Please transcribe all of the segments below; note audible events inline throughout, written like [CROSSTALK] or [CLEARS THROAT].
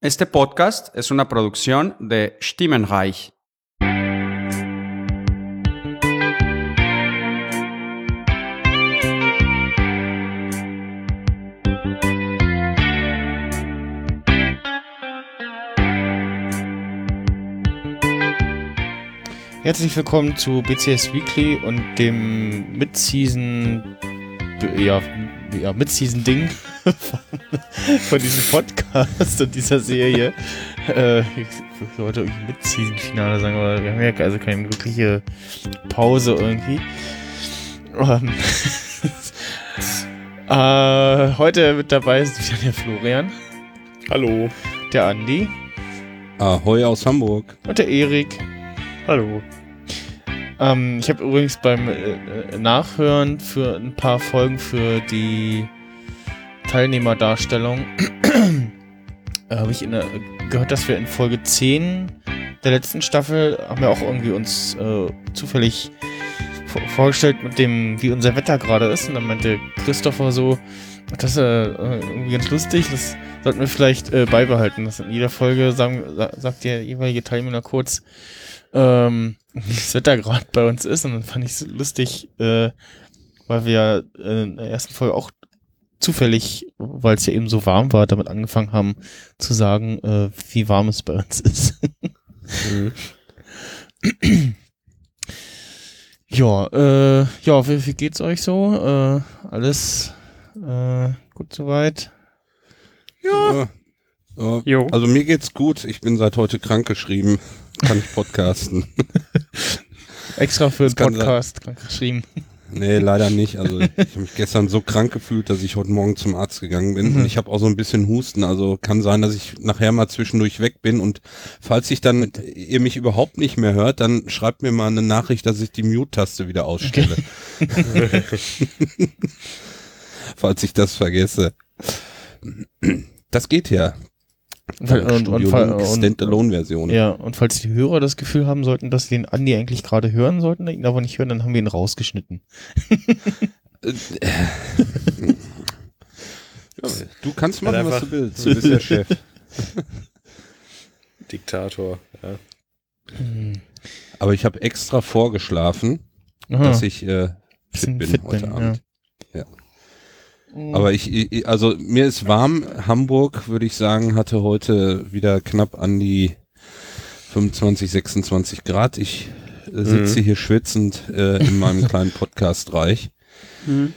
Este podcast es una producción de Stimmenreich. Herzlich willkommen zu BCS Weekly und dem Mid-Season, ja, ja Mid-Season-Ding von, von diesem Podcast und dieser Serie. Äh, ich sollte irgendwie Mid-Season-Finale sagen, aber wir haben ja also keine wirkliche Pause irgendwie. Ähm, [LAUGHS] äh, heute mit dabei ist wieder der Florian. Hallo. Der Andi. Ahoi aus Hamburg. Und der Erik. Hallo. Ähm, ich habe übrigens beim äh, Nachhören für ein paar Folgen für die Teilnehmerdarstellung äh, habe ich der, gehört, dass wir in Folge 10 der letzten Staffel haben wir auch irgendwie uns äh, zufällig vorgestellt mit dem, wie unser Wetter gerade ist. Und dann meinte Christopher so, das ist äh, irgendwie ganz lustig, das sollten wir vielleicht äh, beibehalten. Das in jeder Folge sagen, sagt der jeweilige Teilnehmer kurz, ähm, [LAUGHS] das Wetter gerade bei uns ist. Und dann fand ich es lustig, äh, weil wir äh, in der ersten Folge auch zufällig, weil es ja eben so warm war, damit angefangen haben zu sagen, äh, wie warm es bei uns ist. mhm. ja, äh, ja, wie, wie geht's euch so? Äh, alles äh, gut soweit? Ja. ja. ja. Also mir geht's gut. Ich bin seit heute krankgeschrieben kann ich podcasten. [LAUGHS] Extra für den Podcast geschrieben. Nee, leider nicht. Also [LAUGHS] ich habe mich gestern so krank gefühlt, dass ich heute Morgen zum Arzt gegangen bin. Mhm. Und ich habe auch so ein bisschen Husten. Also kann sein, dass ich nachher mal zwischendurch weg bin. Und falls ich dann ihr mich überhaupt nicht mehr hört, dann schreibt mir mal eine Nachricht, dass ich die Mute-Taste wieder ausstelle. Okay. [LAUGHS] falls ich das vergesse. Das geht ja. Und, und, Standalone-Version. Ja, und falls die Hörer das Gefühl haben sollten, dass sie den Andi eigentlich gerade hören sollten, ihn aber nicht hören, dann haben wir ihn rausgeschnitten. [LAUGHS] du kannst machen, was du willst. Du bist der Chef. [LAUGHS] Diktator, ja. Aber ich habe extra vorgeschlafen, Aha. dass ich äh, fit bin fit heute bin, Abend. Ja. ja. Mhm. Aber ich, also mir ist warm. Hamburg, würde ich sagen, hatte heute wieder knapp an die 25, 26 Grad. Ich äh, sitze mhm. hier schwitzend äh, in meinem [LAUGHS] kleinen Podcast-Reich. Mhm.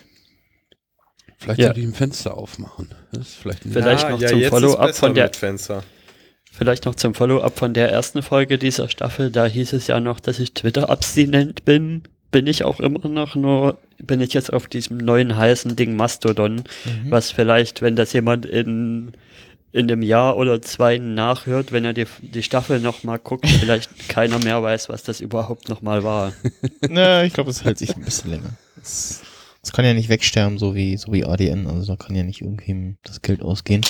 Vielleicht ja. sollte ich ein Fenster aufmachen. Das ist vielleicht, vielleicht noch ja, zum Follow-up von der Fenster. Vielleicht noch zum Follow-up von der ersten Folge dieser Staffel. Da hieß es ja noch, dass ich Twitter-abstinent bin bin ich auch immer noch nur, bin ich jetzt auf diesem neuen heißen Ding Mastodon, mhm. was vielleicht, wenn das jemand in, in einem Jahr oder zwei nachhört, wenn er die, die Staffel nochmal guckt, [LAUGHS] vielleicht keiner mehr weiß, was das überhaupt nochmal war. [LAUGHS] Na, ich glaube, es hält sich ein bisschen länger. Es, es kann ja nicht wegsterben, so wie, so wie ADN, also da kann ja nicht irgendwie das Geld ausgehen.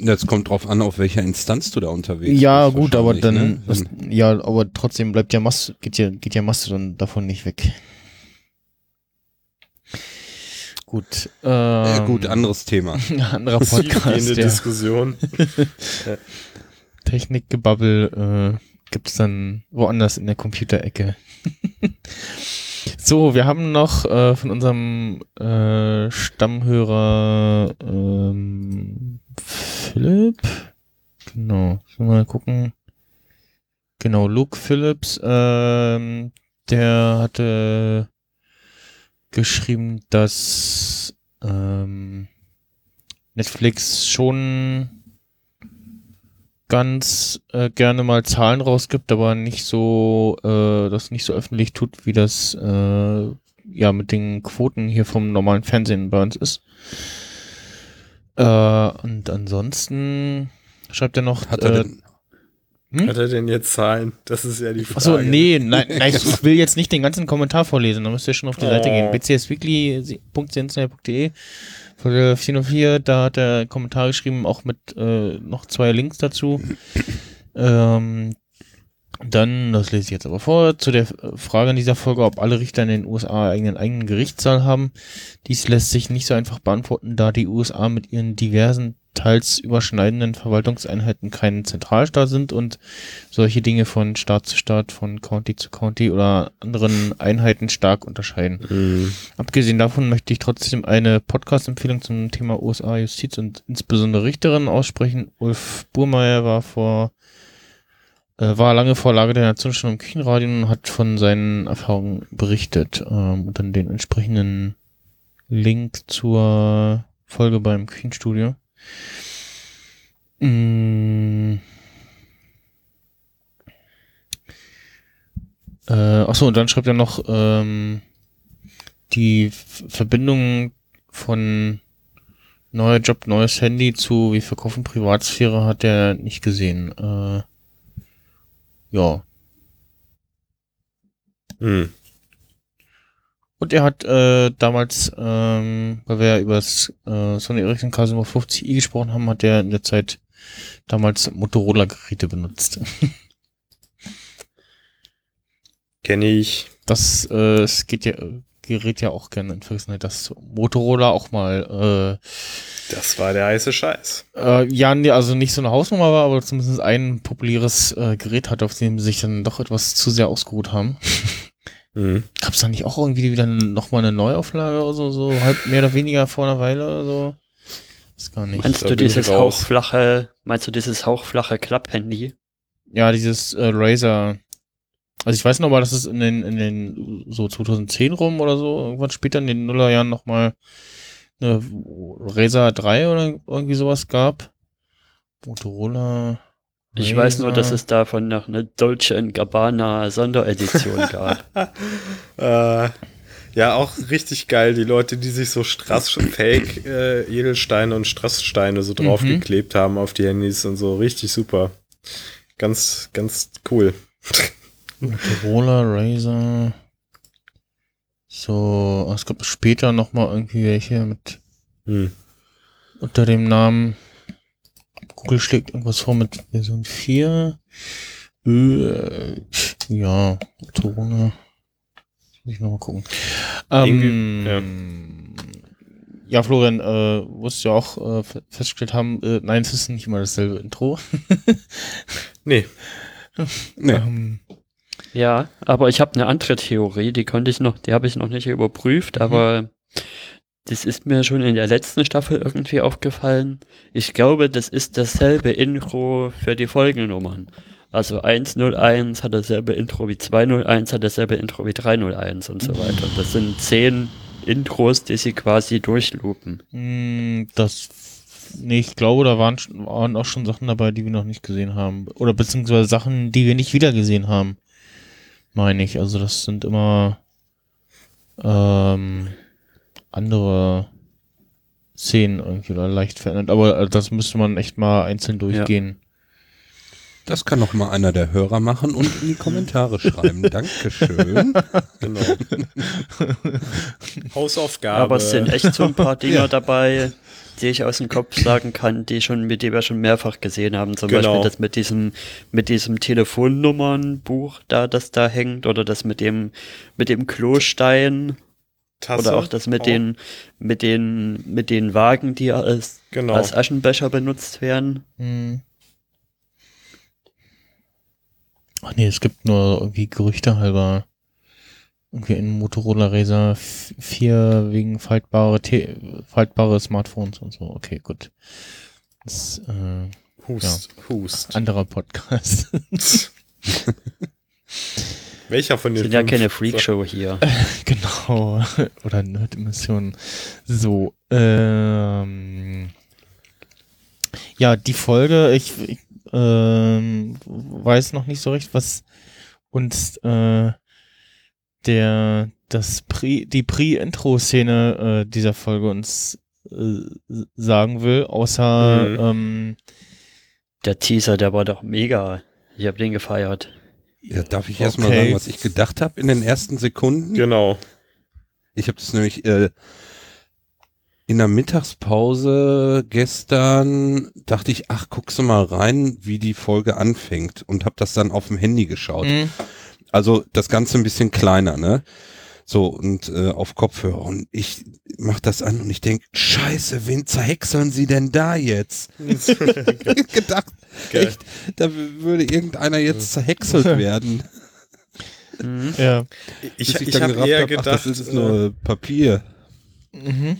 Das kommt drauf an, auf welcher Instanz du da unterwegs ja, bist. Ja, gut, aber dann, ne? das, ja, aber trotzdem bleibt ja Mast, geht ja, geht ja Mastodon davon nicht weg. Gut. Ähm, ja, gut, anderes Thema. [LAUGHS] anderer Podcast. ja. Diskussion. [LAUGHS] Technikgebabbel äh, gibt es dann woanders in der Computerecke. [LAUGHS] so, wir haben noch äh, von unserem äh, Stammhörer ähm, Philipp. Genau. Mal gucken. Genau, Luke Phillips, ähm, der hatte geschrieben, dass ähm, Netflix schon ganz äh, gerne mal Zahlen rausgibt, aber nicht so, äh, das nicht so öffentlich tut, wie das äh, ja mit den Quoten hier vom normalen Fernsehen bei uns ist. Äh, und ansonsten schreibt er noch. Hat er, äh, denn, hm? hat er denn jetzt Zahlen? Das ist ja die Frage. Achso, nee, nein, [LAUGHS] nein, ich will jetzt nicht den ganzen Kommentar vorlesen, da müsst ihr schon auf die oh. Seite gehen. bcsweekly.sensei.de Folge 404, da hat er Kommentar geschrieben, auch mit äh, noch zwei Links dazu. ähm, dann, das lese ich jetzt aber vor, zu der Frage in dieser Folge, ob alle Richter in den USA einen eigenen Gerichtssaal haben. Dies lässt sich nicht so einfach beantworten, da die USA mit ihren diversen teils überschneidenden Verwaltungseinheiten kein Zentralstaat sind und solche Dinge von Staat zu Staat, von County zu County oder anderen Einheiten stark unterscheiden. Mhm. Abgesehen davon möchte ich trotzdem eine Podcast-Empfehlung zum Thema USA Justiz und insbesondere Richterin aussprechen. Ulf Burmeier war vor war lange Vorlage der Nation schon im Küchenradio und hat von seinen Erfahrungen berichtet ähm, und dann den entsprechenden Link zur Folge beim Küchenstudio. Mm. Äh, achso, und dann schreibt er noch ähm, die Verbindung von neuer Job, neues Handy zu wie verkaufen Privatsphäre hat er nicht gesehen. Äh, ja. Hm. Und er hat äh, damals, ähm, weil wir ja über das äh, Sony Ericsson Casimo 50i gesprochen haben, hat er in der Zeit damals Motorola-Geräte benutzt. Kenne ich. Das, äh, es geht ja, gerät ja auch gerne in Vergessenheit, dass Motorola auch mal äh, das war der heiße Scheiß. Äh, ja, nee, also nicht so eine Hausnummer war, aber zumindest ein populäres äh, Gerät hat, auf dem sie sich dann doch etwas zu sehr ausgeruht haben. Mhm. Gab es da nicht auch irgendwie wieder nochmal eine Neuauflage oder so, so halb mehr oder weniger vor einer Weile oder so? Ist gar nicht. Meinst du dieses hauchflache, meinst du dieses hauchflache Klapp-Handy? Ja, dieses äh, Razer. Also ich weiß noch mal, dass es in den, in den so 2010 rum oder so, irgendwann später in den Nullerjahren nochmal eine Razer 3 oder irgendwie sowas gab. Motorola. Ich weiß nur, dass es davon noch eine Dolce Gabbana Sonderedition [LAUGHS] gab. äh, ja, auch richtig geil. Die Leute, die sich so Strass-Fake äh, Edelsteine und Strasssteine so draufgeklebt mhm. haben auf die Handys und so. Richtig super. Ganz, ganz cool. Motorola, Razer. So, es gab später noch mal irgendwie welche mit hm. unter dem Namen Google schlägt irgendwas vor mit Version 4. Äh, ja, Corona. Muss ich nochmal gucken. Ähm, ja. ja. Florian, äh, wirst du ja auch äh, festgestellt haben, äh, nein, es ist nicht immer dasselbe Intro. nee. [LAUGHS] nee. Ähm, ja, aber ich habe eine andere Theorie, die konnte ich noch, die habe ich noch nicht überprüft, mhm. aber das ist mir schon in der letzten Staffel irgendwie aufgefallen. Ich glaube, das ist dasselbe Intro für die Folgennummern. Also 101 hat dasselbe Intro wie 201, hat dasselbe Intro wie 301 und so weiter. Das sind zehn Intros, die sie quasi durchloopen. Mm, das, nee, ich glaube, da waren, waren auch schon Sachen dabei, die wir noch nicht gesehen haben. Oder beziehungsweise Sachen, die wir nicht wieder gesehen haben meine ich. Also das sind immer ähm, andere Szenen irgendwie oder leicht verändert. Aber äh, das müsste man echt mal einzeln durchgehen. Ja. Das kann noch mal einer der Hörer machen und in die Kommentare [LAUGHS] schreiben. Dankeschön. Genau. [LAUGHS] Hausaufgabe. Aber es sind echt so ein paar [LAUGHS] Dinger ja. dabei, die ich aus dem Kopf sagen kann, die schon, mit dem wir schon mehrfach gesehen haben. Zum genau. Beispiel das mit diesem, mit diesem Telefonnummernbuch da, das da hängt, oder das mit dem, mit dem Klostein. Tasse. Oder auch das mit oh. den, mit den, mit den Wagen, die als, genau. als Aschenbecher benutzt werden. Hm. Ach nee, es gibt nur irgendwie Gerüchte halber irgendwie in Motorola Razer 4 wegen faltbare, The faltbare Smartphones und so. Okay, gut. Das, äh, Hust, ja. Hust. Anderer Podcast. [LAUGHS] Welcher von den sind ja keine Freakshow hier. [LAUGHS] genau. Oder Nerd-Emissionen. So, ähm, ja, die Folge, ich, ich ähm, weiß noch nicht so recht, was uns äh, der das Pre, die Pre-Intro-Szene äh, dieser Folge uns äh, sagen will, außer mhm. ähm, der Teaser, der war doch mega. Ich habe den gefeiert. Ja, darf ich okay. erstmal sagen, was ich gedacht habe in den ersten Sekunden? Genau. Ich habe das nämlich äh, in der Mittagspause gestern dachte ich, ach, guckst du mal rein, wie die Folge anfängt und habe das dann auf dem Handy geschaut. Mhm also das Ganze ein bisschen kleiner, ne? So, und äh, auf Kopfhörer. Und ich mach das an und ich denk, scheiße, wen zerhäckseln sie denn da jetzt? [LAUGHS] [LAUGHS] gedacht, Geil. echt, da würde irgendeiner jetzt zerhäckselt [LAUGHS] werden. Mhm. Ja. Ich, ich, ich habe eher hab, gedacht, ach, das ist nur Papier. Mhm.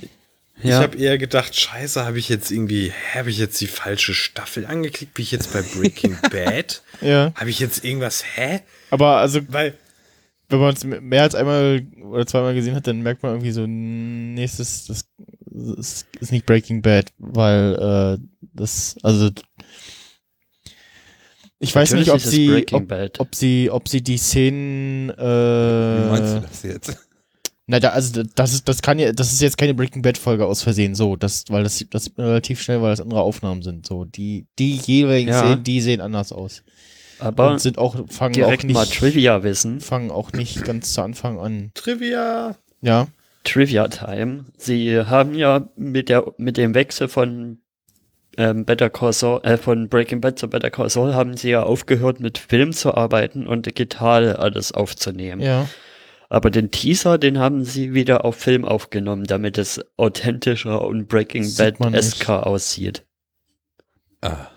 Ich ja. habe eher gedacht, scheiße, habe ich jetzt irgendwie, habe ich jetzt die falsche Staffel angeklickt? Bin ich jetzt bei Breaking [LAUGHS] Bad? ja. Habe ich jetzt irgendwas, hä? Aber also, weil wenn man es mehr als einmal oder zweimal gesehen hat, dann merkt man irgendwie so, nächstes, das, das ist nicht Breaking Bad, weil äh, das, also ich weiß nicht, ob sie, ob, ob, sie, ob sie die Szenen. Äh, Wie meinst du das jetzt? Na, da, also das ist, das kann ja, das ist jetzt keine Breaking Bad Folge aus Versehen, so, das, weil das, das sieht man relativ schnell, weil das andere Aufnahmen sind, so, die, die jeweiligen ja. Szenen, die sehen anders aus. Aber und sind auch fangen direkt auch nicht mal Trivia wissen. Fangen auch nicht ganz zu Anfang an. Trivia. Ja. Trivia Time. Sie haben ja mit der mit dem Wechsel von ähm, Better Call Saul, äh, von Breaking Bad zu Better Call Saul haben sie ja aufgehört mit Film zu arbeiten und digital alles aufzunehmen. Ja. Aber den Teaser, den haben sie wieder auf Film aufgenommen, damit es authentischer und Breaking Bad SK aussieht. Ah.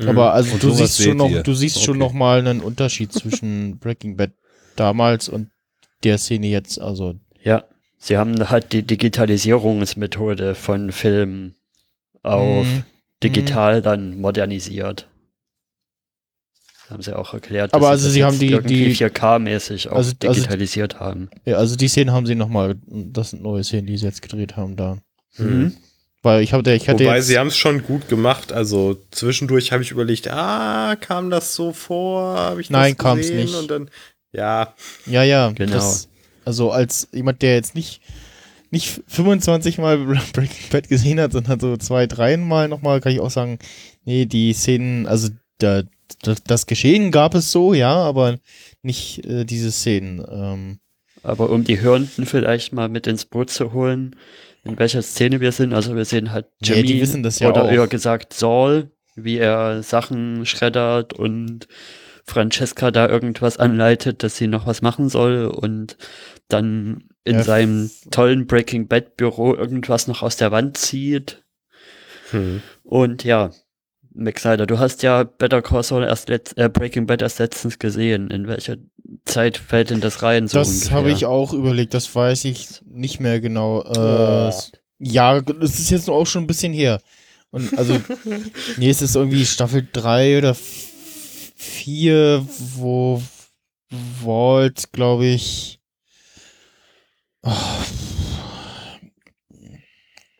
Mhm. Aber also du siehst schon noch, du siehst okay. schon noch mal einen Unterschied zwischen [LAUGHS] Breaking Bad damals und der Szene jetzt. Also ja, sie haben halt die Digitalisierungsmethode von Film auf mhm. digital mhm. dann modernisiert. Haben sie auch erklärt. Aber also sie haben die, die 4K-mäßig auch also, also digitalisiert also, haben. Ja, also die Szenen haben sie noch mal. Das sind neue Szenen, die sie jetzt gedreht haben da. Mhm. Weil ich hatte, ich hatte Wobei, sie haben es schon gut gemacht. Also zwischendurch habe ich überlegt, ah, kam das so vor? Habe ich Nein, kam es nicht. Und dann, ja. Ja, ja, genau. Das, also als jemand, der jetzt nicht, nicht 25 Mal [LAUGHS] Breaking Bad gesehen hat, sondern so zwei, drei Mal nochmal, kann ich auch sagen, nee, die Szenen, also da, das, das Geschehen gab es so, ja, aber nicht äh, diese Szenen. Ähm. Aber um die Hörenden vielleicht mal mit ins Boot zu holen, in welcher Szene wir sind. Also wir sehen halt Jimmy nee, wissen das ja oder auch. eher gesagt Saul, wie er Sachen schreddert und Francesca da irgendwas anleitet, dass sie noch was machen soll und dann in ja. seinem tollen Breaking Bad Büro irgendwas noch aus der Wand zieht. Hm. Und ja, McSider, du hast ja Better Call Saul erst letzt, äh, Breaking Bad erst letztens gesehen. In welcher Zeit fällt denn das rein? So das habe ich auch überlegt, das weiß ich nicht mehr genau. Äh, ja, das ist jetzt auch schon ein bisschen her. Und also, [LAUGHS] nee, es ist irgendwie Staffel 3 oder 4, wo Walt, glaube ich. Oh.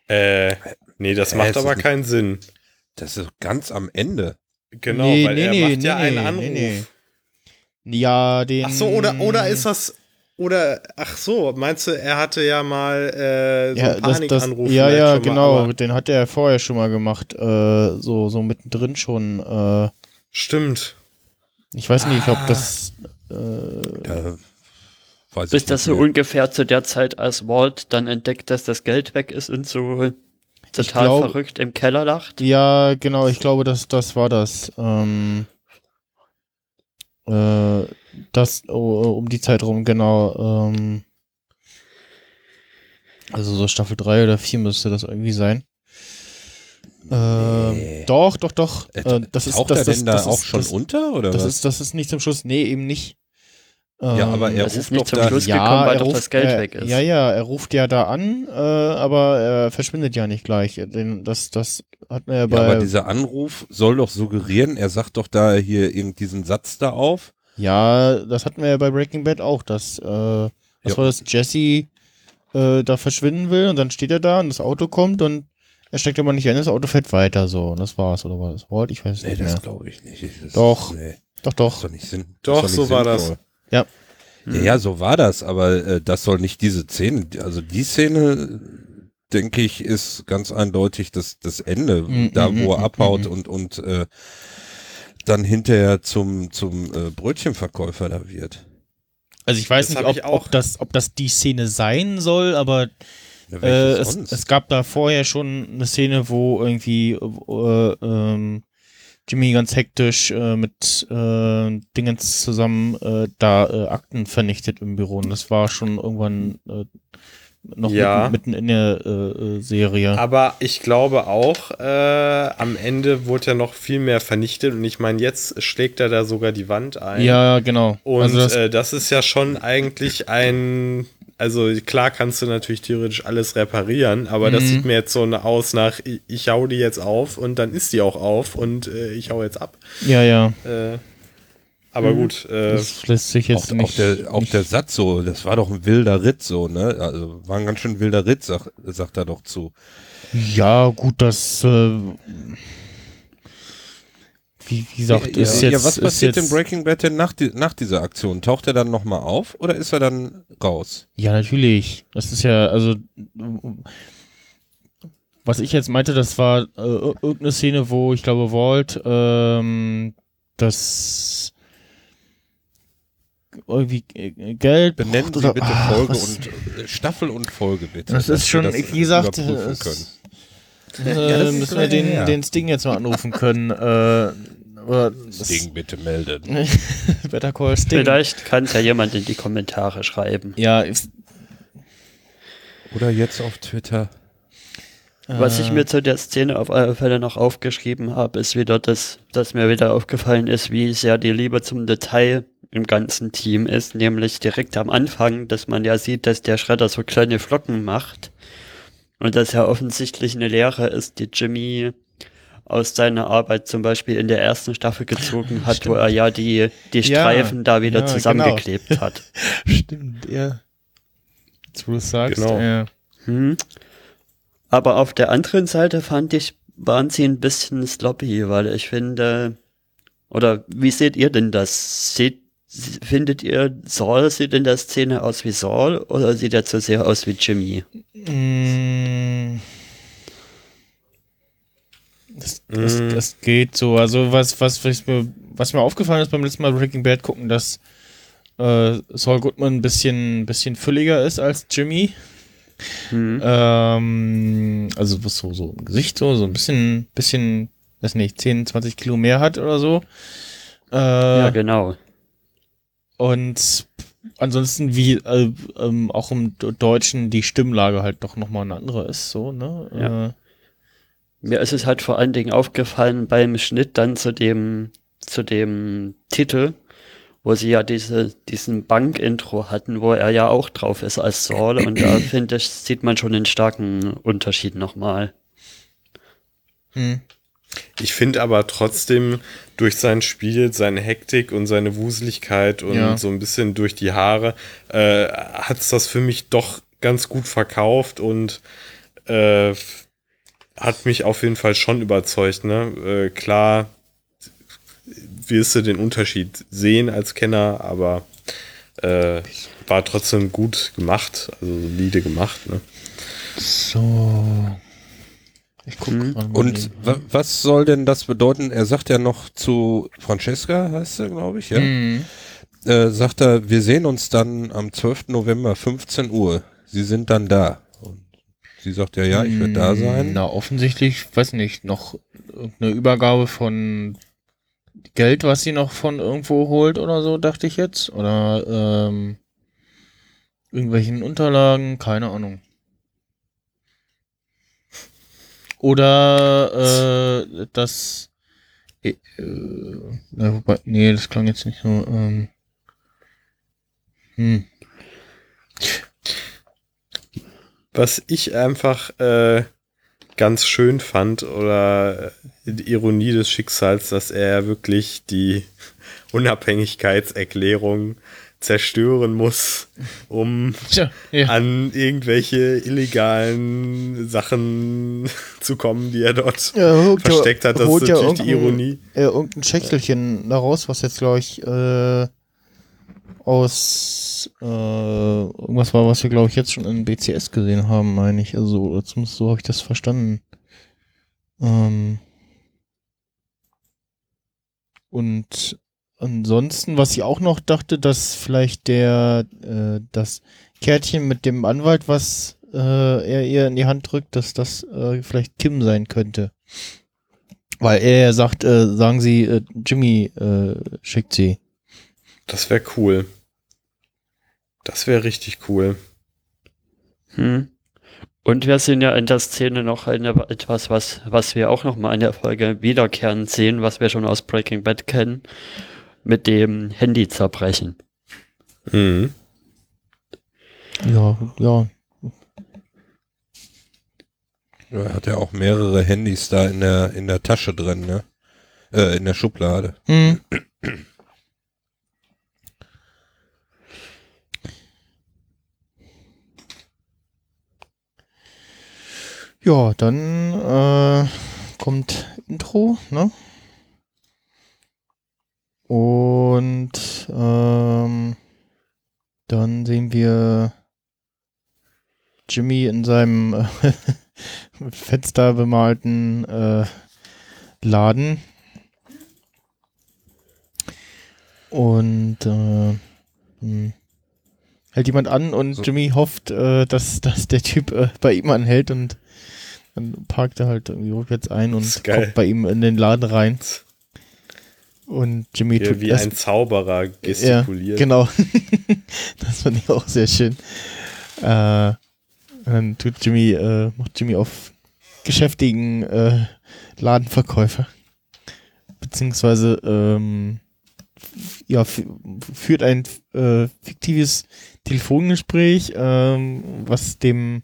Äh, nee, das macht aber keinen Sinn. Das ist ganz am Ende. Genau, nee, weil nee, er nee, macht ja einen Anruf. Ja, den. Ach so, oder, oder ist das. Oder, ach so, meinst du, er hatte ja mal äh, so ja, einen Panikanruf? ja, ja, genau, mal, den hat er vorher schon mal gemacht, äh, so, so mittendrin schon. Äh, Stimmt. Ich weiß nicht, ob das. Äh, ja, Bis das so ungefähr zu der Zeit, als Walt dann entdeckt, dass das Geld weg ist und so total glaub, verrückt im Keller lacht. Ja, genau, ich glaube, das, das war das. Ähm, äh, das oh, um die Zeit rum, genau. Ähm, also so Staffel 3 oder 4 müsste das irgendwie sein. Ähm, nee. Doch, doch, doch. Äh, das ist das, das, da das auch ist, schon das, unter oder das was? Ist, das ist nicht zum Schluss. Nee, eben nicht. Ja, aber er das ruft nicht zum Schluss gekommen, ja, weil doch das Geld er, weg ist. Ja, ja, er ruft ja da an, äh, aber er verschwindet ja nicht gleich. Den, das, das hat er ja bei. Ja, aber dieser Anruf soll doch suggerieren, er sagt doch da hier diesen Satz da auf. Ja, das hatten wir ja bei Breaking Bad auch, dass, äh, was ja. war das, Jesse äh, da verschwinden will und dann steht er da und das Auto kommt und er steckt aber nicht ein, das Auto fährt weiter so und das war's, oder war das Wort? Ich weiß nee, nicht mehr. das glaube ich nicht. Das doch, nee. doch, doch. doch, Sinn, doch so war das. Ja. Ja, ja, so war das, aber äh, das soll nicht diese Szene, also die Szene, denke ich, ist ganz eindeutig das, das Ende, mm, da mm, wo er mm, abhaut und, und äh, dann hinterher zum, zum äh, Brötchenverkäufer da wird. Also ich weiß das nicht, ob, ob, das, ob das die Szene sein soll, aber äh, es, es, gab da vorher schon eine Szene, wo irgendwie äh, ähm, Jimmy ganz hektisch äh, mit äh, Dingens zusammen äh, da äh, Akten vernichtet im Büro. Und das war schon irgendwann äh, noch ja. mitten, mitten, in der äh, äh, Serie. Aber ich glaube auch, äh, am Ende wurde ja noch viel mehr vernichtet und ich meine, jetzt schlägt er da sogar die Wand ein. Ja, genau. Und also das, äh, das ist ja schon eigentlich ein also klar kannst du natürlich theoretisch alles reparieren, aber mhm. das sieht mir jetzt so aus nach, ich, ich hau die jetzt auf und dann ist die auch auf und äh, ich hau jetzt ab. Ja, ja. Äh, aber mhm. gut. Äh, das lässt sich jetzt auch, nicht. Auch der, auch der Satz so, das war doch ein wilder Ritt so, ne? Also war ein ganz schön wilder Ritt, sag, sagt er doch zu. Ja, gut, das. Äh, wie, wie gesagt, ja, ist ja, jetzt. Ja, was passiert in Breaking Bad denn nach, die, nach dieser Aktion? Taucht er dann nochmal auf oder ist er dann raus? Ja, natürlich. Das ist ja, also. Was ich jetzt meinte, das war äh, irgendeine Szene, wo ich glaube, Walt ähm, das irgendwie äh, Geld benennen Sie bitte ach, Folge und äh, Staffel und Folge bitte. Das ist schon, das wie gesagt, es, äh, ja, müssen wir den, den Sting jetzt mal anrufen können. Äh, oder Sting bitte melden. [LAUGHS] Better Call Sting. Vielleicht kann es ja jemand in die Kommentare schreiben. Ja. Ist oder jetzt auf Twitter. Was ich mir zu der Szene auf alle Fälle noch aufgeschrieben habe, ist wieder das, dass mir wieder aufgefallen ist, wie sehr die Liebe zum Detail im ganzen Team ist, nämlich direkt am Anfang, dass man ja sieht, dass der Schredder so kleine Flocken macht und dass ja offensichtlich eine Lehre ist, die Jimmy aus seiner Arbeit zum Beispiel in der ersten Staffel gezogen hat, Stimmt. wo er ja die, die Streifen ja, da wieder ja, zusammengeklebt genau. hat. [LAUGHS] Stimmt, ja. Jetzt wo du sagst, genau. ja. Hm. Aber auf der anderen Seite fand ich, waren sie ein bisschen sloppy, weil ich finde, oder wie seht ihr denn das? Seht, findet ihr, Saul sieht in der Szene aus wie Saul oder sieht er zu sehr aus wie Jimmy? Mm. Das, das, mm. das, geht so. Also was, was, was, mir, was mir aufgefallen ist beim letzten Mal Breaking Bad gucken, dass äh, Saul Goodman ein bisschen, bisschen fülliger ist als Jimmy. Mhm. Ähm, also was so, so im Gesicht so, so ein bisschen, bisschen, weiß nicht, 10, 20 Kilo mehr hat oder so. Äh, ja, genau. Und ansonsten wie äh, ähm, auch im Deutschen die Stimmlage halt doch nochmal eine andere ist, so, ne? Ja. Äh, mir ist es halt vor allen Dingen aufgefallen beim Schnitt dann zu dem, zu dem Titel, wo sie ja diese, diesen Bank-Intro hatten, wo er ja auch drauf ist als Saul und da [CLEARS THROAT] finde ich, sieht man schon einen starken Unterschied nochmal. Hm. Ich finde aber trotzdem durch sein Spiel, seine Hektik und seine Wuseligkeit und ja. so ein bisschen durch die Haare, äh, hat es das für mich doch ganz gut verkauft und äh, hat mich auf jeden Fall schon überzeugt. Ne? Äh, klar wirst du den Unterschied sehen als Kenner, aber äh, war trotzdem gut gemacht, also solide gemacht. Ne? So. Ich guck hm. Und was soll denn das bedeuten? Er sagt ja noch zu Francesca, heißt er, glaube ich, ja. Hm. Äh, sagt er, wir sehen uns dann am 12. November, 15 Uhr. Sie sind dann da. Sie sagt ja, ja, ich werde da sein. Na, offensichtlich, weiß nicht, noch eine Übergabe von Geld, was sie noch von irgendwo holt oder so, dachte ich jetzt. Oder ähm, irgendwelchen Unterlagen, keine Ahnung. Oder äh, das äh, äh, wobei, nee, das klang jetzt nicht so. Ähm, hm. Was ich einfach äh, ganz schön fand oder die Ironie des Schicksals, dass er wirklich die [LAUGHS] Unabhängigkeitserklärung zerstören muss, um [LAUGHS] Tja, ja. an irgendwelche illegalen Sachen [LAUGHS] zu kommen, die er dort ja, versteckt hat. Das ist natürlich die Ironie. Äh, irgendein Schächtelchen daraus, was jetzt, glaube ich, äh, aus äh, irgendwas war, was wir, glaube ich, jetzt schon in BCS gesehen haben, meine ich. Also, zumindest so habe ich das verstanden. Ähm und ansonsten, was ich auch noch dachte, dass vielleicht der äh, das Kärtchen mit dem Anwalt, was äh, er ihr in die Hand drückt, dass das äh, vielleicht Kim sein könnte. Weil er sagt, äh, sagen Sie, äh, Jimmy äh, schickt sie. Das wäre cool. Das wäre richtig cool. Hm. Und wir sehen ja in der Szene noch eine, etwas, was, was wir auch noch mal in der Folge wiederkehren sehen, was wir schon aus Breaking Bad kennen, mit dem Handy zerbrechen. Mhm. Ja, ja. Er hat ja auch mehrere Handys da in der, in der Tasche drin, ne? Äh, in der Schublade. Mhm. Ja, dann äh, kommt Intro, ne? Und ähm, dann sehen wir Jimmy in seinem äh, [LAUGHS] mit Fenster bemalten äh, Laden. Und äh, hm, hält jemand an und so. Jimmy hofft, äh, dass, dass der Typ äh, bei ihm anhält und dann parkt er halt irgendwie rückwärts ein und kommt bei ihm in den Laden rein. Und Jimmy Hier tut wie ein Zauberer gestikuliert. Ja, genau. [LAUGHS] das fand ich auch sehr schön. Äh, dann tut Jimmy, äh, macht Jimmy auf geschäftigen äh, Ladenverkäufer. Beziehungsweise ähm, ja, führt ein äh, fiktives Telefongespräch, ähm, was dem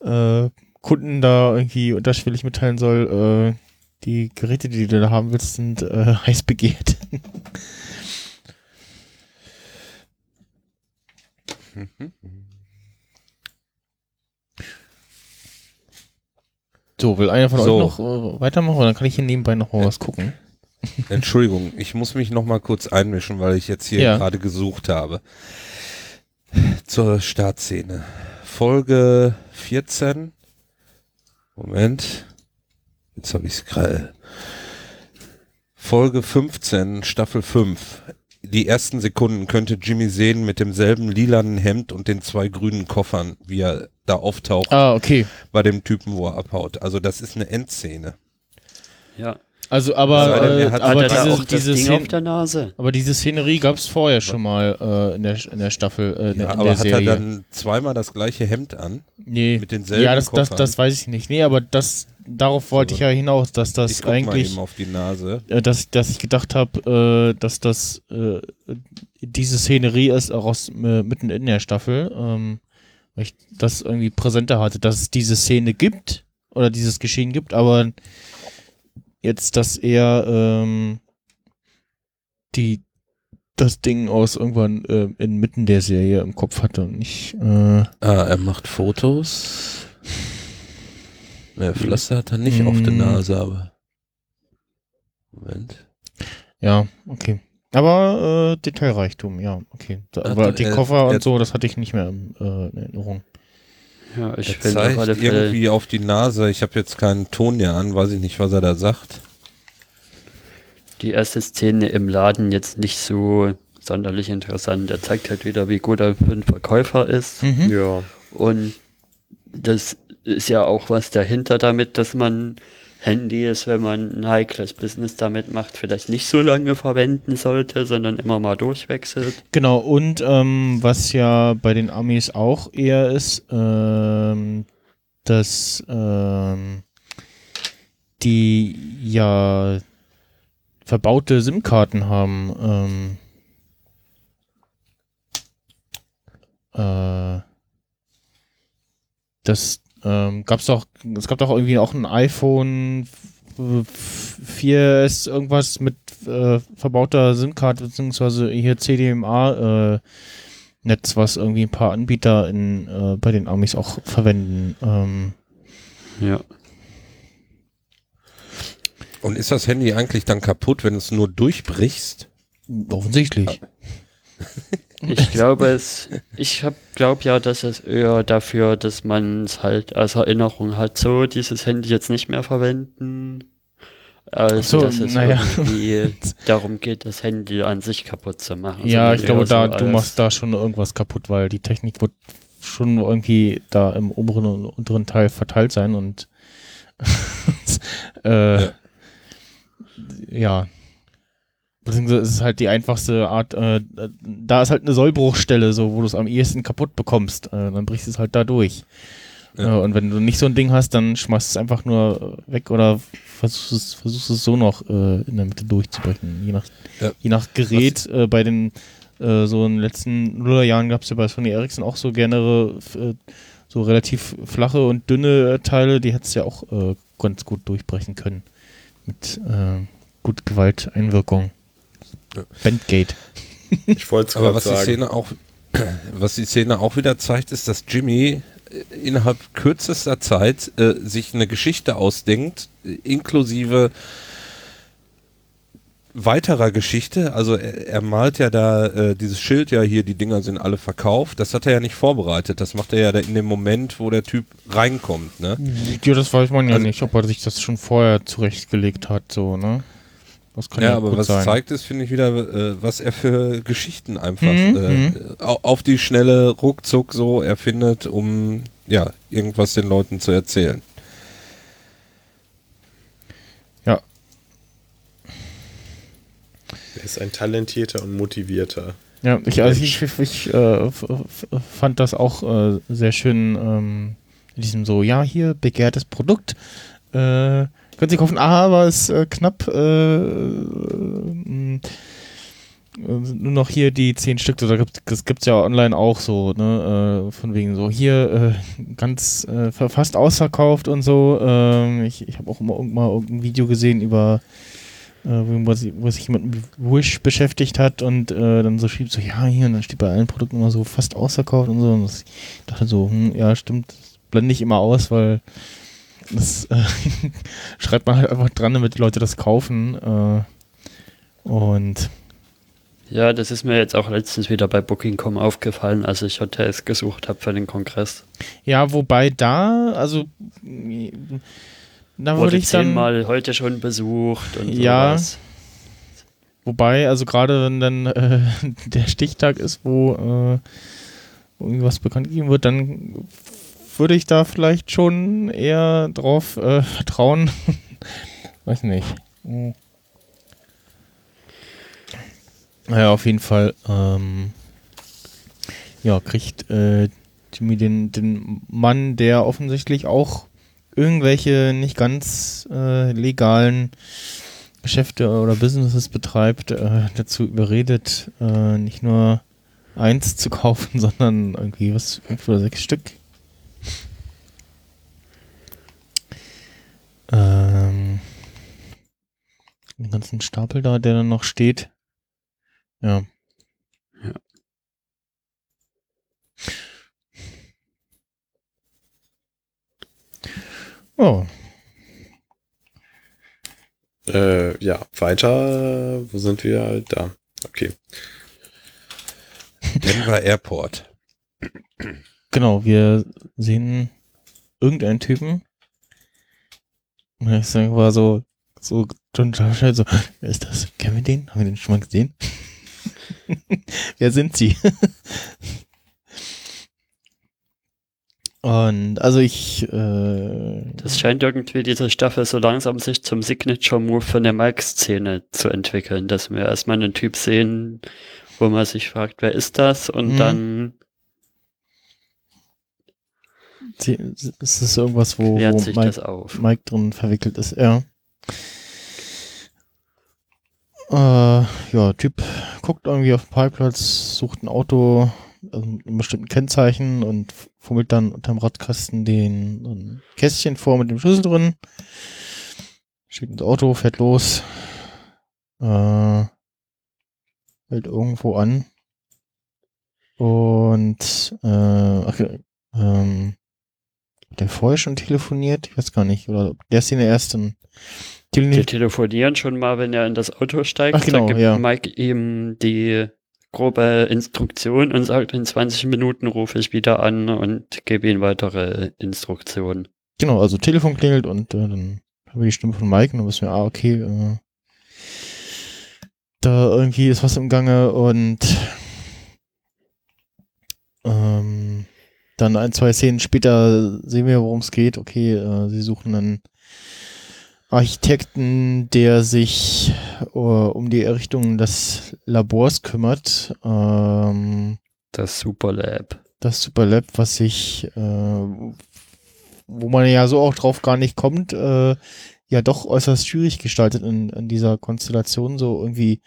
äh, Kunden da irgendwie unterschwellig mitteilen soll, äh, die Geräte, die du da haben willst, sind äh, [LAUGHS] heiß begehrt. so, will einer von so. euch noch äh, weitermachen? Dann kann ich hier nebenbei noch mal was gucken. Entschuldigung, ich muss mich noch mal kurz einmischen, weil ich jetzt hier ja. gerade gesucht habe. Zur Startszene. Folge 14 Moment. Jetzt habe ich es gerade. Folge 15, Staffel 5. Die ersten Sekunden könnte Jimmy sehen mit demselben lilanen Hemd und den zwei grünen Koffern, wie er da auftaucht. Ah, okay. Bei dem Typen, wo er abhaut. Also das ist eine Endszene. Ja. Also, aber, also, äh, aber diese, auch diese Szene, auf der Nase. Aber diese Szenerie gab es vorher schon mal äh, in, der, in der Staffel, äh, ja, in aber der hat er dann zweimal das gleiche Hemd an? Nee. Mit denselben Ja, das, das, das weiß ich nicht. Nee, aber das, darauf wollte also, ich ja hinaus, dass das ich eigentlich. Mal eben auf die Nase. Äh, dass, dass ich gedacht habe, äh, dass das äh, diese Szenerie ist, auch aus, mitten in der Staffel. Ähm, weil ich das irgendwie präsenter hatte, dass es diese Szene gibt oder dieses Geschehen gibt, aber jetzt, dass er ähm, die das Ding aus irgendwann äh, inmitten der Serie im Kopf hatte und nicht. Äh, ah, er macht Fotos. Ja, Pflaster hat er nicht mm. auf der Nase, aber. Moment. Ja, okay. Aber äh, Detailreichtum, ja, okay. Da, aber die Koffer und so, das hatte ich nicht mehr äh, in Erinnerung. Ja, ich finde zeigt irgendwie auf die Nase. Ich habe jetzt keinen Ton mehr an, weiß ich nicht, was er da sagt. Die erste Szene im Laden jetzt nicht so sonderlich interessant. Er zeigt halt wieder, wie gut er für einen Verkäufer ist. Mhm. Ja. Und das ist ja auch was dahinter damit, dass man Handys, wenn man ein heikles Business damit macht, vielleicht nicht so lange verwenden sollte, sondern immer mal durchwechselt. Genau, und ähm, was ja bei den Amis auch eher ist, ähm, dass ähm, die ja verbaute SIM-Karten haben. Ähm, äh, das ähm, gab's doch, es gab doch irgendwie auch ein iPhone 4S irgendwas mit äh, verbauter SIM-Karte beziehungsweise hier CDMA äh, Netz, was irgendwie ein paar Anbieter in, äh, bei den Amis auch verwenden. Ähm, ja. Und ist das Handy eigentlich dann kaputt, wenn es nur durchbrichst? Offensichtlich. Ich [LAUGHS] glaube es, ich glaube ja, dass es eher dafür, dass man es halt als Erinnerung hat, so dieses Handy jetzt nicht mehr verwenden, als so, dass es naja. irgendwie [LAUGHS] darum geht, das Handy an sich kaputt zu machen. Ja, ich glaube, da so du machst da schon irgendwas kaputt, weil die Technik wird schon irgendwie da im oberen und unteren Teil verteilt sein und [LAUGHS] äh, ja. ja. Beziehungsweise ist es halt die einfachste Art, äh, da ist halt eine Sollbruchstelle, so, wo du es am ehesten kaputt bekommst. Äh, dann brichst du es halt da durch. Ja. Äh, und wenn du nicht so ein Ding hast, dann schmeißt es einfach nur weg oder versuchst es, versuchst es so noch äh, in der Mitte durchzubrechen. Je nach, ja. je nach Gerät, äh, bei den äh, so in den letzten Nullerjahren gab es ja bei Sony Ericsson auch so gerne äh, so relativ flache und dünne Teile, die hättest du ja auch äh, ganz gut durchbrechen können. Mit gut Gewalteinwirkung. Bandgate. [LAUGHS] Ich wollte es Aber was sagen. die Szene auch, [CLEARS THROAT] was die Szene auch wieder zeigt, ist, dass Jimmy äh, innerhalb kürzester Zeit äh, sich eine Geschichte ausdenkt, inklusive weiterer Geschichte, also er, er malt ja da äh, dieses Schild ja hier, die Dinger sind alle verkauft, das hat er ja nicht vorbereitet, das macht er ja da in dem Moment, wo der Typ reinkommt, ne? Ja, das weiß man ja also, nicht, ob er sich das schon vorher zurechtgelegt hat, so, ne? Das kann ja, ja aber was sein. zeigt ist, finde ich wieder, äh, was er für Geschichten einfach mhm, äh, mhm. auf die schnelle ruckzuck so erfindet, um ja irgendwas den Leuten zu erzählen. Er ist ein talentierter und motivierter. Ja, ich, also ich, ich, ich äh, fand das auch äh, sehr schön ähm, in diesem so, ja, hier, begehrtes Produkt. Äh, können Sie kaufen, ah, aber es äh, knapp äh, äh, nur noch hier die zehn Stück, da gibt es gibt's ja online auch so, ne, äh, von wegen so, hier äh, ganz äh, fast ausverkauft und so. Ähm, ich ich habe auch immer irgendwann mal irgendein Video gesehen über äh, wo, sich, jemand mit Wish beschäftigt hat und äh, dann so schrieb so, ja, hier, und dann steht bei allen Produkten immer so fast ausverkauft und so. Und ich dachte so, hm, ja, stimmt, das blende ich immer aus, weil das äh, [LAUGHS] schreibt man halt einfach dran, damit die Leute das kaufen. Äh, und ja, das ist mir jetzt auch letztens wieder bei Booking.com aufgefallen, als ich Hotels gesucht habe für den Kongress. Ja, wobei da, also da wurde ich zehnmal heute schon besucht und ja, sowas. Wobei, also gerade wenn dann äh, [LAUGHS] der Stichtag ist, wo, äh, wo irgendwas bekannt gegeben wird, dann würde ich da vielleicht schon eher drauf äh, vertrauen. [LAUGHS] Weiß nicht. Hm. Naja, auf jeden Fall, ähm, ja, kriegt äh, Jimmy den, den Mann, der offensichtlich auch irgendwelche nicht ganz äh, legalen Geschäfte oder Businesses betreibt, äh, dazu überredet, äh, nicht nur eins zu kaufen, [LAUGHS] sondern irgendwie was, fünf oder sechs Stück. Ähm, den ganzen Stapel da, der dann noch steht. Ja. Ja. Oh. Äh, ja, weiter. Wo sind wir? Da. Okay. [LAUGHS] Denver Airport. Genau, wir sehen irgendeinen Typen. Ich war so, so schnell so, wer ist das? Kennen wir den? Haben wir den schon mal gesehen? [LAUGHS] wer sind sie? [LAUGHS] Und also ich. Äh, das scheint irgendwie diese Staffel so langsam sich zum Signature-Move von der Mike-Szene zu entwickeln, dass wir erstmal einen Typ sehen, wo man sich fragt, wer ist das? Und mhm. dann. Ist das irgendwas, wo, wo Mike, Mike, drin verwickelt ist? Ja. Äh, ja, Typ guckt irgendwie auf den Parkplatz, sucht ein Auto, also einem bestimmten Kennzeichen und fummelt dann unterm Radkasten den ein Kästchen vor mit dem Schlüssel drin. Schickt ins Auto, fährt los. Äh, hält irgendwo an. Und äh, okay, ähm, der vorher schon telefoniert? Ich weiß gar nicht. Oder der ist in der ersten. Wir telefonieren schon mal, wenn er in das Auto steigt. Ach, genau, da gibt ja. Mike ihm die grobe Instruktion und sagt, in 20 Minuten rufe ich wieder an und gebe ihm weitere Instruktionen. Genau, also Telefon klingelt und äh, dann haben wir die Stimme von Mike und dann wissen wir, ah, okay, äh, da irgendwie ist was im Gange und ähm, dann ein, zwei Szenen später sehen wir, worum es geht. Okay, äh, sie suchen einen Architekten, der sich uh, um die Errichtung des Labors kümmert. Ähm, das Superlab. Das Superlab, was sich, äh, wo man ja so auch drauf gar nicht kommt, äh, ja doch äußerst schwierig gestaltet in, in dieser Konstellation, so irgendwie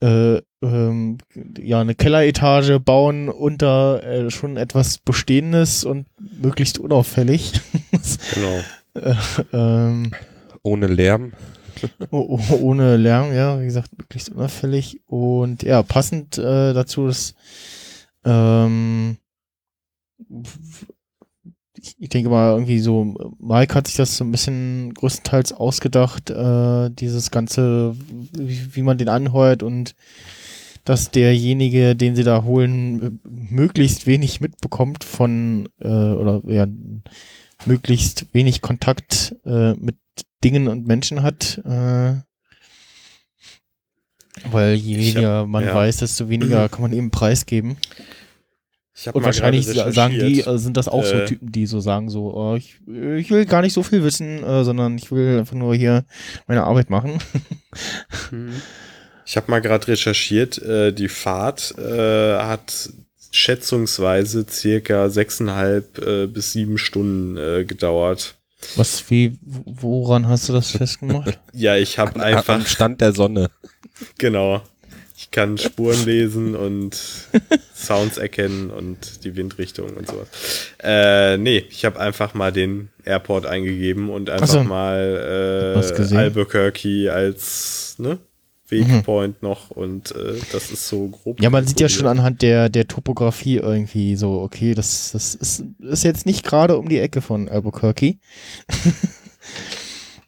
äh, ähm, ja eine Kelleretage bauen unter äh, schon etwas Bestehendes und möglichst unauffällig. [LAUGHS] genau. Äh, ähm, ohne Lärm. oh, oh, ohne Lärm, ja, wie gesagt, möglichst unauffällig. Und ja, passend äh, dazu ist ähm, ich denke mal, irgendwie so, Mike hat sich das so ein bisschen größtenteils ausgedacht, äh, dieses ganze, wie, wie, man den anheuert und dass derjenige, den sie da holen, möglichst wenig mitbekommt von, äh, oder ja, möglichst wenig Kontakt äh, mit Dingen und Menschen hat. Äh, weil je weniger hab, man ja. weiß, desto weniger kann man eben preisgeben. Und wahrscheinlich sagen die, äh, sind das auch äh, so Typen, die so sagen, so, oh, ich, ich will gar nicht so viel wissen, äh, sondern ich will einfach nur hier meine Arbeit machen. Hm. Ich habe mal gerade recherchiert, äh, die Fahrt äh, hat schätzungsweise circa sechseinhalb äh, bis sieben Stunden gedauert. Was, wie, woran hast du das festgemacht? [LAUGHS] ja, ich habe einfach. Am Stand der Sonne. [LAUGHS] Genau. Ich kann Spuren lesen und [LAUGHS] Sounds erkennen und die Windrichtung und sowas. Äh, nee, ich habe einfach mal den Airport eingegeben und einfach so. mal äh, Albuquerque als ne, Wegpoint mhm. noch und äh, das ist so grob. Ja, man sieht ja schon anhand der, der Topografie irgendwie so, okay, das, das ist, ist jetzt nicht gerade um die Ecke von Albuquerque. [LAUGHS]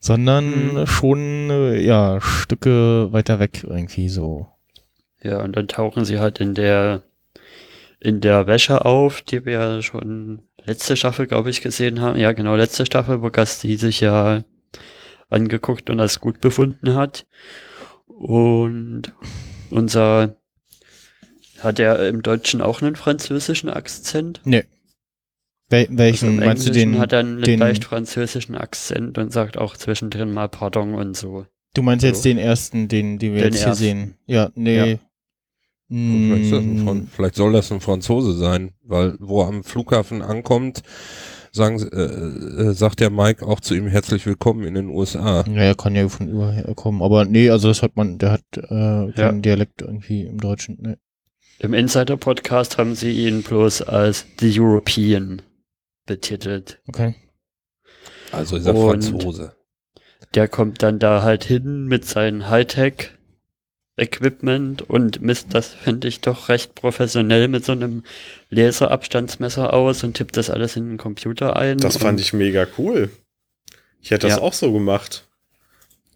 sondern mhm. schon äh, ja Stücke weiter weg irgendwie so. Ja, und dann tauchen sie halt in der, in der Wäsche auf, die wir ja schon letzte Staffel, glaube ich, gesehen haben. Ja, genau, letzte Staffel, wo Gasti sich ja angeguckt und als gut befunden hat. Und unser, hat er im Deutschen auch einen französischen Akzent? Nee. Wel welchen also meinst du den? hat er einen den, leicht französischen Akzent und sagt auch zwischendrin mal Pardon und so. Du meinst so. jetzt den ersten, den, den wir den jetzt hier sehen? Ja, nee. Ja. Vielleicht, ein, vielleicht, soll das ein Franzose sein, weil wo er am Flughafen ankommt, sagen, äh, äh, sagt der Mike auch zu ihm herzlich willkommen in den USA. Ja, er kann ja von überher kommen, aber nee, also das hat man, der hat äh, keinen ja. Dialekt irgendwie im Deutschen. Nee. Im Insider-Podcast haben sie ihn bloß als The European betitelt. Okay. Also ist er Franzose. Der kommt dann da halt hin mit seinen Hightech Equipment und misst das, finde ich, doch recht professionell mit so einem Laserabstandsmesser aus und tippt das alles in den Computer ein. Das fand ich mega cool. Ich hätte das ja. auch so gemacht.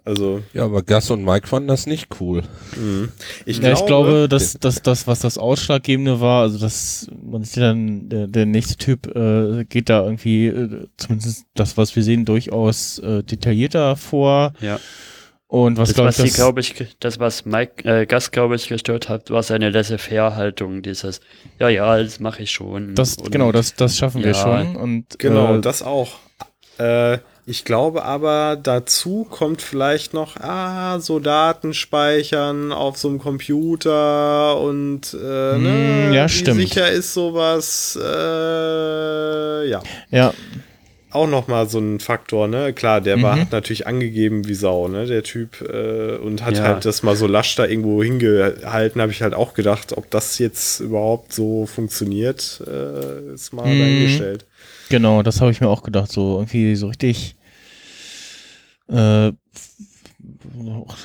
Also. Ja, aber Gus und Mike fanden das nicht cool. Mhm. Ich, ja, glaube, ich glaube, dass, dass das, was das Ausschlaggebende war, also dass man sieht dann, der, der nächste Typ äh, geht da irgendwie, äh, zumindest das, was wir sehen, durchaus äh, detaillierter vor. Ja. Und was, das, glaub was ich, das, glaube ich, das, was Mike äh, Gas, glaube ich, gestört hat, war seine Laissez-faire-Haltung, dieses, ja, ja, das mache ich schon. Das, und, genau, das, das schaffen ja, wir schon. Und, genau, äh, das auch. Äh, ich glaube aber, dazu kommt vielleicht noch, ah, so Daten speichern auf so einem Computer und äh, ne, hm, ja, wie stimmt. sicher ist sowas, äh, ja. Ja, auch noch mal so ein Faktor, ne? Klar, der mhm. war, hat natürlich angegeben wie Sau, ne? Der Typ äh, und hat ja. halt das mal so lasch da irgendwo hingehalten, habe ich halt auch gedacht, ob das jetzt überhaupt so funktioniert, äh, ist mal mhm. dahingestellt. Genau, das habe ich mir auch gedacht, so irgendwie so richtig äh,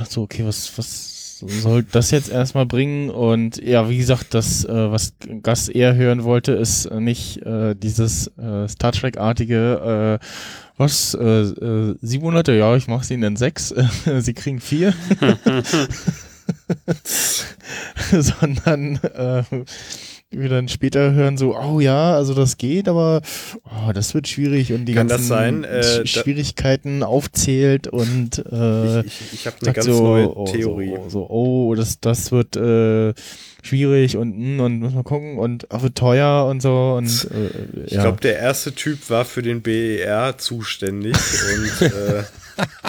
so, okay, was, was soll das jetzt erstmal bringen. Und ja, wie gesagt, das, äh, was Gas eher hören wollte, ist nicht äh, dieses äh, Star Trek-artige, äh, was, äh, äh, sieben Monate, ja, ich mache sie in sechs, [LAUGHS] sie kriegen vier. [LAUGHS] [LAUGHS] Sondern äh, wir dann später hören so, oh ja, also das geht, aber oh, das wird schwierig und die Kann ganzen äh, Schwierigkeiten aufzählt und äh, ich, ich, ich habe eine ganz so, neue oh, Theorie. So, so, oh, das, das wird äh, schwierig und hm, und muss man gucken und auch wird teuer und so und äh, ich ja. glaube, der erste Typ war für den BER zuständig und äh, [LAUGHS]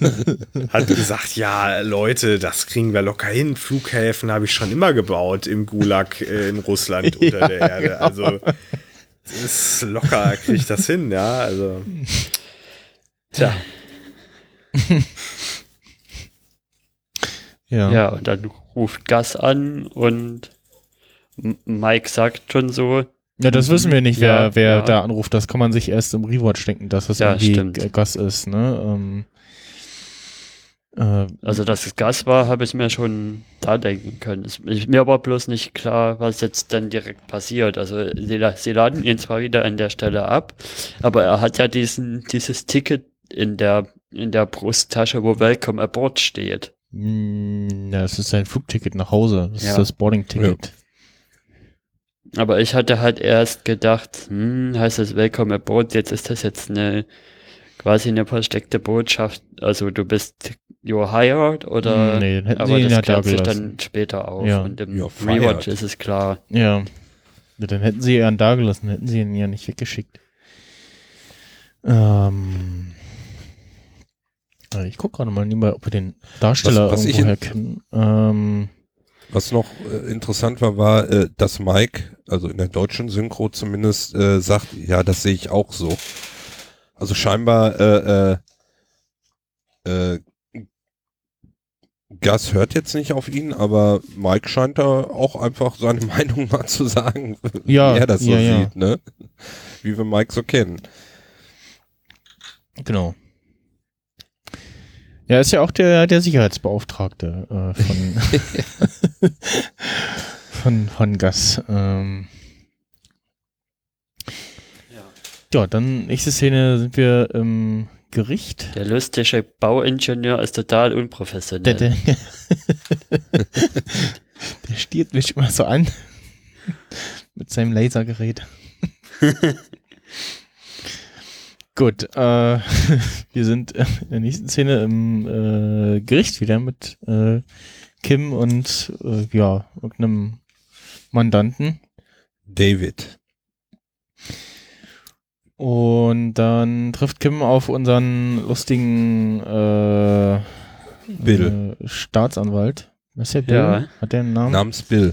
[LAUGHS] hat gesagt, ja, Leute, das kriegen wir locker hin. Flughäfen habe ich schon immer gebaut im Gulag äh, in Russland [LAUGHS] unter ja, der Erde. Genau. Also ist locker, kriege ich das hin, ja. Also. Tja. [LAUGHS] ja. ja, und dann ruft Gas an und Mike sagt schon so. Ja, das wissen wir nicht, wer, ja, wer ja. da anruft. Das kann man sich erst im Rewatch denken, dass das ja, irgendwie stimmt. Gas ist. Ne? Ähm, äh, also, dass es Gas war, habe ich mir schon da denken können. Es, mir war bloß nicht klar, was jetzt dann direkt passiert. Also, sie, sie laden ihn zwar wieder an der Stelle ab, aber er hat ja diesen, dieses Ticket in der, in der Brusttasche, wo Welcome Aboard steht. Hm, ja, das ist sein Flugticket nach Hause. Das ja. ist das Boarding-Ticket. Ja. Aber ich hatte halt erst gedacht, hm, heißt das Welcome Aboard, jetzt ist das jetzt eine quasi eine versteckte Botschaft. Also du bist you're hired oder hm, nee, hätten aber sie das klärt sich dann später auf. Ja. Und im Rewatch ist es klar. Ja. ja. Dann hätten sie ihn da gelassen, hätten sie ihn ja nicht weggeschickt. Ähm. Also ich gucke gerade mal lieber, ob wir den Darsteller was, was irgendwo kennen. Ähm, was noch äh, interessant war, war, äh, dass Mike, also in der deutschen Synchro zumindest, äh, sagt, ja, das sehe ich auch so. Also scheinbar äh, äh, äh, Gas hört jetzt nicht auf ihn, aber Mike scheint da auch einfach seine [LAUGHS] Meinung mal zu sagen, ja, wie er das so ja, sieht, ja. ne? Wie wir Mike so kennen. Genau. Ja, ist ja auch der, der Sicherheitsbeauftragte äh, von, [LAUGHS] von, von Gas. Ähm. Ja. ja, dann nächste Szene sind wir im Gericht. Der lustige Bauingenieur ist total unprofessionell. Der, der, [LAUGHS] der stiert mich immer so an mit seinem Lasergerät. [LAUGHS] Gut, äh, [LAUGHS] wir sind in der nächsten Szene im äh, Gericht wieder mit äh, Kim und äh, ja, irgendeinem Mandanten. David. Und dann trifft Kim auf unseren lustigen äh, Bill. Äh, Staatsanwalt. Was ist der Bill? Ja. Hat der einen Namen? Namens Bill.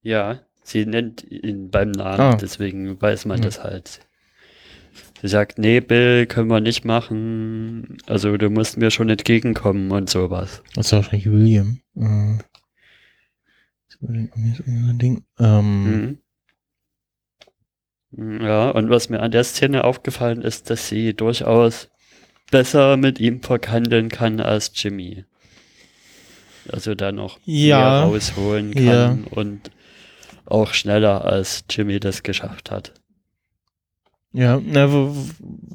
Ja, sie nennt ihn beim Namen, ah. deswegen weiß man ja. das halt. Sie sagt, nee, Bill, können wir nicht machen. Also du musst mir schon entgegenkommen und sowas. Das ist wahrscheinlich William. Äh, Ding. Ähm. Mhm. Ja, und was mir an der Szene aufgefallen ist, dass sie durchaus besser mit ihm verhandeln kann als Jimmy. Also da noch ja, mehr rausholen kann ja. und auch schneller als Jimmy das geschafft hat. Ja, na,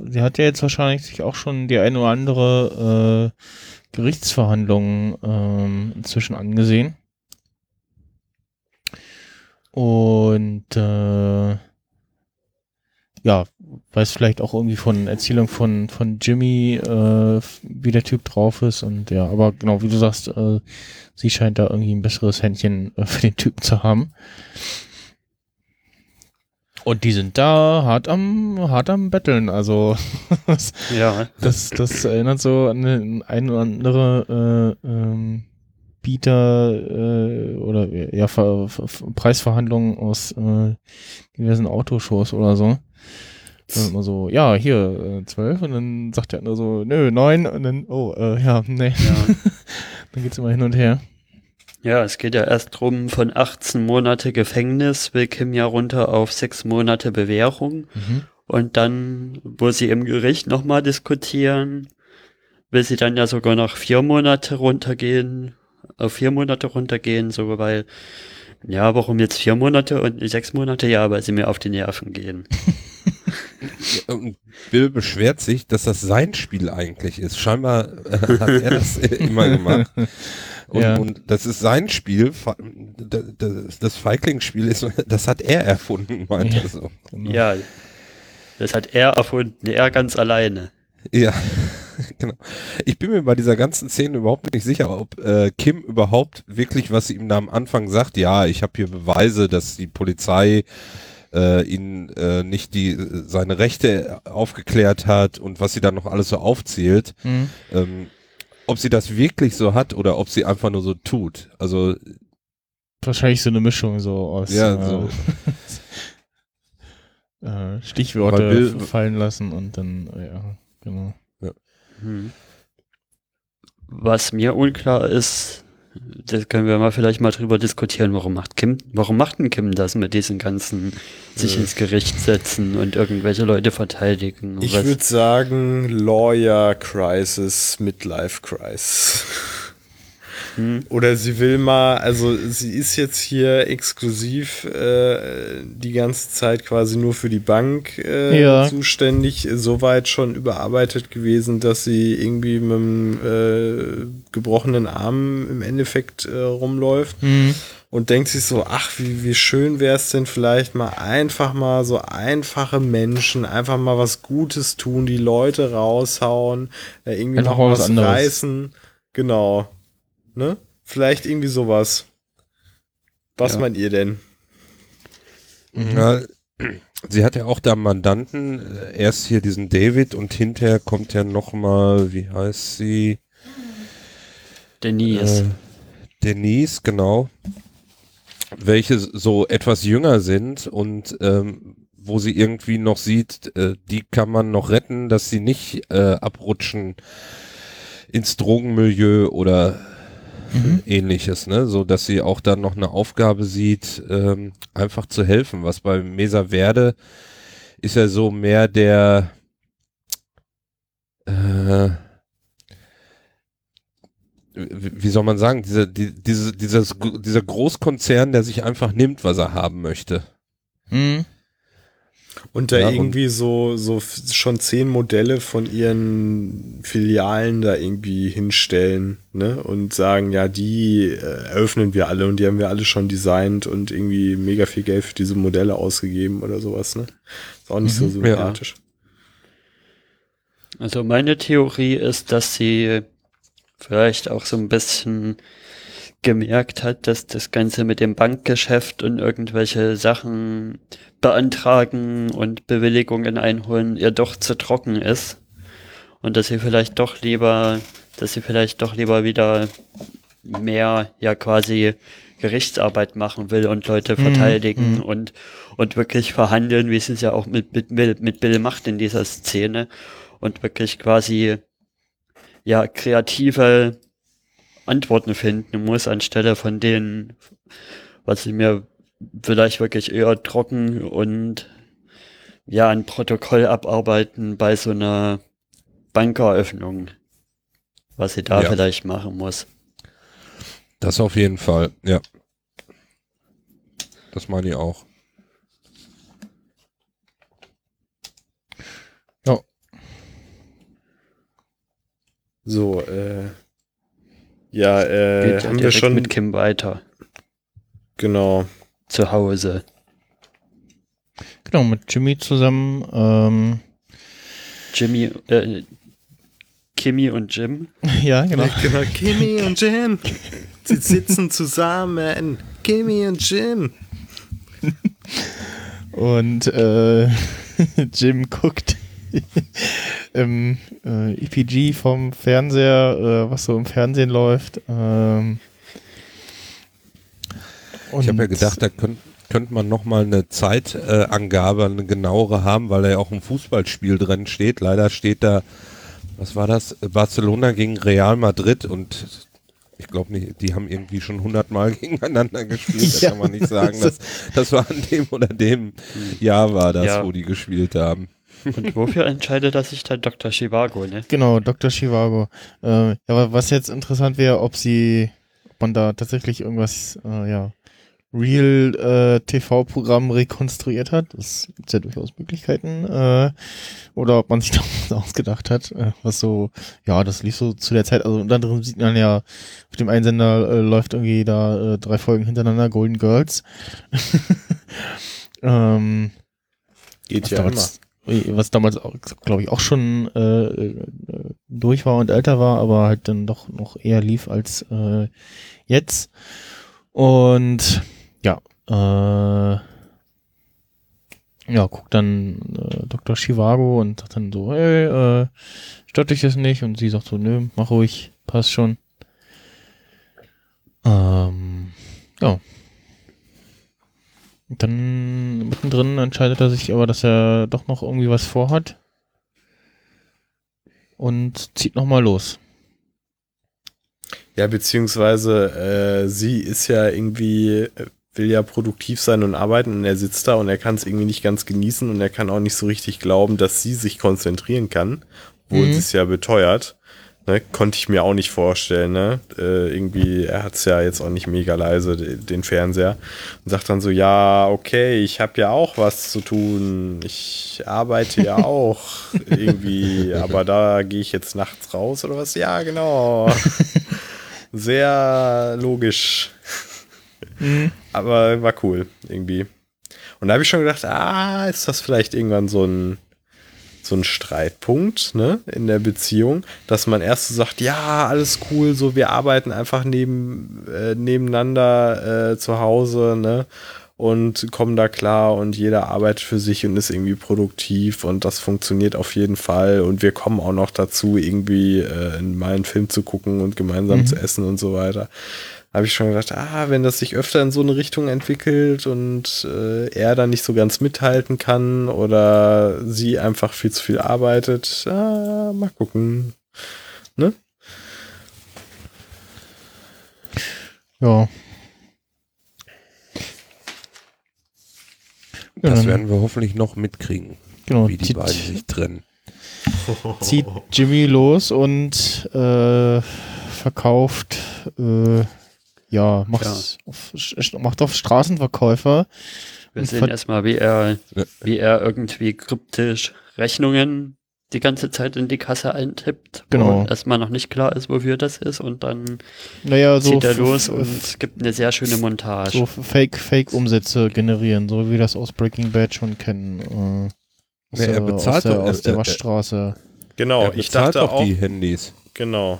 sie hat ja jetzt wahrscheinlich sich auch schon die eine oder andere äh, Gerichtsverhandlung ähm, inzwischen angesehen. Und äh, ja, weiß vielleicht auch irgendwie von Erzählung von, von Jimmy, äh, wie der Typ drauf ist. Und ja, aber genau, wie du sagst, äh, sie scheint da irgendwie ein besseres Händchen äh, für den Typen zu haben. Und die sind da hart am, hart am Betteln. Also [LAUGHS] ja. das, das erinnert so an eine, ein oder andere äh, ähm, Bieter äh, oder ja Ver, Ver, Preisverhandlungen aus äh, diversen Autoshows oder so. Immer so, ja, hier, äh, zwölf und dann sagt der andere so, nö, neun und dann, oh, äh, ja, nee. Ja. [LAUGHS] dann geht's immer hin und her. Ja, es geht ja erst drum, von 18 Monate Gefängnis will Kim ja runter auf sechs Monate Bewährung. Mhm. Und dann, wo sie im Gericht nochmal diskutieren, will sie dann ja sogar noch vier Monate runtergehen, auf vier Monate runtergehen, so weil, ja, warum jetzt vier Monate und sechs Monate? Ja, weil sie mir auf die Nerven gehen. [LAUGHS] und Bill beschwert sich, dass das sein Spiel eigentlich ist. Scheinbar äh, hat er das [LAUGHS] immer gemacht. Und, ja. und das ist sein Spiel, das, das Feigling-Spiel ist, das hat er erfunden, meinte er so. Genau. Ja, das hat er erfunden, er ganz alleine. Ja, [LAUGHS] genau. Ich bin mir bei dieser ganzen Szene überhaupt nicht sicher, ob äh, Kim überhaupt wirklich, was sie ihm da am Anfang sagt, ja, ich habe hier Beweise, dass die Polizei äh, ihn äh, nicht die seine Rechte aufgeklärt hat und was sie dann noch alles so aufzählt. Mhm. Ähm, ob sie das wirklich so hat oder ob sie einfach nur so tut. Also wahrscheinlich so eine Mischung so aus ja, äh, so. [LAUGHS] äh, Stichworte fallen lassen und dann ja genau. Ja. Hm. Was mir unklar ist, das können wir mal vielleicht mal drüber diskutieren, warum macht Kim, warum macht denn Kim das mit diesen ganzen sich ins Gericht setzen und irgendwelche Leute verteidigen? Ich würde sagen Lawyer Crisis, Midlife Crisis. Hm. Oder sie will mal, also sie ist jetzt hier exklusiv äh, die ganze Zeit quasi nur für die Bank äh, ja. zuständig, soweit schon überarbeitet gewesen, dass sie irgendwie mit einem äh, gebrochenen Arm im Endeffekt äh, rumläuft. Mhm. Und denkt sich so, ach, wie, wie schön wäre es denn vielleicht mal einfach mal so einfache Menschen, einfach mal was Gutes tun, die Leute raushauen, äh, irgendwie noch was, was reißen. Genau. Ne? Vielleicht irgendwie sowas. Was ja. meint ihr denn? Ja, sie hat ja auch da Mandanten, äh, erst hier diesen David und hinterher kommt ja nochmal, wie heißt sie? Denise. Äh, Denise, genau. Welche so etwas jünger sind und ähm, wo sie irgendwie noch sieht, äh, die kann man noch retten, dass sie nicht äh, abrutschen ins Drogenmilieu oder mhm. ähnliches, ne? So dass sie auch dann noch eine Aufgabe sieht, ähm, einfach zu helfen. Was bei Mesa Verde ist ja so mehr der äh, wie soll man sagen, diese, die, diese, dieses, dieser Großkonzern, der sich einfach nimmt, was er haben möchte. Mhm. Und da ja, irgendwie und so, so schon zehn Modelle von ihren Filialen da irgendwie hinstellen, ne? Und sagen, ja, die äh, eröffnen wir alle und die haben wir alle schon designt und irgendwie mega viel Geld für diese Modelle ausgegeben oder sowas, ne? Ist auch nicht mhm, so sympathisch. Ja. Also meine Theorie ist, dass sie vielleicht auch so ein bisschen gemerkt hat, dass das Ganze mit dem Bankgeschäft und irgendwelche Sachen beantragen und Bewilligungen einholen ihr doch zu trocken ist. Und dass sie vielleicht doch lieber, dass sie vielleicht doch lieber wieder mehr ja quasi Gerichtsarbeit machen will und Leute mhm, verteidigen mhm. und, und wirklich verhandeln, wie sie es ja auch mit, mit, mit Bill macht in dieser Szene und wirklich quasi ja kreative Antworten finden muss, anstelle von denen, was ich mir vielleicht wirklich eher trocken und ja, ein Protokoll abarbeiten bei so einer Bankeröffnung, was sie da ja. vielleicht machen muss. Das auf jeden Fall, ja. Das meine ich auch. Ja. So, äh, ja, äh, Geht haben wir schon mit Kim weiter. Genau. Zu Hause. Genau, mit Jimmy zusammen. Ähm, Jimmy, äh, Kimmy und Jim. [LAUGHS] Ja, genau. genau. Kimmy und Jim. Sie sitzen zusammen. Kimmy und Jim. und äh, [LAUGHS] Jim guckt im [LAUGHS] äh, EPG vom Fernseher, äh, was so im Fernsehen läuft. Ähm, ich habe ja gedacht, da könnte könnte man noch mal eine Zeitangabe, äh, eine genauere haben, weil da ja auch ein Fußballspiel drin steht. Leider steht da, was war das? Barcelona gegen Real Madrid und ich glaube nicht, die haben irgendwie schon hundertmal [LAUGHS] gegeneinander gespielt. Ja. Da kann man nicht sagen, dass das war an dem oder dem Jahr war das, ja. wo die gespielt haben. Und wofür entscheidet er sich dann Dr. Chivago, ne? Genau, Dr. Chivago. Äh, ja, was jetzt interessant wäre, ob sie, ob man da tatsächlich irgendwas, äh, ja, Real-TV-Programm äh, rekonstruiert hat. Das gibt ja durchaus Möglichkeiten. Äh, oder ob man sich [LAUGHS] da ausgedacht hat, äh, was so, ja, das lief so zu der Zeit. Also unter anderem sieht man ja, auf dem Einsender äh, läuft irgendwie da äh, drei Folgen hintereinander Golden Girls. [LAUGHS] ähm, Geht ja immer. Was damals, glaube ich, auch schon äh, äh, durch war und älter war, aber halt dann doch noch eher lief als äh, jetzt. Und ja, äh, ja, guckt dann äh, Dr. Chivago und sagt dann so, hey, äh, stört dich das nicht? Und sie sagt so, nö, mach ruhig, passt schon. Ähm, ja. Dann mittendrin entscheidet er sich aber, dass er doch noch irgendwie was vorhat. Und zieht nochmal los. Ja, beziehungsweise äh, sie ist ja irgendwie, will ja produktiv sein und arbeiten und er sitzt da und er kann es irgendwie nicht ganz genießen und er kann auch nicht so richtig glauben, dass sie sich konzentrieren kann, obwohl mhm. sie es ja beteuert. Ne, konnte ich mir auch nicht vorstellen, ne? Äh, irgendwie, er hat es ja jetzt auch nicht mega leise, den Fernseher. Und sagt dann so, ja, okay, ich habe ja auch was zu tun. Ich arbeite ja [LAUGHS] auch irgendwie, aber da gehe ich jetzt nachts raus oder was? Ja, genau. [LAUGHS] Sehr logisch. Mhm. Aber war cool, irgendwie. Und da habe ich schon gedacht, ah, ist das vielleicht irgendwann so ein, so ein Streitpunkt, ne, in der Beziehung, dass man erst so sagt, ja, alles cool, so wir arbeiten einfach neben, äh, nebeneinander äh, zu Hause, ne, und kommen da klar und jeder arbeitet für sich und ist irgendwie produktiv und das funktioniert auf jeden Fall und wir kommen auch noch dazu, irgendwie äh, mal einen Film zu gucken und gemeinsam mhm. zu essen und so weiter. Habe ich schon gedacht, ah, wenn das sich öfter in so eine Richtung entwickelt und äh, er dann nicht so ganz mithalten kann oder sie einfach viel zu viel arbeitet, ah, mal gucken. Ne? Ja, Das werden wir hoffentlich noch mitkriegen, genau, wie die zieht, beiden sich trennen. [LAUGHS] Zieht Jimmy los und äh, verkauft, äh, ja, macht, ja. Auf, macht auf Straßenverkäufer. Wir sehen erstmal, wie er, wie er irgendwie kryptisch Rechnungen die ganze Zeit in die Kasse eintippt. Genau. erstmal noch nicht klar ist, wofür das ist und dann naja, so zieht er los und es gibt eine sehr schöne Montage. So Fake, Fake-Umsätze generieren, so wie wir das aus Breaking Bad schon kennen. Äh, aus, ja, er bezahlt aus der, aus der Waschstraße. Genau, ich dachte auch die Handys. Genau.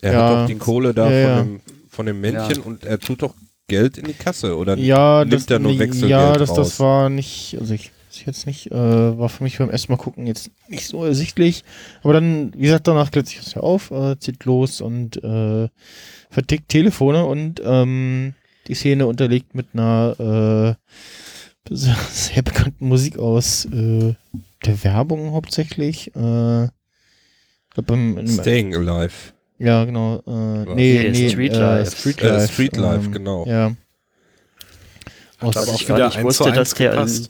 Er ja, hat doch die Kohle da ja, von, dem, von dem Männchen und er tut doch Geld in die Kasse oder ja, nimmt das, er nur Wechselgeld Ja, das, das war nicht, also ich ich jetzt nicht, äh, war für mich beim ersten Mal gucken jetzt nicht so ersichtlich. Aber dann, wie gesagt, danach klärt sich das ja auf, äh, zieht los und äh, vertickt Telefone und ähm, die Szene unterlegt mit einer äh, [LAUGHS] sehr bekannten Musik aus äh, der Werbung hauptsächlich. Äh, glaub, beim, im, Staying Alive. Ja, genau. Äh, nee, nee, Street äh, Life. Street Life, äh, Street Life ähm, genau. Ja. Aus, aber ich gar nicht wusste, dass der in,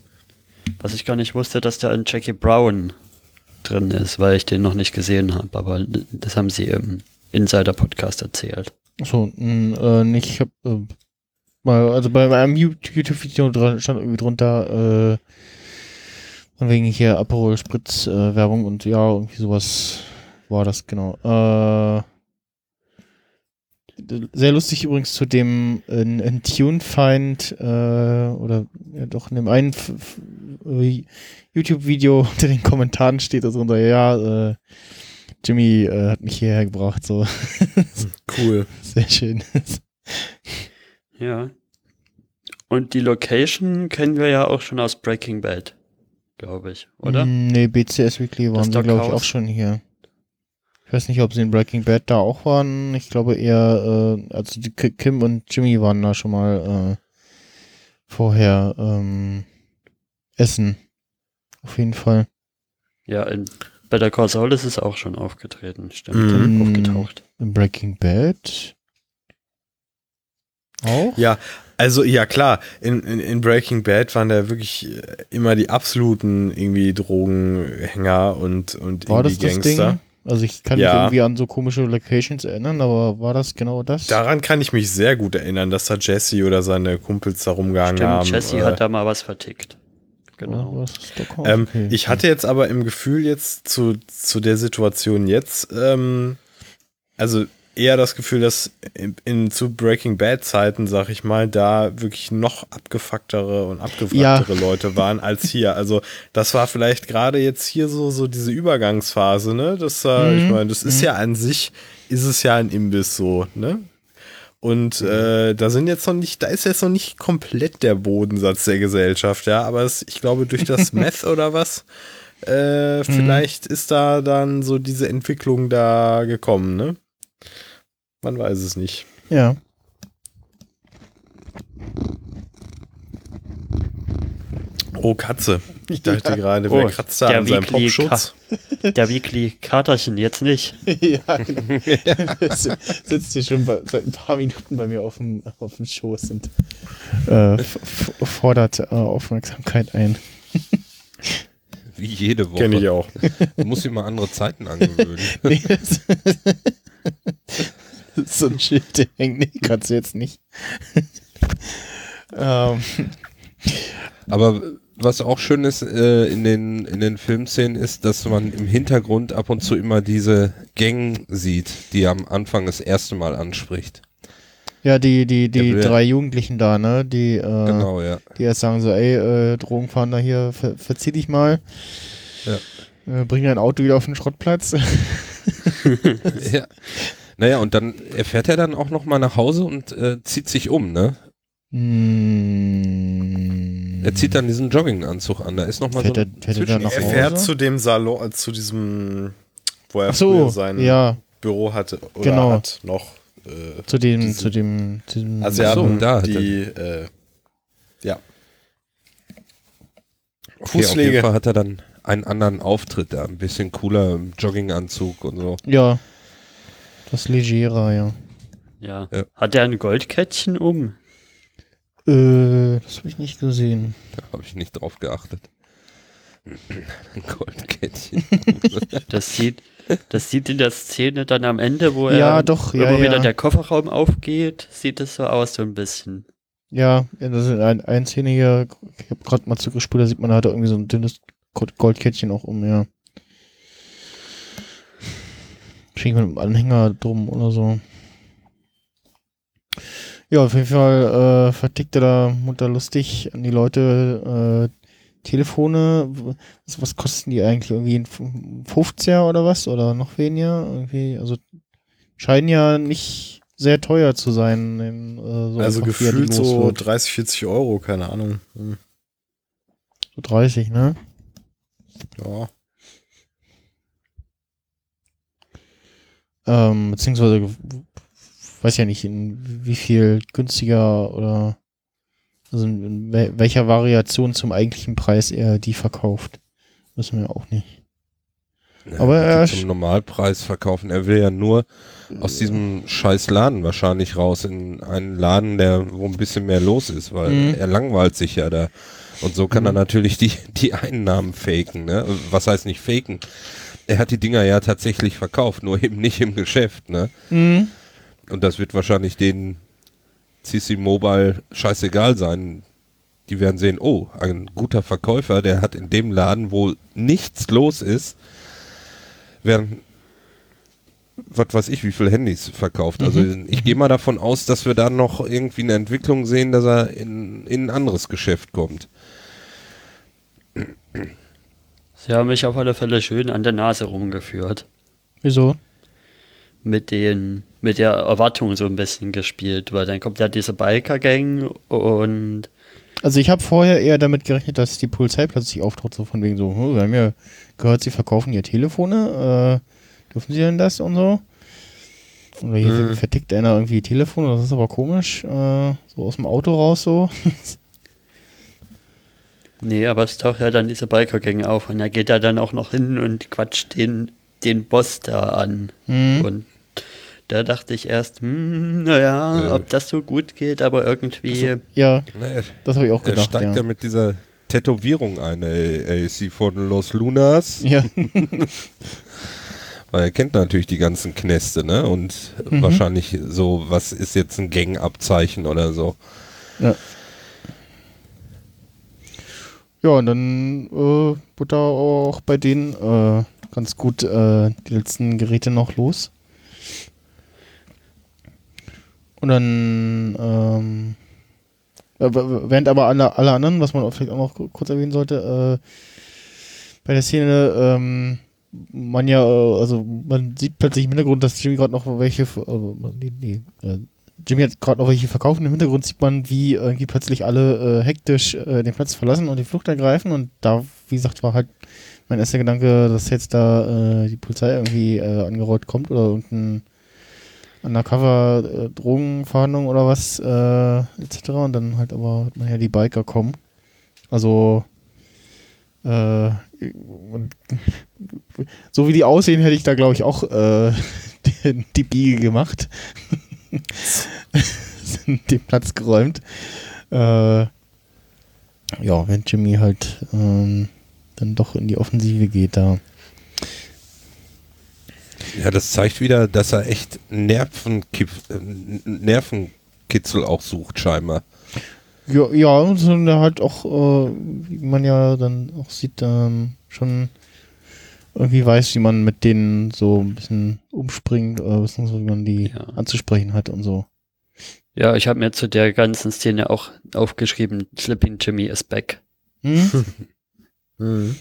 was ich gar nicht wusste, dass da ein Jackie Brown drin ist, weil ich den noch nicht gesehen habe. Aber das haben sie im Insider-Podcast erzählt. So, äh, nicht, ich hab, äh, mal, also bei meinem YouTube-Video stand irgendwie drunter, äh, von wegen hier Aperol Spritz äh, Werbung und ja, irgendwie sowas war das, genau. Äh, sehr lustig übrigens zu dem in, in Tunefind äh, oder ja, doch in dem einen äh, YouTube-Video [LAUGHS] unter den Kommentaren steht da drunter, ja, äh, Jimmy äh, hat mich hierher gebracht, so. cool. [LAUGHS] Sehr schön. ja. Und die Location kennen wir ja auch schon aus Breaking Bad, glaube ich, oder? Mm, nee, BCS Weekly waren sie, glaube ich, auch schon hier. Ich weiß nicht, ob sie in Breaking Bad da auch waren. Ich glaube eher, äh, also die Kim und Jimmy waren da schon mal äh, vorher ähm, essen. Auf jeden Fall. Ja, in Better Call Saul ist es auch schon aufgetreten, stimmt. Mhm. Aufgetaucht. In Breaking Bad auch? Ja, also ja klar, in, in, in, Breaking Bad waren da wirklich immer die absoluten irgendwie Drogenhänger und, und War irgendwie das Gangster. Das Ding? Also ich kann ja. mich irgendwie an so komische Locations erinnern, aber war das genau das? Daran kann ich mich sehr gut erinnern, dass da Jesse oder seine Kumpels da rumgegangen Stimmt, haben. Jesse äh, hat da mal was vertickt. Genau. Oh, ähm, okay. Ich hatte jetzt aber im Gefühl jetzt zu, zu der Situation jetzt, ähm, also eher das Gefühl, dass in, in zu Breaking Bad Zeiten, sag ich mal, da wirklich noch abgefucktere und abgewracktere ja. Leute waren als hier. Also das war vielleicht gerade jetzt hier so so diese Übergangsphase, ne? Das, äh, mhm. ich meine, das ist mhm. ja an sich ist es ja ein Imbiss so, ne? Und äh, da sind jetzt noch nicht, da ist jetzt noch nicht komplett der Bodensatz der Gesellschaft, ja, aber es, ich glaube, durch das [LAUGHS] Meth oder was, äh, mhm. vielleicht ist da dann so diese Entwicklung da gekommen, ne? Man weiß es nicht. Ja. Oh, Katze. Ich dachte ja. gerade, wer oh, kratzt da an seinem Popschutz? der Weekly Katerchen jetzt nicht. [LAUGHS] ja, genau. [LAUGHS] sitzt hier schon bei, seit ein paar Minuten bei mir auf dem, auf dem Schoß und äh, fordert äh, Aufmerksamkeit ein. Wie jede Woche. Kenne ich auch. Du musst dir mal andere Zeiten angewöhnen. [LAUGHS] nee, [LAUGHS] so ein Schild, der hängt. Nee, kannst du jetzt nicht. ähm. Aber was auch schön ist äh, in, den, in den Filmszenen ist, dass man im Hintergrund ab und zu immer diese Gang sieht, die am Anfang das erste Mal anspricht. Ja, die, die, die ja, drei Jugendlichen da, ne? Die, äh, genau, ja. die erst sagen so, ey, äh, Drogenfahnder hier, ver verzieh dich mal. Ja. Äh, bring dein Auto wieder auf den Schrottplatz. [LAUGHS] [LAUGHS] ja. Naja, und dann erfährt er dann auch nochmal nach Hause und äh, zieht sich um, ne? Mm. Er zieht dann diesen Jogginganzug an. Da ist nochmal so ein er, er, er fährt zu dem Salon, äh, zu diesem, wo er so, früher sein ja. Büro hatte oder genau. hat noch. Äh, zu dem, diese, zu dem, zu dem Asiaten, so, da die, äh, ja. Okay, Fußpflege. Auf jeden Fall hat er dann einen anderen Auftritt da, ein bisschen cooler im Jogginganzug und so. Ja, das Legerer, ja. Ja. ja. Hat er ein Goldkettchen um? Äh, das habe ich nicht gesehen. Da habe ich nicht drauf geachtet. Ein Goldkettchen. [LAUGHS] das sieht, das sieht in der Szene dann am Ende, wo ja, er doch, ja, ja. wieder der Kofferraum aufgeht, sieht es so aus so ein bisschen. Ja, das ist ein, ein Szene hier, ich habe gerade mal zurückgespult, da sieht man, da hat er irgendwie so ein dünnes Goldkettchen auch um, ja. Wahrscheinlich mit einem Anhänger drum oder so. Ja, auf jeden Fall äh, vertickt er da munter lustig an die Leute äh, Telefone. Was, was, kosten die eigentlich? Irgendwie ein 50er oder was? Oder noch weniger? Irgendwie, also scheinen ja nicht sehr teuer zu sein. In, äh, so also gefühlt so wird. 30, 40 Euro, keine Ahnung. Hm. So 30, ne? Ja. Ähm, beziehungsweise weiß ja nicht, in wie viel günstiger oder also in welcher Variation zum eigentlichen Preis er die verkauft. Wissen wir auch nicht. Ja, Aber er zum Normalpreis verkaufen. Er will ja nur aus diesem scheiß Laden wahrscheinlich raus in einen Laden, der wo ein bisschen mehr los ist, weil mhm. er langweilt sich ja da. Und so kann mhm. er natürlich die, die Einnahmen faken. Ne? Was heißt nicht faken? er hat die Dinger ja tatsächlich verkauft, nur eben nicht im Geschäft, ne? Mhm. Und das wird wahrscheinlich den CC Mobile scheißegal sein. Die werden sehen, oh, ein guter Verkäufer, der hat in dem Laden, wo nichts los ist, werden was weiß ich, wie viele Handys verkauft. Also mhm. ich gehe mal davon aus, dass wir da noch irgendwie eine Entwicklung sehen, dass er in, in ein anderes Geschäft kommt. Sie haben mich auf alle Fälle schön an der Nase rumgeführt. Wieso? Mit den, mit der Erwartung so ein bisschen gespielt, weil dann kommt ja diese Biker-Gang und. Also ich habe vorher eher damit gerechnet, dass die Polizei plötzlich auftaucht, so von wegen so, hm, wir haben ja gehört, sie verkaufen ihr Telefone, äh, dürfen sie denn das und so? Oder hier mhm. vertickt einer irgendwie Telefon, das ist aber komisch, äh, so aus dem Auto raus so. [LAUGHS] Nee, aber es taucht ja dann diese Biker-Gang auf und er geht da dann auch noch hin und quatscht den, den Boss da an. Mhm. Und da dachte ich erst, hm, naja, ja. ob das so gut geht, aber irgendwie. Also, ja, das habe ich auch gedacht. Er steigt ja. ja mit dieser Tätowierung ein, ey, sie von Los Lunas? Ja. [LAUGHS] Weil er kennt natürlich die ganzen Knäste, ne? Und mhm. wahrscheinlich so, was ist jetzt ein Gangabzeichen oder so. Ja. Ja, und dann äh, wird da auch bei denen äh, ganz gut äh, die letzten Geräte noch los. Und dann, ähm, während aber alle, alle anderen, was man vielleicht auch noch kurz erwähnen sollte, äh, bei der Szene, ähm, man ja, äh, also man sieht plötzlich im Hintergrund, dass Jimmy gerade noch welche, äh, nee, nee, äh, Jimmy hat gerade noch welche verkaufen. Im Hintergrund sieht man, wie irgendwie plötzlich alle äh, hektisch äh, den Platz verlassen und die Flucht ergreifen. Und da, wie gesagt, war halt mein erster Gedanke, dass jetzt da äh, die Polizei irgendwie äh, angerollt kommt oder irgendein Undercover äh, Drogenverhandlung oder was äh, etc. Und dann halt aber hat die Biker kommen. Also äh, [LAUGHS] so wie die aussehen, hätte ich da glaube ich auch äh, [LAUGHS] die Biege gemacht. [LAUGHS] den Platz geräumt. Äh, ja, wenn Jimmy halt ähm, dann doch in die Offensive geht, da. Ja, das zeigt wieder, dass er echt Nervenkip Nervenkitzel auch sucht, scheinbar. Ja, ja, und er halt auch, äh, wie man ja dann auch sieht, ähm, schon irgendwie weiß, wie man mit denen so ein bisschen umspringt oder wissen, wie man die ja. anzusprechen hat und so. Ja, ich habe mir zu der ganzen Szene auch aufgeschrieben, Slipping Jimmy is back. Hm? [LAUGHS] hm.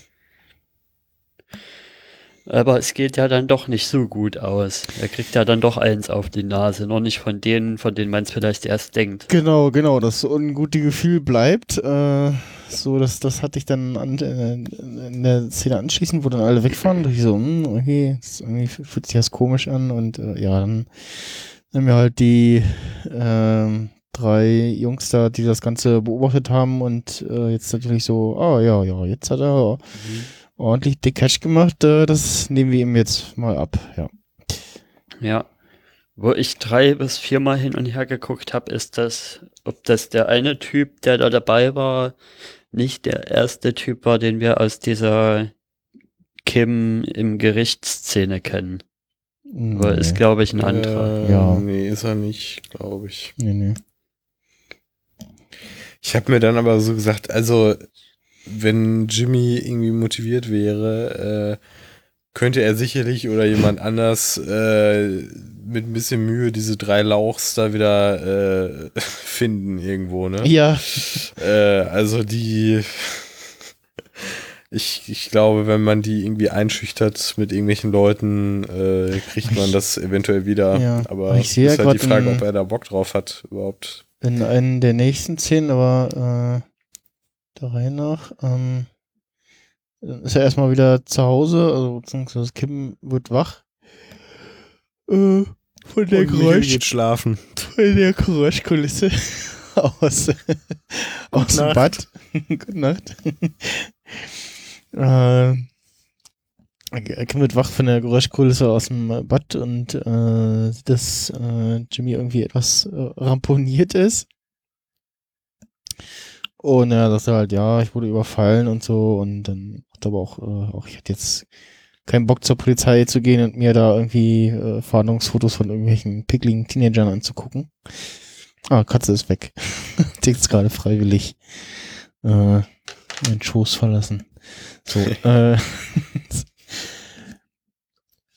Aber es geht ja dann doch nicht so gut aus. Er kriegt ja dann doch eins auf die Nase, noch nicht von denen, von denen man es vielleicht erst denkt. Genau, genau, das ungute Gefühl bleibt. Äh, so, das, das hatte ich dann an, äh, in der Szene anschließend, wo dann alle wegfahren. Und ich so, hm, okay, das irgendwie fühlt sich das komisch an. Und äh, ja, dann haben wir halt die äh, drei Jungs da, die das Ganze beobachtet haben und äh, jetzt natürlich so, ah ja, ja, jetzt hat er. Mhm ordentlich dick Cash gemacht. Äh, das nehmen wir ihm jetzt mal ab, ja. Ja. Wo ich drei bis viermal hin und her geguckt habe, ist das, ob das der eine Typ, der da dabei war, nicht der erste Typ war, den wir aus dieser Kim im Gerichtsszene kennen. Nee. Aber ist, glaube ich, ein anderer. Äh, ja. Nee, ist er nicht, glaube ich. Nee, nee. Ich habe mir dann aber so gesagt, also wenn Jimmy irgendwie motiviert wäre, äh, könnte er sicherlich oder jemand anders äh, mit ein bisschen Mühe diese drei Lauchs da wieder äh, [LAUGHS] finden irgendwo, ne? Ja. Äh, also die ich, ich glaube, wenn man die irgendwie einschüchtert mit irgendwelchen Leuten, äh, kriegt man das eventuell wieder. Ja, aber ich sehe ist halt die Frage, ob er da Bock drauf hat überhaupt. In einer der nächsten Szenen, aber äh, der Reihe nach. Ähm, ist er erstmal wieder zu Hause, also beziehungsweise Kim wird wach. Äh, von der Geräusch. Geht schlafen. Von der Geräuschkulisse [LAUGHS] aus, aus dem Bad. [LAUGHS] Gute Nacht. äh, Kim wird wach von der Geräuschkulisse aus dem Bad und äh, dass äh, Jimmy irgendwie etwas äh, ramponiert ist. Und er sagte halt, ja, ich wurde überfallen und so. Und dann aber auch, äh, auch ich hatte jetzt keinen Bock zur Polizei zu gehen und mir da irgendwie äh, Fahndungsfotos von irgendwelchen pickligen Teenagern anzugucken. Ah, Katze ist weg. [LAUGHS] Jetzt gerade freiwillig äh, meinen Schoß verlassen. So, [LAUGHS] äh,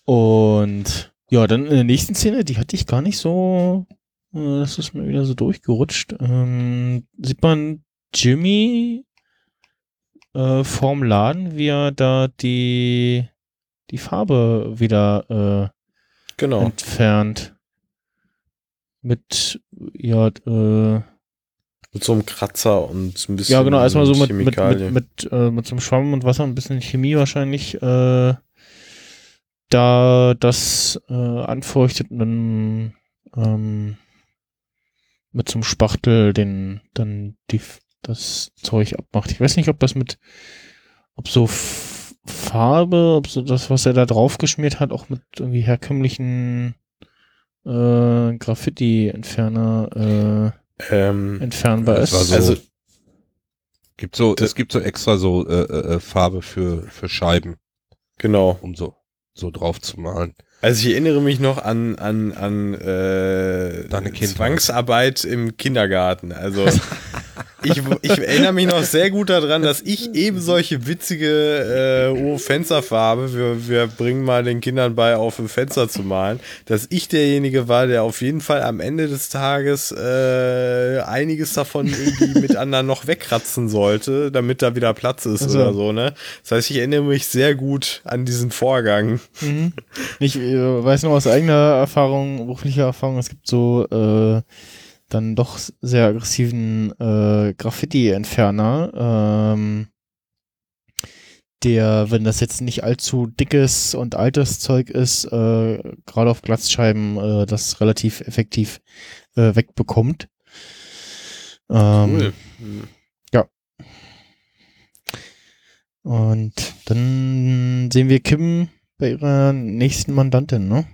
und ja, dann in der nächsten Szene, die hatte ich gar nicht so, äh, das ist mir wieder so durchgerutscht, ähm, sieht man Jimmy äh, vorm Laden, wie er da die, die Farbe wieder äh, genau. entfernt. Mit, ja, äh, mit so einem Kratzer und ein bisschen. Ja, genau, erstmal so mit, mit, mit, mit, äh, mit so einem Schwamm und Wasser, ein bisschen Chemie wahrscheinlich, äh, da das äh, anfeuchtet und dann ähm, mit so einem Spachtel den dann die das Zeug abmacht. Ich weiß nicht, ob das mit, ob so Farbe, ob so das, was er da drauf geschmiert hat, auch mit irgendwie herkömmlichen äh, Graffiti-Entferner äh, ähm, entfernbar ist. So, also gibt so, es gibt so extra so äh, äh, äh, Farbe für für Scheiben. Genau. Um so so drauf zu malen. Also ich erinnere mich noch an, an, an äh, Zwangsarbeit im Kindergarten. Also [LAUGHS] ich, ich erinnere mich noch sehr gut daran, dass ich eben solche witzige äh, oh, Fensterfarbe, wir, wir bringen mal den Kindern bei, auf dem Fenster zu malen, dass ich derjenige war, der auf jeden Fall am Ende des Tages äh, einiges davon irgendwie [LAUGHS] mit anderen noch wegkratzen sollte, damit da wieder Platz ist also. oder so, ne? Das heißt, ich erinnere mich sehr gut an diesen Vorgang. Mhm. [LAUGHS] Ich äh, weiß noch aus eigener Erfahrung, beruflicher Erfahrung, es gibt so äh, dann doch sehr aggressiven äh, Graffiti-Entferner, ähm, der, wenn das jetzt nicht allzu dickes und altes Zeug ist, äh, gerade auf Glatzscheiben äh, das relativ effektiv äh, wegbekommt. Ähm, cool. Ja. Und dann sehen wir Kim bei ihrer nächsten Mandantin, ne?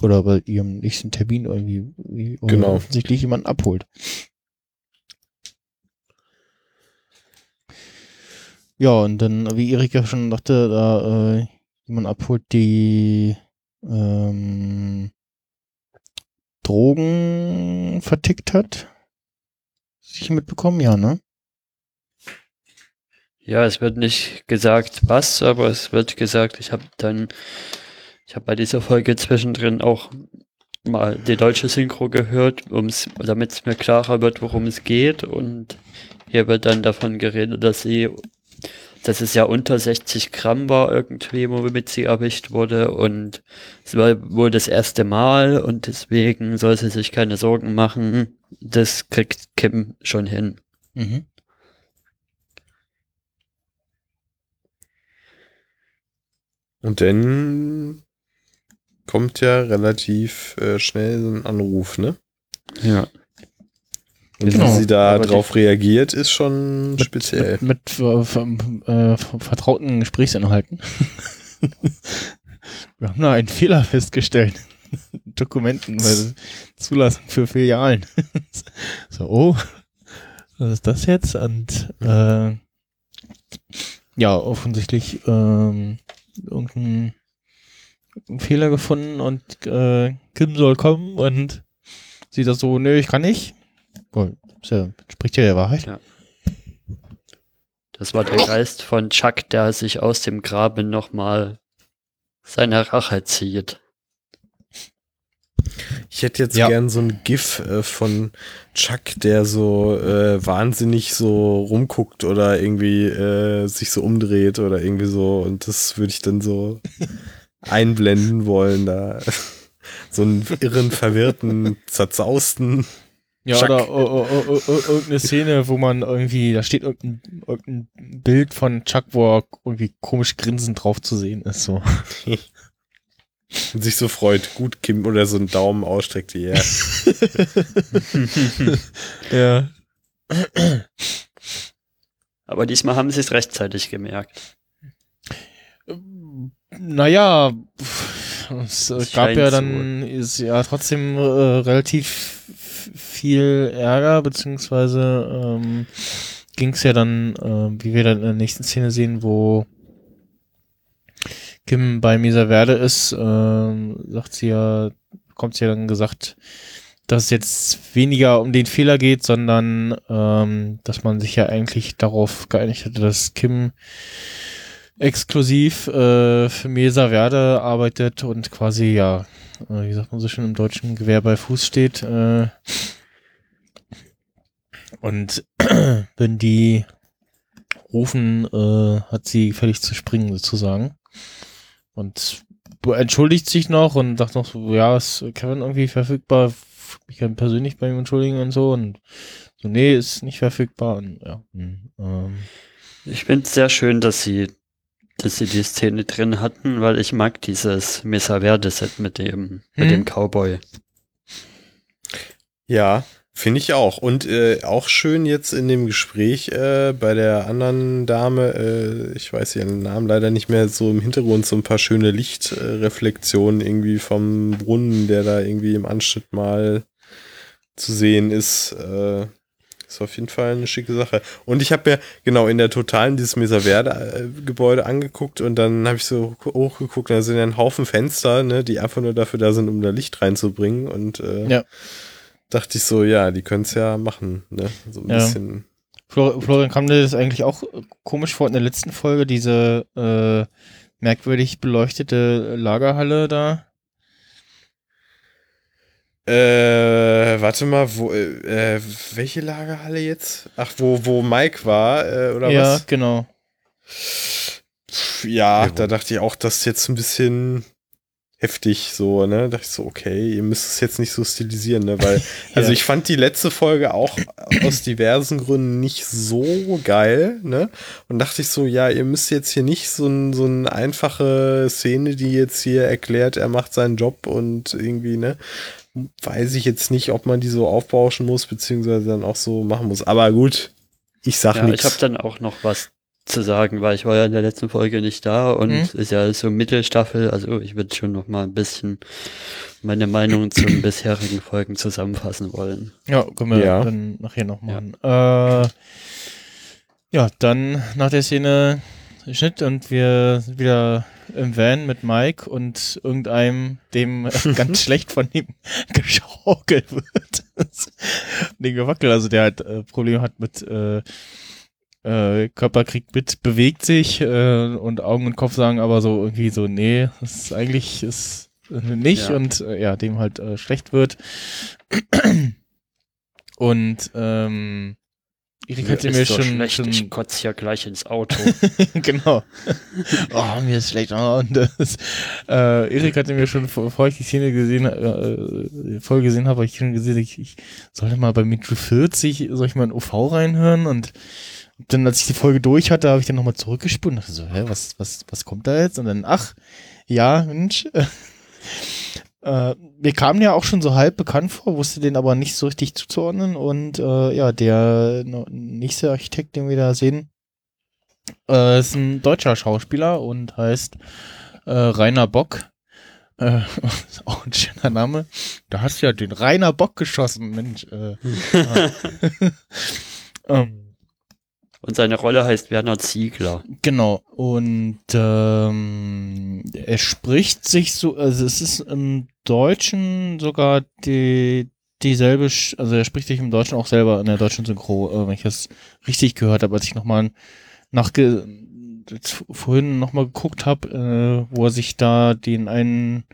Oder bei ihrem nächsten Termin irgendwie genau. offensichtlich jemanden abholt. Ja, und dann, wie Erika schon dachte, da äh, jemand abholt, die ähm, Drogen vertickt hat. Sich mitbekommen, ja, ne? Ja, es wird nicht gesagt, was, aber es wird gesagt, ich habe dann ich habe bei dieser Folge zwischendrin auch mal die deutsche Synchro gehört, damit es mir klarer wird, worum es geht. Und hier wird dann davon geredet, dass sie, dass es ja unter 60 Gramm war irgendwie, womit sie erwischt wurde. Und es war wohl das erste Mal und deswegen soll sie sich keine Sorgen machen. Das kriegt Kim schon hin. Mhm. Und dann kommt ja relativ äh, schnell so ein Anruf, ne? Ja. Wie genau. sie da Aber drauf reagiert, ist schon mit, speziell. Mit, mit äh, vertrauten Gesprächsinhalten. [LAUGHS] Wir haben da einen Fehler festgestellt. [LAUGHS] Dokumenten bei Zulassung für Filialen. [LAUGHS] so, oh, was ist das jetzt? Und äh, ja, offensichtlich ähm, irgendein einen Fehler gefunden und äh, Kim soll kommen und sie das so, nö, ich kann nicht. Cool. Ja, spricht ja der Wahrheit. Ja. Das war der Geist von Chuck, der sich aus dem Graben nochmal seine Rache zieht. Ich hätte jetzt ja. gern so ein GIF äh, von Chuck, der so äh, wahnsinnig so rumguckt oder irgendwie äh, sich so umdreht oder irgendwie so. Und das würde ich dann so [LAUGHS] einblenden wollen, da [LAUGHS] so einen irren, verwirrten, zerzausten. Ja, Chuck. oder oh, oh, oh, irgendeine Szene, wo man irgendwie, da steht irgendein, irgendein Bild von Chuck, wo er irgendwie komisch grinsend drauf zu sehen ist, so. [LAUGHS] Und sich so freut, gut Kim oder so einen Daumen ausstreckt wie er. [LAUGHS] ja. Aber diesmal haben sie es rechtzeitig gemerkt. Naja, es das gab ja dann ist ja trotzdem äh, relativ viel Ärger, beziehungsweise ähm, ging es ja dann, äh, wie wir dann in der nächsten Szene sehen, wo Kim bei Misa Verde ist, äh, sagt sie ja, kommt sie ja dann gesagt, dass es jetzt weniger um den Fehler geht, sondern ähm, dass man sich ja eigentlich darauf geeinigt hatte, dass Kim exklusiv äh, für Mesa Verde arbeitet und quasi, ja, äh, wie sagt man so schön im deutschen Gewehr bei Fuß steht. Äh, und [CLEARS THROAT] wenn die rufen, äh, hat sie völlig zu springen sozusagen. Und entschuldigt sich noch und sagt noch so, ja, ist Kevin irgendwie verfügbar? Ich kann persönlich bei ihm entschuldigen und so. Und so, nee, ist nicht verfügbar. Und, ja, hm, ähm. Ich finde es sehr schön, dass sie dass sie die Szene drin hatten, weil ich mag dieses Mesa Verde Set mit dem, mit dem mhm. Cowboy. Ja, finde ich auch. Und äh, auch schön jetzt in dem Gespräch äh, bei der anderen Dame, äh, ich weiß ihren Namen leider nicht mehr, so im Hintergrund so ein paar schöne Lichtreflexionen irgendwie vom Brunnen, der da irgendwie im Anschnitt mal zu sehen ist. Äh, ist auf jeden Fall eine schicke Sache. Und ich habe mir genau in der Totalen dieses Mesa-Verde-Gebäude angeguckt und dann habe ich so hochgeguckt, da sind ja ein Haufen Fenster, ne, die einfach nur dafür da sind, um da Licht reinzubringen. Und äh, ja. dachte ich so, ja, die können es ja machen, ne? So ein ja. bisschen. Florian kam dir das eigentlich auch komisch vor in der letzten Folge, diese äh, merkwürdig beleuchtete Lagerhalle da? Äh, warte mal, wo, äh, welche Lagerhalle jetzt? Ach, wo, wo Mike war, äh, oder ja, was? Ja, genau. Ja, da dachte ich auch, das ist jetzt ein bisschen heftig, so, ne? Da dachte ich so, okay, ihr müsst es jetzt nicht so stilisieren, ne? Weil, [LAUGHS] also ja. ich fand die letzte Folge auch aus diversen Gründen nicht so geil, ne? Und dachte ich so, ja, ihr müsst jetzt hier nicht so, ein, so eine einfache Szene, die jetzt hier erklärt, er macht seinen Job und irgendwie, ne? Weiß ich jetzt nicht, ob man die so aufbauschen muss, beziehungsweise dann auch so machen muss. Aber gut, ich sag ja, nichts. Ich habe dann auch noch was zu sagen, weil ich war ja in der letzten Folge nicht da und mhm. ist ja so Mittelstaffel, also ich würde schon noch mal ein bisschen meine Meinung zu den [CLEARS THROAT] bisherigen Folgen zusammenfassen wollen. Ja, können wir ja. dann nachher noch machen. Ja. Äh, ja, dann nach der Szene Schnitt und wir sind wieder im Van mit Mike und irgendeinem, dem [LAUGHS] ganz schlecht von ihm [LAUGHS] geschaukelt wird. [LAUGHS] den Gewackel, also der halt äh, Probleme hat mit äh, äh, Körperkrieg mit, bewegt sich äh, und Augen und Kopf sagen aber so irgendwie so, nee, das ist eigentlich ist nicht ja. und äh, ja, dem halt äh, schlecht wird. [CLEARS THROAT] und ähm, Erik hatte mir, schon, schlecht, schon. Ich kotze ja gleich ins Auto. [LAUGHS] genau. oh, mir ist schlecht. Oh, und das, äh, Erik hatte mir schon, bevor ich die Szene gesehen, äh, voll gesehen habe, ich schon gesehen, ich, ich sollte mal bei Metro 40, soll ich mal in OV reinhören? Und dann, als ich die Folge durch hatte, habe ich dann nochmal zurückgespult und dachte so, hä, was, was, was kommt da jetzt? Und dann, ach, ja, Mensch. Äh, mir kam ja auch schon so halb bekannt vor, wusste den aber nicht so richtig zuzuordnen. Und äh, ja, der nächste Architekt, den wir da sehen, äh, ist ein deutscher Schauspieler und heißt äh, Rainer Bock. Äh, [LAUGHS] auch ein schöner Name. Da hast du ja den Rainer Bock geschossen, Mensch. Äh, [LAUGHS] ähm, und seine Rolle heißt Werner Ziegler. Genau. Und ähm, er spricht sich so, also es ist im Deutschen sogar die dieselbe, also er spricht sich im Deutschen auch selber in der deutschen Synchro, äh, wenn ich das richtig gehört habe, als ich nochmal nachge vorhin nochmal geguckt habe, äh, wo er sich da den einen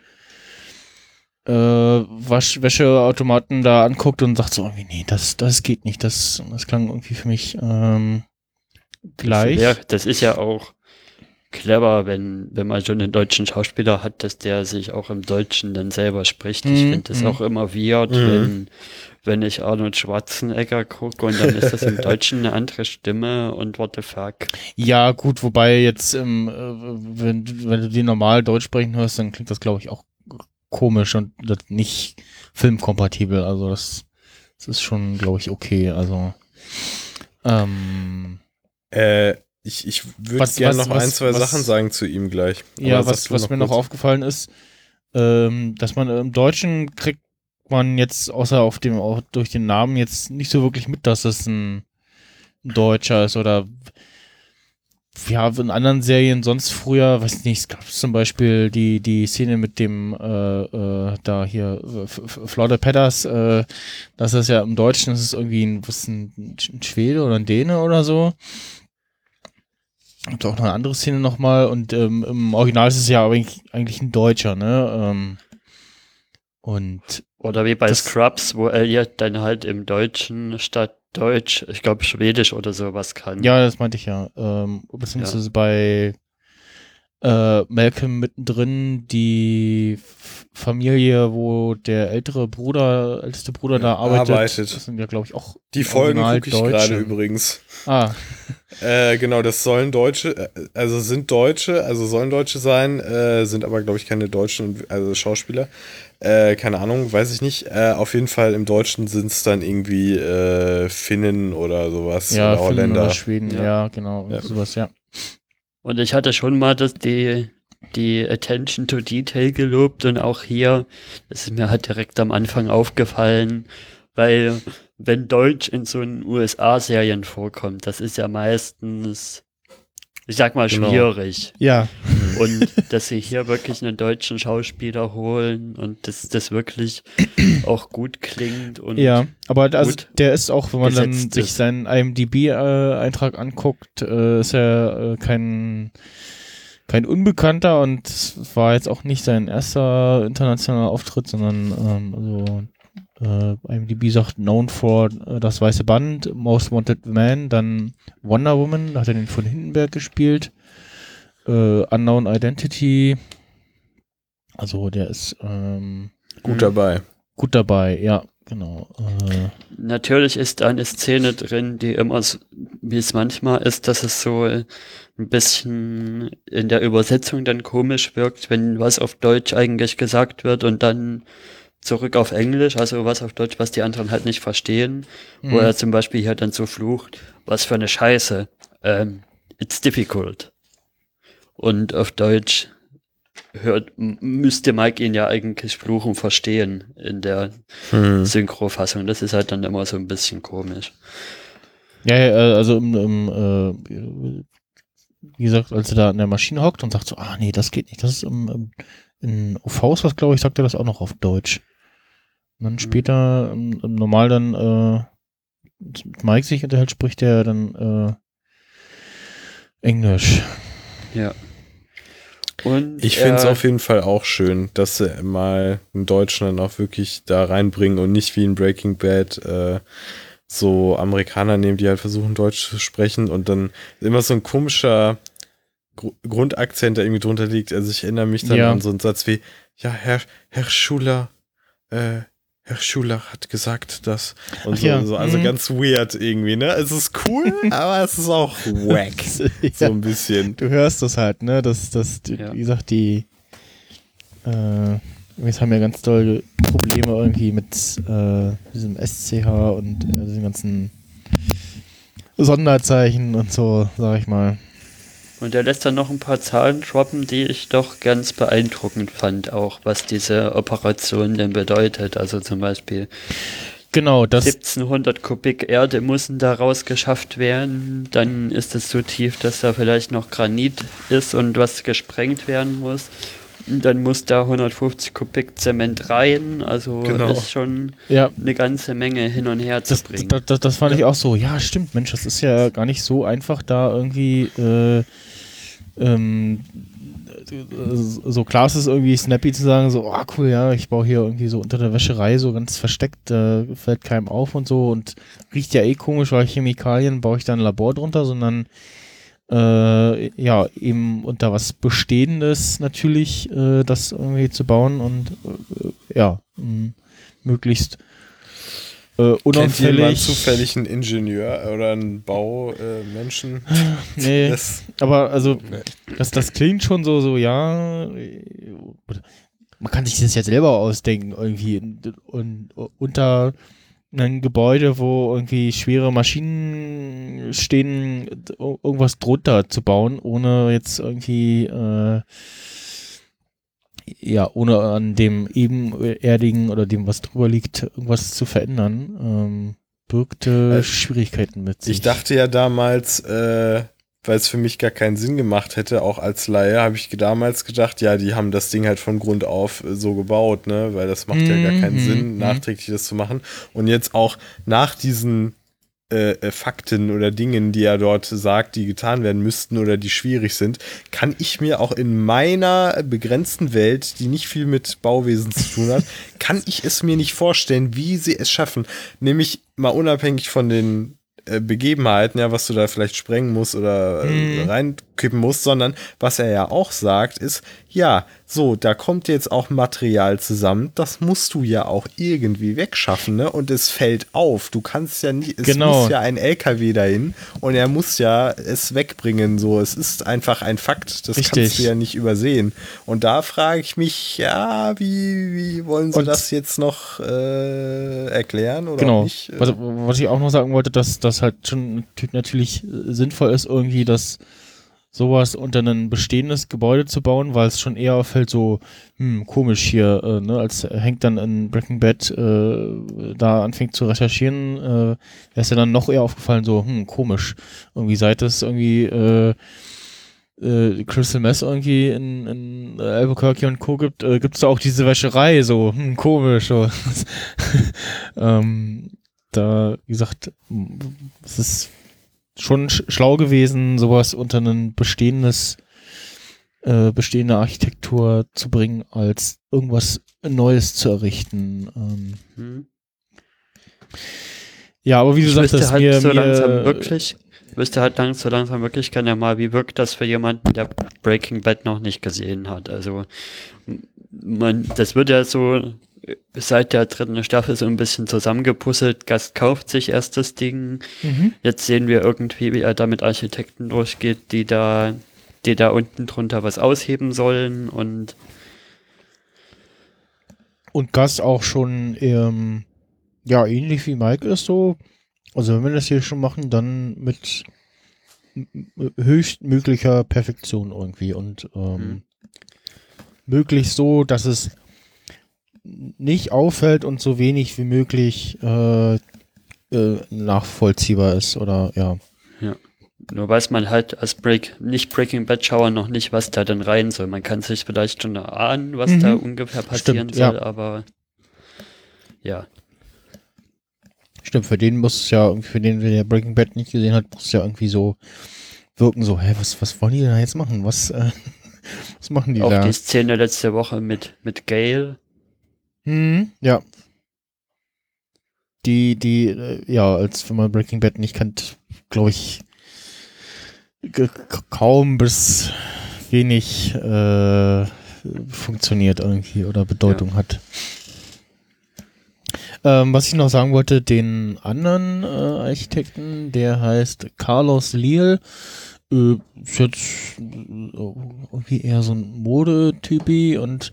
äh, Waschwäscheautomaten da anguckt und sagt so irgendwie, nee, das, das geht nicht, das, das klang irgendwie für mich ähm, gleich. Ja, das ist ja auch clever, wenn, wenn man schon einen deutschen Schauspieler hat, dass der sich auch im Deutschen dann selber spricht. Ich mhm. finde das mhm. auch immer weird, mhm. wenn, wenn ich Arnold Schwarzenegger gucke und dann ist das im [LAUGHS] Deutschen eine andere Stimme und what the fuck. Ja, gut, wobei jetzt, ähm, äh, wenn, wenn du die normal Deutsch sprechen hörst, dann klingt das, glaube ich, auch komisch und nicht filmkompatibel. Also das, das ist schon, glaube ich, okay. Also ähm, äh, ich ich würde gerne noch was, ein, zwei was, Sachen sagen zu ihm gleich. ja, was, was mir kurz. noch aufgefallen ist, ähm, dass man im Deutschen kriegt man jetzt, außer auf dem, auch durch den Namen, jetzt nicht so wirklich mit, dass es ein Deutscher ist oder ja, in anderen Serien sonst früher, weiß nicht, es gab zum Beispiel die, die Szene mit dem, äh, äh, da hier, Flaude Pedders, äh, das ist ja im Deutschen, das ist irgendwie ein, was ein, ein Schwede oder ein Däne oder so. Und auch noch eine andere Szene nochmal und ähm, im Original ist es ja eigentlich, eigentlich ein Deutscher, ne? Ähm, und oder wie bei Scrubs, wo Elliot dann halt im Deutschen statt Deutsch, ich glaube Schwedisch oder sowas kann. Ja, das meinte ich ja. Ähm, beziehungsweise ja. bei äh, Malcolm mittendrin die Familie, wo der ältere Bruder, älteste Bruder ja, da arbeitet. arbeitet. Das sind ja, glaube ich, auch Die Folgen gucke ich gerade übrigens. Ah. [LAUGHS] äh, genau, das sollen Deutsche, äh, also sind Deutsche, also sollen Deutsche sein, äh, sind aber, glaube ich, keine Deutschen, also Schauspieler. Äh, keine Ahnung, weiß ich nicht. Äh, auf jeden Fall im Deutschen sind es dann irgendwie äh, Finnen oder sowas. Ja, oder Holländer. Oder Schweden, ja, ja genau, ja. sowas, ja. Und ich hatte schon mal das, die, die Attention to Detail gelobt und auch hier, das ist mir halt direkt am Anfang aufgefallen, Weil wenn Deutsch in so einen USA-Serien vorkommt, das ist ja meistens, ich sag mal, genau. schwierig. Genau. Ja. Und dass sie hier wirklich einen deutschen Schauspieler holen und dass das wirklich auch gut klingt und ja, aber also der ist auch, wenn man dann sich ist. seinen IMDb-Eintrag anguckt, äh, ist er äh, kein kein Unbekannter und es war jetzt auch nicht sein erster internationaler Auftritt, sondern ähm, also äh, IMDb sagt known for äh, das weiße Band, Most Wanted Man, dann Wonder Woman, da hat er den von Hindenberg gespielt, äh, Unknown Identity, also der ist ähm, gut dabei. Gut dabei, ja, genau. Äh, Natürlich ist da eine Szene drin, die immer, so, wie es manchmal ist, dass es so ein bisschen in der Übersetzung dann komisch wirkt, wenn was auf Deutsch eigentlich gesagt wird und dann zurück auf Englisch, also was auf Deutsch, was die anderen halt nicht verstehen, mhm. wo er zum Beispiel hier dann so flucht, was für eine Scheiße, ähm, it's difficult. Und auf Deutsch hört, müsste Mike ihn ja eigentlich fluchen verstehen in der mhm. Synchrofassung. Das ist halt dann immer so ein bisschen komisch. Ja, ja also im, im äh, wie gesagt, als er da in der Maschine hockt und sagt so, ah nee, das geht nicht, das ist im, in OVs was, glaube ich, sagt er das auch noch auf Deutsch. Und dann mhm. später, im, im normal dann, äh, Mike sich unterhält, spricht er dann äh, Englisch. Ja. Und ich finde es auf jeden Fall auch schön, dass sie mal einen Deutschen dann auch wirklich da reinbringen und nicht wie in Breaking Bad äh, so Amerikaner nehmen, die halt versuchen Deutsch zu sprechen und dann immer so ein komischer Gr Grundakzent, der irgendwie drunter liegt. Also ich erinnere mich dann ja. an so einen Satz wie, ja, Herr, Herr Schuler, äh, Herr Schuler hat gesagt, dass und so, ja. so, also mhm. ganz weird irgendwie, ne? Es ist cool, [LAUGHS] aber es ist auch wack. [LAUGHS] ja. So ein bisschen. Du hörst das halt, ne? Das, das, ja. wie gesagt, die äh, wir haben ja ganz tolle Probleme irgendwie mit äh, diesem SCH und äh, diesen ganzen Sonderzeichen und so, sag ich mal. Und er lässt dann noch ein paar Zahlen droppen, die ich doch ganz beeindruckend fand, auch was diese Operation denn bedeutet. Also zum Beispiel genau, das 1700 Kubik Erde müssen daraus geschafft werden. Dann ist es so tief, dass da vielleicht noch Granit ist und was gesprengt werden muss. Und dann muss da 150 Kubik Zement rein. Also genau. ist schon ja. eine ganze Menge hin und her das, zu bringen. Das, das, das fand ich auch so. Ja, stimmt, Mensch, das ist ja gar nicht so einfach, da irgendwie äh, ähm, so klar ist es irgendwie snappy zu sagen, so, oh cool, ja, ich baue hier irgendwie so unter der Wäscherei so ganz versteckt, äh, fällt keinem auf und so und riecht ja eh komisch, weil Chemikalien baue ich da ein Labor drunter, sondern äh, ja, eben unter was Bestehendes natürlich äh, das irgendwie zu bauen und äh, ja, möglichst äh, unauffällig. Kennt jemand zufällig einen Ingenieur oder einen Baumenschen? Äh, [LAUGHS] nee, das, aber also nee. Das, das klingt schon so, so, ja, man kann sich das ja selber ausdenken irgendwie und, und unter ein Gebäude, wo irgendwie schwere Maschinen stehen, irgendwas drunter zu bauen, ohne jetzt irgendwie äh, ja, ohne an dem ebenerdigen oder dem, was drüber liegt, irgendwas zu verändern, ähm, birgte äh, Schwierigkeiten mit sich. Ich dachte ja damals, äh, weil es für mich gar keinen Sinn gemacht hätte, auch als Laie, habe ich damals gedacht, ja, die haben das Ding halt von Grund auf äh, so gebaut, ne, weil das macht mhm. ja gar keinen mhm, Sinn, mhm. nachträglich das zu machen. Und jetzt auch nach diesen äh, äh, Fakten oder Dingen, die er dort sagt, die getan werden müssten oder die schwierig sind, kann ich mir auch in meiner begrenzten Welt, die nicht viel mit Bauwesen zu tun hat, [LAUGHS] kann ich es mir nicht vorstellen, wie sie es schaffen. Nämlich mal unabhängig von den äh, Begebenheiten, ja, was du da vielleicht sprengen musst oder äh, mhm. Reinkippen musst, sondern was er ja auch sagt, ist, ja, so, da kommt jetzt auch Material zusammen, das musst du ja auch irgendwie wegschaffen, ne? Und es fällt auf. Du kannst ja nicht, es genau. muss ja ein LKW dahin und er muss ja es wegbringen, so. Es ist einfach ein Fakt, das Richtig. kannst du ja nicht übersehen. Und da frage ich mich, ja, wie, wie wollen sie und das jetzt noch äh, erklären oder genau. nicht? Was, was ich auch noch sagen wollte, dass das halt schon natürlich sinnvoll ist, irgendwie, dass sowas unter ein bestehendes Gebäude zu bauen, weil es schon eher auffällt, so hm, komisch hier, äh, ne, als Hank dann in Breaking Bad äh, da anfängt zu recherchieren, äh, wäre es ja dann noch eher aufgefallen, so, hm, komisch. Irgendwie seit es irgendwie äh, äh, Crystal Mess irgendwie in, in Albuquerque und Co. gibt, äh, gibt es da auch diese Wäscherei, so, hm, komisch. So. [LAUGHS] ähm, da, wie gesagt, es ist schon schlau gewesen, sowas unter ein bestehendes, äh, bestehende Architektur zu bringen, als irgendwas Neues zu errichten. Ähm. Hm. Ja, aber wie du sagst, das halt mir, so mir langsam wirklich, wüsste halt lang, so langsam wirklich gerne mal, wie wirkt das für jemanden, der Breaking Bad noch nicht gesehen hat. Also man, das wird ja so seit der dritten Staffel so ein bisschen zusammengepuzzelt. Gast kauft sich erst das Ding. Mhm. Jetzt sehen wir irgendwie, wie er da mit Architekten durchgeht, die da, die da unten drunter was ausheben sollen und und Gast auch schon ähm, ja ähnlich wie Mike ist so. Also wenn wir das hier schon machen, dann mit höchstmöglicher Perfektion irgendwie und ähm, mhm. möglichst so, dass es nicht auffällt und so wenig wie möglich äh, äh, nachvollziehbar ist oder ja. Ja. Nur weiß man halt als Break, nicht Breaking Bad Schauer noch nicht, was da denn rein soll. Man kann sich vielleicht schon ahnen, was mhm. da ungefähr passieren Stimmt, soll, ja. aber ja. Stimmt, für den muss es ja, für den, der Breaking Bad nicht gesehen hat, muss es ja irgendwie so wirken, so, hä, was, was wollen die da jetzt machen? Was, äh, [LAUGHS] was machen die Auch da? Auch die Szene letzte Woche mit, mit Gail, hm, ja. Die, die, äh, ja, als wenn man Breaking Bad nicht kennt, glaube ich, kaum bis wenig äh, funktioniert irgendwie oder Bedeutung ja. hat. Ähm, was ich noch sagen wollte, den anderen äh, Architekten, der heißt Carlos Leal, äh, ist jetzt äh, irgendwie eher so ein Modetypi und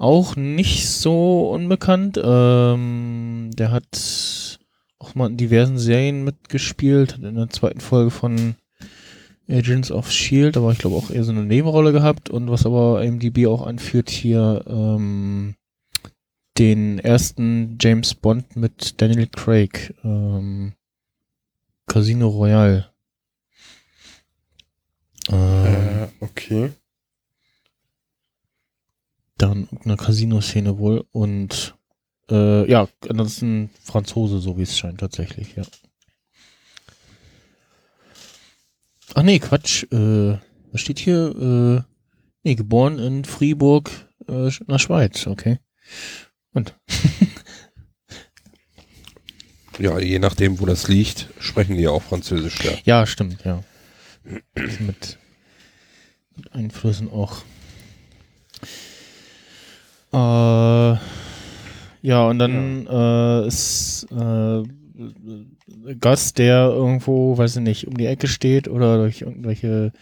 auch nicht so unbekannt. Ähm, der hat auch mal in diversen Serien mitgespielt, hat in der zweiten Folge von Agents of Shield, aber ich glaube auch eher so eine Nebenrolle gehabt und was aber MDB auch anführt hier ähm, den ersten James Bond mit Daniel Craig, ähm, Casino Royale. Ähm, äh, okay dann eine Casino-Szene wohl und äh, ja, ansonsten Franzose, so wie es scheint tatsächlich, ja. Ach nee, Quatsch, äh, was steht hier? Äh, nee, geboren in Fribourg, äh, in der Schweiz, okay. Und? [LAUGHS] ja, je nachdem, wo das liegt, sprechen die ja auch Französisch, ja. Ja, stimmt, ja. mit, [CLEARS THROAT] mit Einflüssen auch. Äh, ja, und dann ja. Äh, ist äh, Gast, der irgendwo, weiß ich nicht, um die Ecke steht oder durch irgendwelche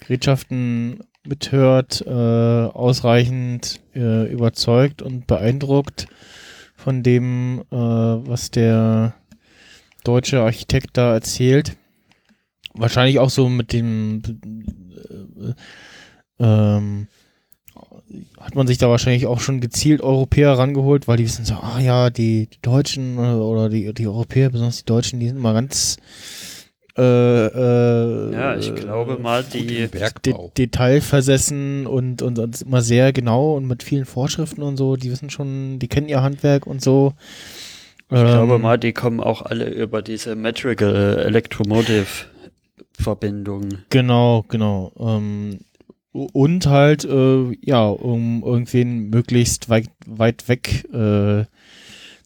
Gerätschaften mithört, äh, ausreichend äh, überzeugt und beeindruckt von dem, äh, was der deutsche Architekt da erzählt. Wahrscheinlich auch so mit dem äh, ähm, hat man sich da wahrscheinlich auch schon gezielt Europäer rangeholt, weil die wissen so, ah ja, die, die Deutschen äh, oder die, die Europäer, besonders die Deutschen, die sind mal ganz äh, äh, ja, ich glaube mal, die De Detailversessen und, und, und immer sehr genau und mit vielen Vorschriften und so, die wissen schon, die kennen ihr Handwerk und so. Ich ähm, glaube mal, die kommen auch alle über diese Metrical Electromotive Verbindung. Genau, genau. Ähm, und halt, äh, ja, um irgendwen möglichst weit, weit weg äh,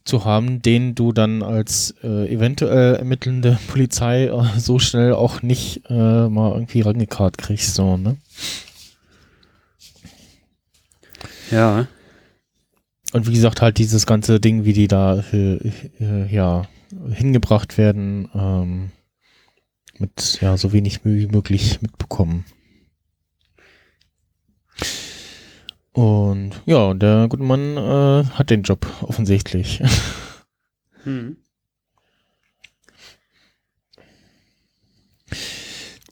zu haben, den du dann als äh, eventuell ermittelnde [LAUGHS] Polizei äh, so schnell auch nicht äh, mal irgendwie rangekarrt kriegst, so, ne? Ja. Und wie gesagt, halt dieses ganze Ding, wie die da äh, äh, ja hingebracht werden, ähm, mit ja so wenig wie möglich mitbekommen. Und ja, der gute Mann äh, hat den Job offensichtlich. Hm.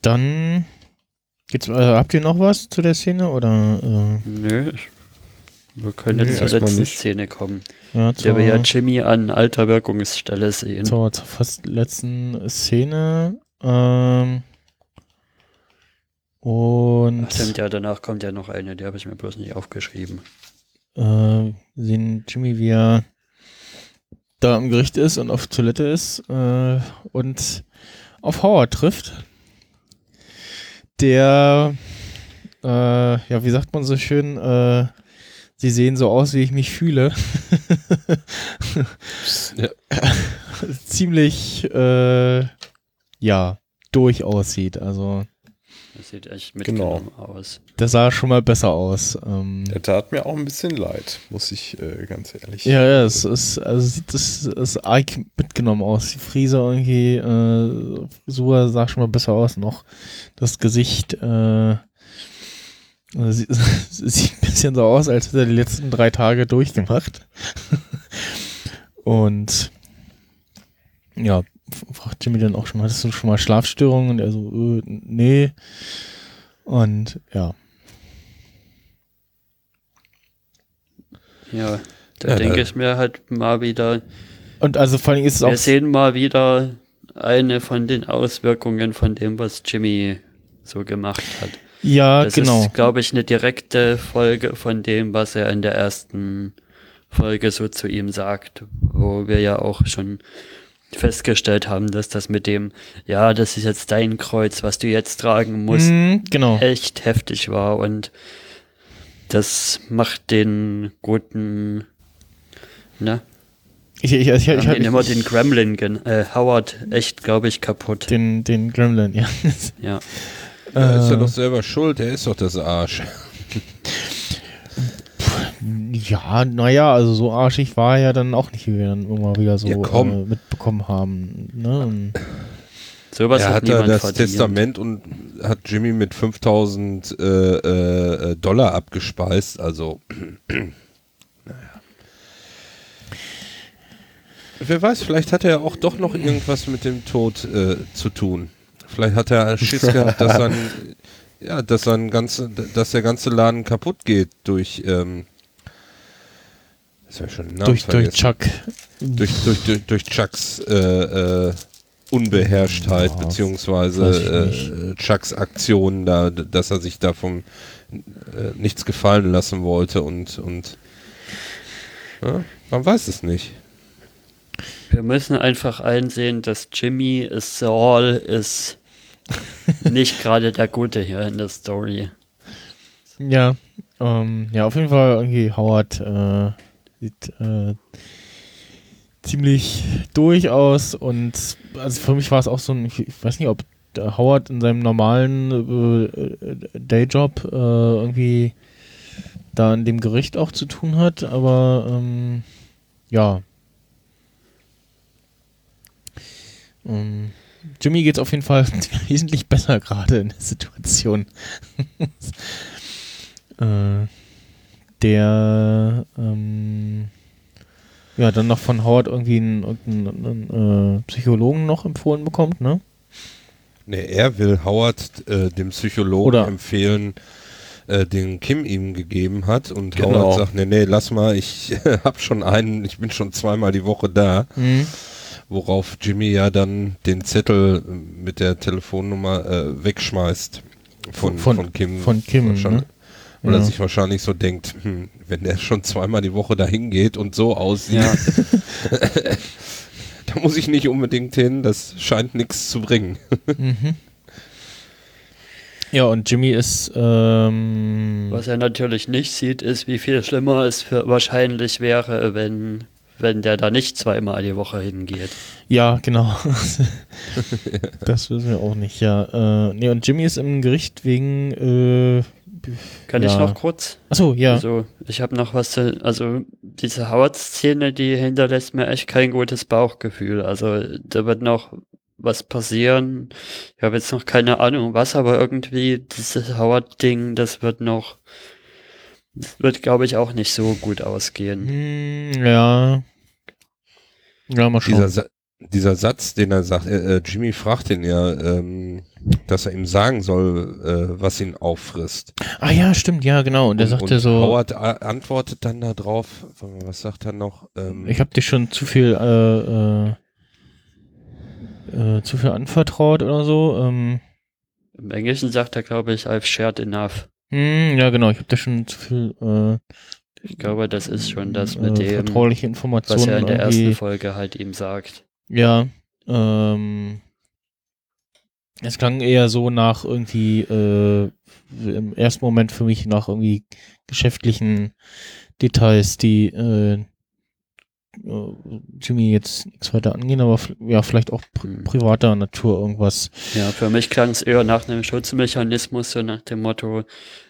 Dann Gibt's, äh, habt ihr noch was zu der Szene oder? Äh? Nö. Wir können jetzt zur letzten nicht. Szene kommen. Ja, der wir ja Jimmy an alter Wirkungsstelle sehen. Zur, zur fast letzten Szene. Ähm, und. Ach, stimmt, ja, danach kommt ja noch eine, die habe ich mir bloß nicht aufgeschrieben. Äh, sehen Jimmy, wie er da am Gericht ist und auf Toilette ist äh, und auf Howard trifft. Der, äh, ja, wie sagt man so schön, äh, sie sehen so aus, wie ich mich fühle. ja. [LAUGHS] Ziemlich, äh, ja, durch aussieht. Also sieht echt mitgenommen genau. aus. Das sah schon mal besser aus. Ähm, Der tat mir auch ein bisschen leid, muss ich äh, ganz ehrlich sagen. Ja, ja, es ist, also sieht das, das arg mitgenommen aus. Die Frise irgendwie, äh, so sah schon mal besser aus noch. Das Gesicht, äh, sieht, [LAUGHS] sieht ein bisschen so aus, als hätte er die letzten drei Tage durchgemacht. [LAUGHS] Und ja, fragt Jimmy dann auch schon, hattest du schon mal Schlafstörungen? Und er so, äh, nee. Und ja. Ja, da ja, denke ich mir halt mal wieder. Und also vor allem ist es wir auch. Wir sehen mal wieder eine von den Auswirkungen von dem, was Jimmy so gemacht hat. Ja, das genau. Das ist, glaube ich, eine direkte Folge von dem, was er in der ersten Folge so zu ihm sagt, wo wir ja auch schon festgestellt haben, dass das mit dem, ja, das ist jetzt dein Kreuz, was du jetzt tragen musst, mm, genau. echt heftig war und das macht den guten, ne? Ich, ich, ich, ich, ich habe immer den Gremlin, äh, Howard, echt, glaube ich, kaputt. Den, den Gremlin, ja. ja. ja ist er doch selber schuld, er ist doch das Arsch. [LAUGHS] Ja, naja, also so arschig war er ja dann auch nicht, wie wir dann immer wieder so ja, äh, mitbekommen haben. Ne? So was er hat da das verdient. Testament und hat Jimmy mit 5000 äh, äh, Dollar abgespeist, also naja. Wer weiß, vielleicht hat er auch doch noch irgendwas mit dem Tod äh, zu tun. Vielleicht hat er Schiss gehabt, dass [LAUGHS] sein, ja, dass sein ganze, dass der ganze Laden kaputt geht durch ähm, ja schon durch, durch Chuck. Durch, durch, durch, durch Chucks äh, äh, Unbeherrschtheit, ja, beziehungsweise äh, Chucks Aktion, da, dass er sich davon äh, nichts gefallen lassen wollte und, und ja, man weiß es nicht. Wir müssen einfach einsehen, dass Jimmy Saul ist nicht [LAUGHS] gerade der Gute hier in der Story. Ja, ähm, ja, auf jeden Fall irgendwie Howard äh, Sieht äh, ziemlich durch aus und also für mich war es auch so ein, ich, weiß nicht, ob Howard in seinem normalen äh, Dayjob äh, irgendwie da in dem Gericht auch zu tun hat, aber ähm, ja. Ähm, Jimmy geht es auf jeden Fall [LAUGHS] wesentlich besser gerade in der Situation. [LAUGHS] äh, der ähm, ja dann noch von Howard irgendwie einen, einen, einen äh, Psychologen noch empfohlen bekommt, ne? Ne, er will Howard äh, dem Psychologen Oder empfehlen, äh, den Kim ihm gegeben hat und genau. Howard sagt, nee, nee, lass mal, ich [LAUGHS] hab schon einen, ich bin schon zweimal die Woche da. Mhm. Worauf Jimmy ja dann den Zettel mit der Telefonnummer äh, wegschmeißt von, von, von Kim. Von Kim, ne? Weil ja. er sich wahrscheinlich so denkt, hm, wenn der schon zweimal die Woche dahin geht und so aussieht, ja. [LAUGHS] da muss ich nicht unbedingt hin, das scheint nichts zu bringen. mhm. [LAUGHS] Ja, und Jimmy ist. Ähm Was er natürlich nicht sieht, ist, wie viel schlimmer es für wahrscheinlich wäre, wenn, wenn der da nicht zweimal die Woche hingeht. Ja, genau. [LAUGHS] das wissen wir auch nicht, ja. Äh, nee, und Jimmy ist im Gericht wegen äh, kann ja. ich noch kurz? Achso, ja. Also, ich habe noch was zu, also diese Howard-Szene, die hinterlässt mir echt kein gutes Bauchgefühl. Also, da wird noch was passieren. Ich habe jetzt noch keine Ahnung was, aber irgendwie dieses Howard-Ding, das wird noch, das wird, glaube ich, auch nicht so gut ausgehen. Hm, ja. Ja, mal schauen. Dieser, dieser Satz, den er sagt, äh, äh, Jimmy fragt ihn ja, ähm, dass er ihm sagen soll, äh, was ihn auffrisst. Ah ja, stimmt, ja, genau. Und er sagt ja so. Howard antwortet dann da drauf. Was sagt er noch? Ähm, ich habe dir schon zu viel, äh, äh, äh, zu viel anvertraut oder so. Ähm. Im Englischen sagt er, glaube ich, I've shared enough. Hm, ja, genau. Ich habe da schon zu viel. Äh, ich glaube, das ist schon das mit äh, dem, vertrauliche Informationen, was er in der ersten Folge halt ihm sagt. Ja, ähm, es klang eher so nach irgendwie, äh, im ersten Moment für mich nach irgendwie geschäftlichen Details, die äh, äh Jimmy jetzt nichts weiter angehen, aber ja, vielleicht auch pri hm. privater Natur irgendwas. Ja, für mich klang es eher nach einem Schutzmechanismus, so nach dem Motto,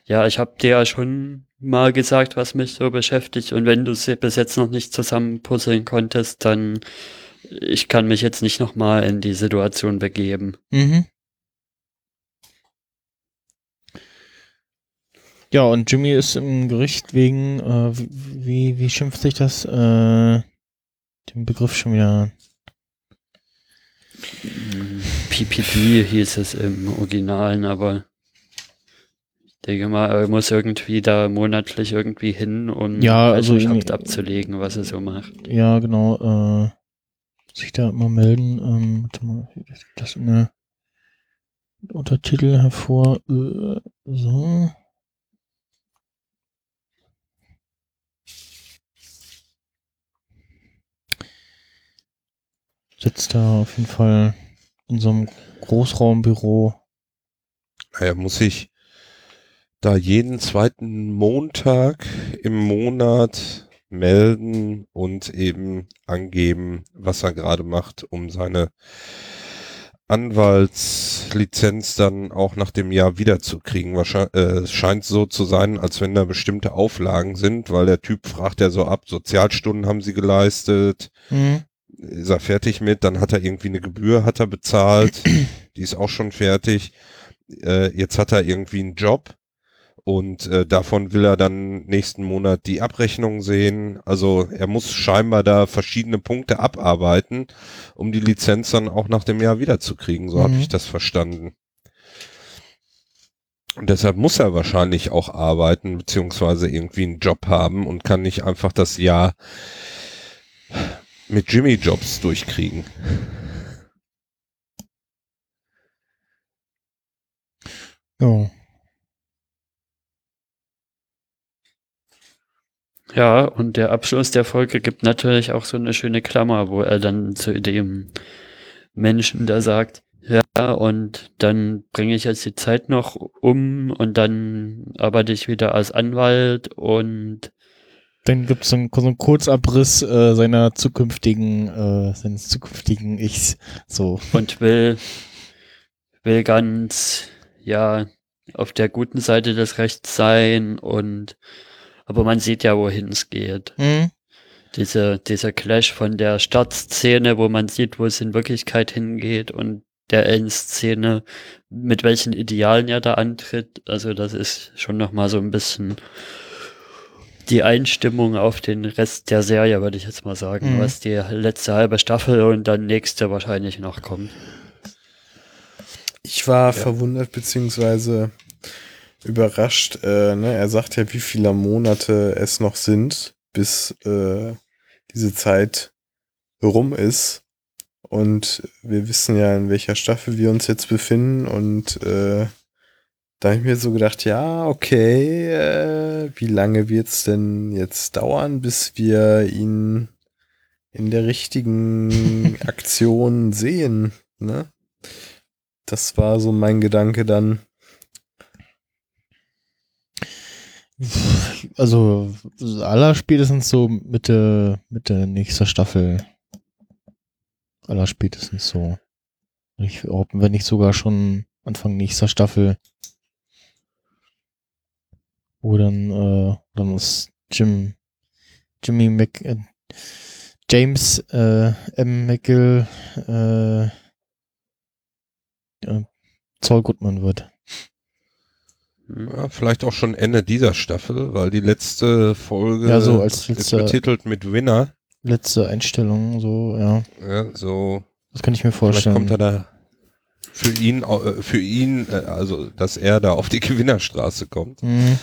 ja, ich habe dir ja schon mal gesagt, was mich so beschäftigt und wenn du es bis jetzt noch nicht zusammenpuzzeln konntest, dann ich kann mich jetzt nicht nochmal in die Situation begeben. Mhm. Ja, und Jimmy ist im Gericht wegen, äh, wie, wie schimpft sich das? Äh, den Begriff schon wieder. PPP hieß es im Originalen, aber ich denke mal, er muss irgendwie da monatlich irgendwie hin, um ja, also abzulegen, was er so macht. Ja, genau. Äh, sich da mal melden. Ähm, das in der Untertitel hervor. Äh, so. Sitzt da auf jeden Fall in so einem Großraumbüro. Naja, muss ich da jeden zweiten Montag im Monat melden und eben angeben, was er gerade macht, um seine Anwaltslizenz dann auch nach dem Jahr wiederzukriegen. Wahrscheinlich, äh, es scheint so zu sein, als wenn da bestimmte Auflagen sind, weil der Typ fragt ja so ab, Sozialstunden haben sie geleistet, mhm. ist er fertig mit, dann hat er irgendwie eine Gebühr, hat er bezahlt, die ist auch schon fertig. Äh, jetzt hat er irgendwie einen Job und äh, davon will er dann nächsten Monat die Abrechnung sehen. Also er muss scheinbar da verschiedene Punkte abarbeiten, um die Lizenz dann auch nach dem Jahr wiederzukriegen. So mhm. habe ich das verstanden. Und deshalb muss er wahrscheinlich auch arbeiten, beziehungsweise irgendwie einen Job haben und kann nicht einfach das Jahr mit Jimmy Jobs durchkriegen. Ja. Ja, und der Abschluss der Folge gibt natürlich auch so eine schöne Klammer, wo er dann zu dem Menschen da sagt, ja, und dann bringe ich jetzt die Zeit noch um und dann arbeite ich wieder als Anwalt und dann gibt es so, so einen Kurzabriss äh, seiner zukünftigen, äh, seines zukünftigen Ichs. So. Und will, will ganz, ja, auf der guten Seite des Rechts sein und aber man sieht ja, wohin es geht. Mhm. Diese, dieser Clash von der Startszene, wo man sieht, wo es in Wirklichkeit hingeht und der Endszene, mit welchen Idealen er da antritt. Also das ist schon nochmal so ein bisschen die Einstimmung auf den Rest der Serie, würde ich jetzt mal sagen, mhm. was die letzte halbe Staffel und dann nächste wahrscheinlich noch kommt. Ich war ja. verwundert, beziehungsweise überrascht. Äh, ne? Er sagt ja, wie viele Monate es noch sind, bis äh, diese Zeit rum ist. Und wir wissen ja, in welcher Staffel wir uns jetzt befinden. Und äh, da habe ich mir so gedacht, ja, okay, äh, wie lange wird es denn jetzt dauern, bis wir ihn in der richtigen [LAUGHS] Aktion sehen? Ne? Das war so mein Gedanke dann. Also aller spätestens so Mitte, Mitte nächster Staffel. Aller spätestens so. Ich, wenn nicht sogar schon Anfang nächster Staffel. Wo dann, äh, dann ist Jim, Jimmy Mc, äh, James äh, M. McGill äh, äh, Zoll Goodman wird. Ja, vielleicht auch schon Ende dieser Staffel, weil die letzte Folge ja, so als ist betitelt mit Winner. letzte Einstellung, so, ja. Ja, so. Das kann ich mir vorstellen. Vielleicht kommt er da für ihn, äh, für ihn, äh, also dass er da auf die [LAUGHS] Gewinnerstraße kommt. Mhm.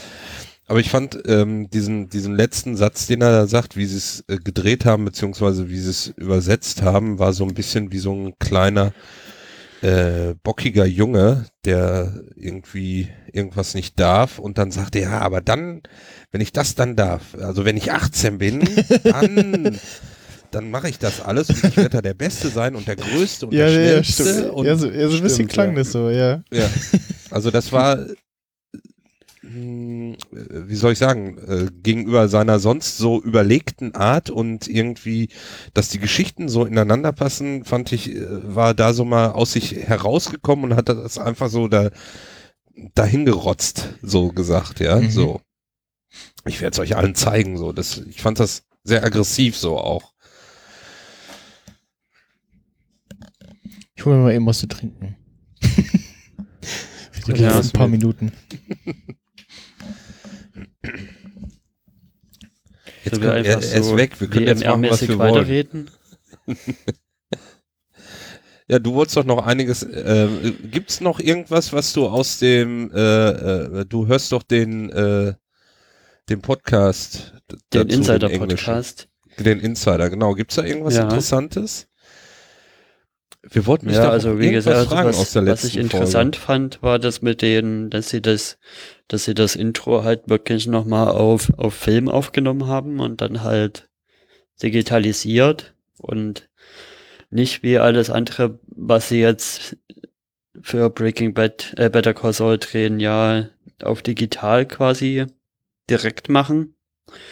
Aber ich fand ähm, diesen, diesen letzten Satz, den er da sagt, wie sie es äh, gedreht haben, beziehungsweise wie sie es übersetzt haben, war so ein bisschen wie so ein kleiner äh, bockiger Junge, der irgendwie irgendwas nicht darf und dann sagt er, ja, aber dann, wenn ich das dann darf, also wenn ich 18 bin, dann [LAUGHS] dann mache ich das alles und ich werde da der Beste sein und der Größte und ja, der ja, Schnellste. Ja, und ja, so, ja, so ein bisschen klang ja. das so, ja. Ja, also das war, wie soll ich sagen, äh, gegenüber seiner sonst so überlegten Art und irgendwie, dass die Geschichten so ineinander passen, fand ich, äh, war da so mal aus sich herausgekommen und hat das einfach so da dahin gerotzt, so gesagt, ja, mhm. so. Ich werde es euch allen zeigen, so. Das, ich fand das sehr aggressiv so auch. Ich hole mir mal eben was zu trinken. [LAUGHS] Für die ja, ein paar Minuten. [LAUGHS] Jetzt kommt, er, er so weg. Wir können jetzt machen, was wir weiterreden. [LAUGHS] ja, du wolltest doch noch einiges. Äh, es noch irgendwas, was du aus dem? Äh, äh, du hörst doch den äh, den Podcast. Den Insider-Podcast. Den Insider, genau. Gibt es da irgendwas ja. Interessantes? Wir wollten mich ja, also wie gesagt, was, was ich interessant Folge. fand, war das mit denen, dass sie das, dass sie das Intro halt wirklich nochmal auf, auf Film aufgenommen haben und dann halt digitalisiert und nicht wie alles andere, was sie jetzt für Breaking Bad, äh, Better Call Saul drehen, ja, auf digital quasi direkt machen.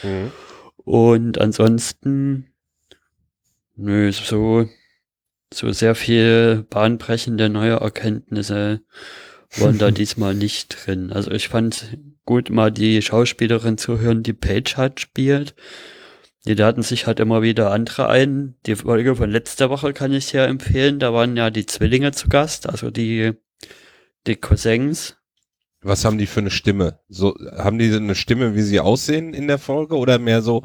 Mhm. Und ansonsten, nö, so so sehr viel bahnbrechende neue Erkenntnisse waren da [LAUGHS] diesmal nicht drin. Also ich fand gut mal die Schauspielerin zu hören, die Page hat spielt. Die laden sich halt immer wieder andere ein. Die Folge von letzter Woche kann ich sehr empfehlen. Da waren ja die Zwillinge zu Gast, also die, die Cousins. Was haben die für eine Stimme? So, haben die eine Stimme, wie sie aussehen in der Folge oder mehr so?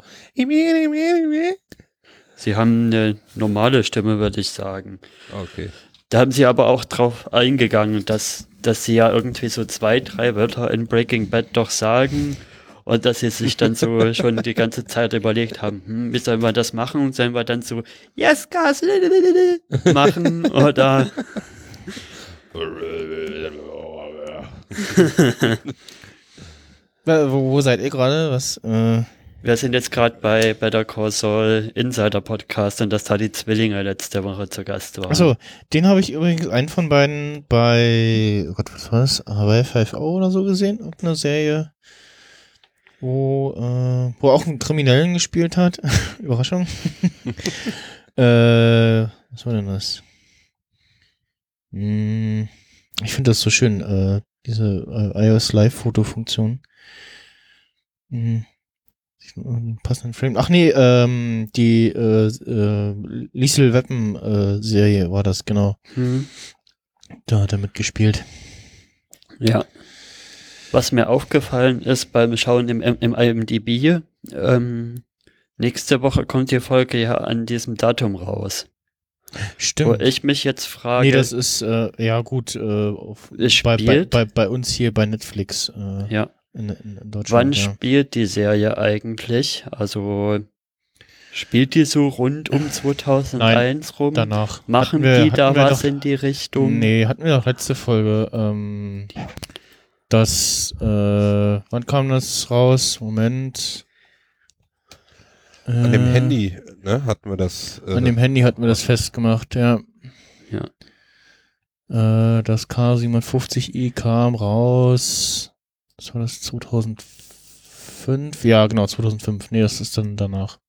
Sie haben eine normale Stimme, würde ich sagen. Okay. Da haben sie aber auch drauf eingegangen, dass, dass sie ja irgendwie so zwei, drei Wörter in Breaking Bad doch sagen und dass sie sich dann so [LAUGHS] schon die ganze Zeit überlegt haben, hm, wie sollen wir das machen? Und sollen wir dann so Yes, Gas [LAUGHS] machen oder [LAUGHS] wo, wo seid ihr gerade? Was? Äh wir sind jetzt gerade bei Better Call Saul Insider Podcast und dass da die Zwillinge letzte Woche zu Gast waren. Achso, den habe ich übrigens einen von beiden bei, oh Gott, was war das? Hawaii 5 O oder so gesehen, irgendeine Serie, wo, äh, wo auch einen Kriminellen gespielt hat. [LAUGHS] Überraschung. [LAUGHS] äh, was war denn das? Hm, ich finde das so schön, äh, diese äh, iOS Live-Foto-Funktion. Hm passenden Frame. Ach nee, ähm, die äh, äh, Liesel Weapon äh, Serie war das, genau. Mhm. Da hat er mitgespielt. Ja. Was mir aufgefallen ist beim Schauen im, im IMDb, ähm, nächste Woche kommt die Folge ja an diesem Datum raus. Stimmt. Wo ich mich jetzt frage. Nee, das ist, äh, ja gut, äh, auf, bei, bei, bei, bei, uns hier bei Netflix. Äh, ja. In, in, Wann ja. spielt die Serie eigentlich? Also spielt die so rund um 2001 Nein, rum? Danach. Machen wir, die da was doch, in die Richtung? Nee, hatten wir doch letzte Folge. Ähm, das, äh, wann kam das raus? Moment. An dem äh, Handy, ne, hatten wir das. Äh, an dem Handy hatten wir das festgemacht, ja. Ja. Äh, das K57i kam raus was war das, 2005? Ja, genau, 2005. Nee, das ist dann danach.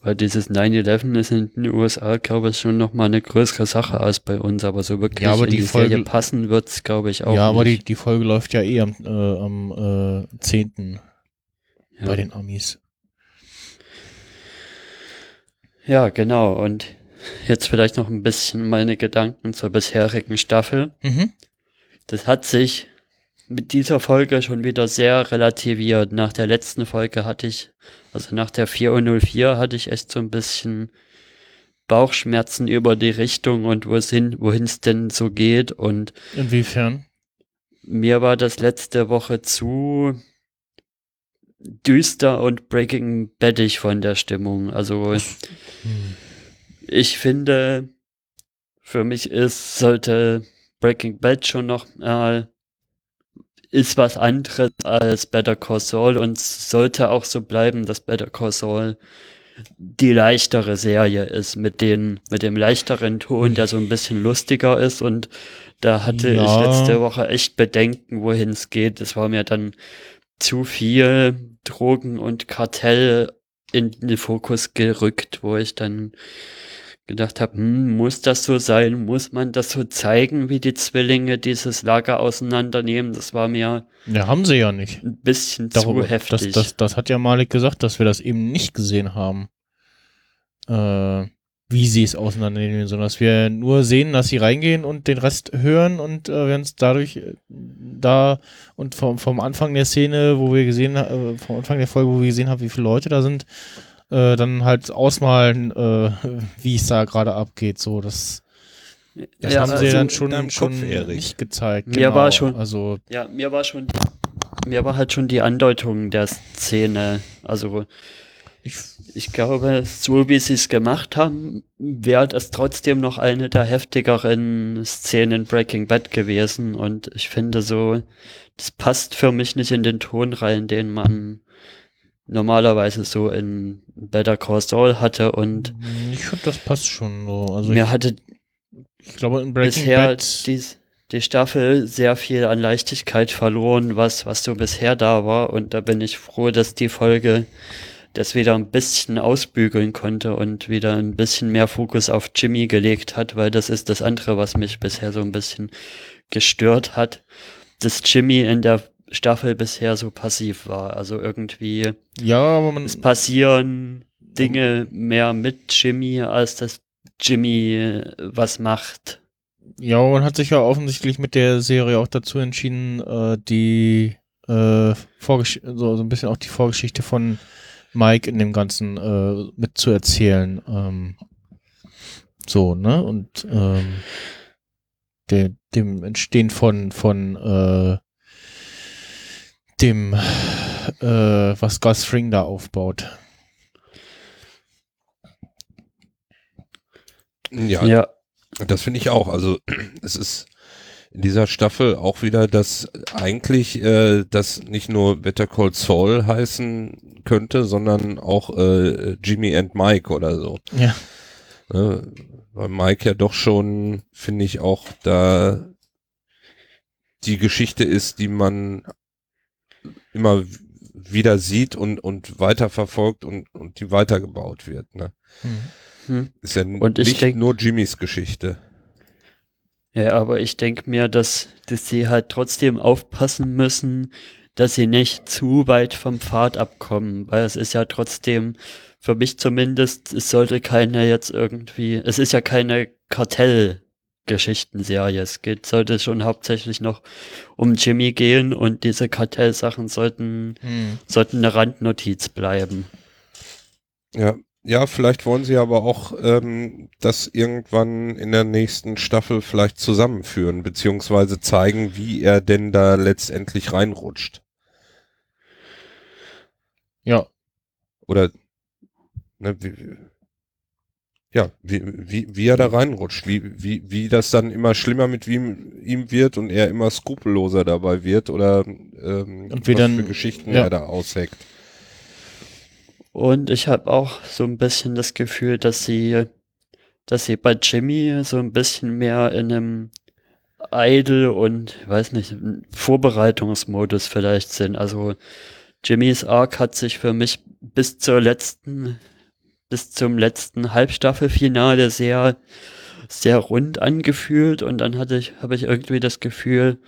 Weil dieses 9-11 ist in den USA, glaube ich, schon nochmal eine größere Sache als bei uns, aber so wirklich ja, aber in die, die Folge, Serie passen wird's, glaube ich, auch Ja, aber die, die Folge läuft ja eh am, äh, am äh, 10. Ja. bei den Amis. Ja, genau. Und jetzt vielleicht noch ein bisschen meine Gedanken zur bisherigen Staffel. Mhm. Das hat sich mit dieser Folge schon wieder sehr relativiert. Nach der letzten Folge hatte ich, also nach der 404 hatte ich echt so ein bisschen Bauchschmerzen über die Richtung und wohin es denn so geht und inwiefern? Mir war das letzte Woche zu düster und Breaking Badig von der Stimmung. Also hm. ich finde, für mich ist, sollte Breaking Bad schon noch mal ist was anderes als Better Call Saul und sollte auch so bleiben, dass Better Call Saul die leichtere Serie ist mit den mit dem leichteren Ton, der so ein bisschen lustiger ist und da hatte ja. ich letzte Woche echt Bedenken, wohin es geht. Es war mir dann zu viel Drogen und Kartell in den Fokus gerückt, wo ich dann gedacht habe, hm, muss das so sein? Muss man das so zeigen, wie die Zwillinge dieses Lager auseinandernehmen? Das war mir. Ja, haben sie ja nicht. Ein bisschen Darüber, zu heftig. Das, das, das hat ja Malik gesagt, dass wir das eben nicht gesehen haben. Äh, wie sie es auseinandernehmen, sondern dass wir nur sehen, dass sie reingehen und den Rest hören und äh, wenn es dadurch äh, da und vom, vom Anfang der Szene, wo wir gesehen äh, vom Anfang der Folge, wo wir gesehen haben, wie viele Leute da sind, äh, dann halt ausmalen, äh, wie es da gerade abgeht. So, das, das ja, haben also sie dann schon, schon nicht gezeigt. Mir genau. war schon, also ja, mir war schon, mir war halt schon die Andeutung der Szene, also ich, ich glaube, so wie sie es gemacht haben, wäre das trotzdem noch eine der heftigeren Szenen Breaking Bad gewesen. Und ich finde so, das passt für mich nicht in den Ton rein, den man normalerweise so in Better Call Saul hatte. Und ich finde, das passt schon so. Also mir ich, hatte ich glaube, in Breaking bisher Bad die, die Staffel sehr viel an Leichtigkeit verloren, was, was so bisher da war. Und da bin ich froh, dass die Folge das wieder ein bisschen ausbügeln konnte und wieder ein bisschen mehr Fokus auf Jimmy gelegt hat, weil das ist das andere, was mich bisher so ein bisschen gestört hat, dass Jimmy in der Staffel bisher so passiv war. Also irgendwie ja, aber man, es passieren Dinge mehr mit Jimmy, als dass Jimmy was macht. Ja, man hat sich ja offensichtlich mit der Serie auch dazu entschieden, äh, die äh, Vorgesch so, so ein bisschen auch die Vorgeschichte von Mike in dem Ganzen äh, mitzuerzählen. Ähm, so, ne? Und ähm, der, dem Entstehen von, von äh, dem, äh, was Gus Fring da aufbaut. Ja, ja. das finde ich auch. Also [CLEARS THROAT] es ist in dieser Staffel auch wieder, dass eigentlich äh, das nicht nur Better Call Saul heißen könnte, sondern auch äh, Jimmy and Mike oder so. Ja. Ne? Weil Mike ja doch schon, finde ich, auch da die Geschichte ist, die man immer wieder sieht und, und weiterverfolgt und, und die weitergebaut wird. Ne? Hm. Ist ja und nicht denk, nur Jimmys Geschichte. Ja, aber ich denke mir, dass, dass sie halt trotzdem aufpassen müssen, dass sie nicht zu weit vom Pfad abkommen, weil es ist ja trotzdem, für mich zumindest, es sollte keine jetzt irgendwie, es ist ja keine Kartellgeschichtenserie. Es geht, sollte schon hauptsächlich noch um Jimmy gehen und diese Kartellsachen sollten, hm. sollten eine Randnotiz bleiben. Ja, ja, vielleicht wollen sie aber auch ähm, das irgendwann in der nächsten Staffel vielleicht zusammenführen, beziehungsweise zeigen, wie er denn da letztendlich reinrutscht. Ja. Oder ne, wie, ja, wie, wie, wie er da reinrutscht, wie, wie, wie das dann immer schlimmer mit ihm, ihm wird und er immer skrupelloser dabei wird oder ähm, und wie was dann, für Geschichten ja. er da ausheckt. Und ich habe auch so ein bisschen das Gefühl, dass sie, dass sie bei Jimmy so ein bisschen mehr in einem Idle und, weiß nicht, Vorbereitungsmodus vielleicht sind. Also Jimmys Arc hat sich für mich bis zur letzten, bis zum letzten Halbstaffelfinale sehr, sehr rund angefühlt und dann hatte ich, habe ich irgendwie das Gefühl,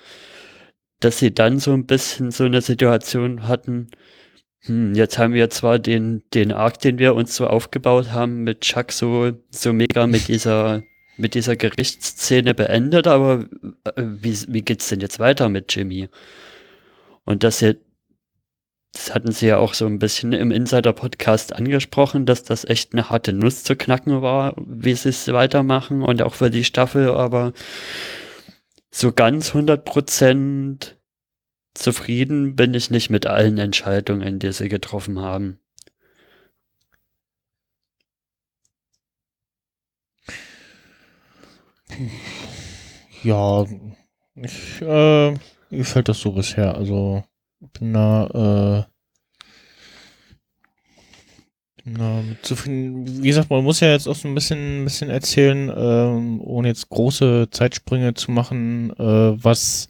dass sie dann so ein bisschen so eine Situation hatten, hm, jetzt haben wir zwar den, den Arc, den wir uns so aufgebaut haben, mit Chuck so, so mega mit dieser, mit dieser Gerichtsszene beendet, aber äh, wie, wie geht's denn jetzt weiter mit Jimmy? Und dass sie, das hatten sie ja auch so ein bisschen im Insider-Podcast angesprochen, dass das echt eine harte Nuss zu knacken war, wie sie es weitermachen und auch für die Staffel, aber so ganz 100% zufrieden bin ich nicht mit allen Entscheidungen, die sie getroffen haben. Ja, ich, äh, gefällt das so bisher. Also, bin da, äh, na, zufrieden. Wie gesagt, man muss ja jetzt auch so ein bisschen, ein bisschen erzählen, ähm, ohne jetzt große Zeitsprünge zu machen, äh, was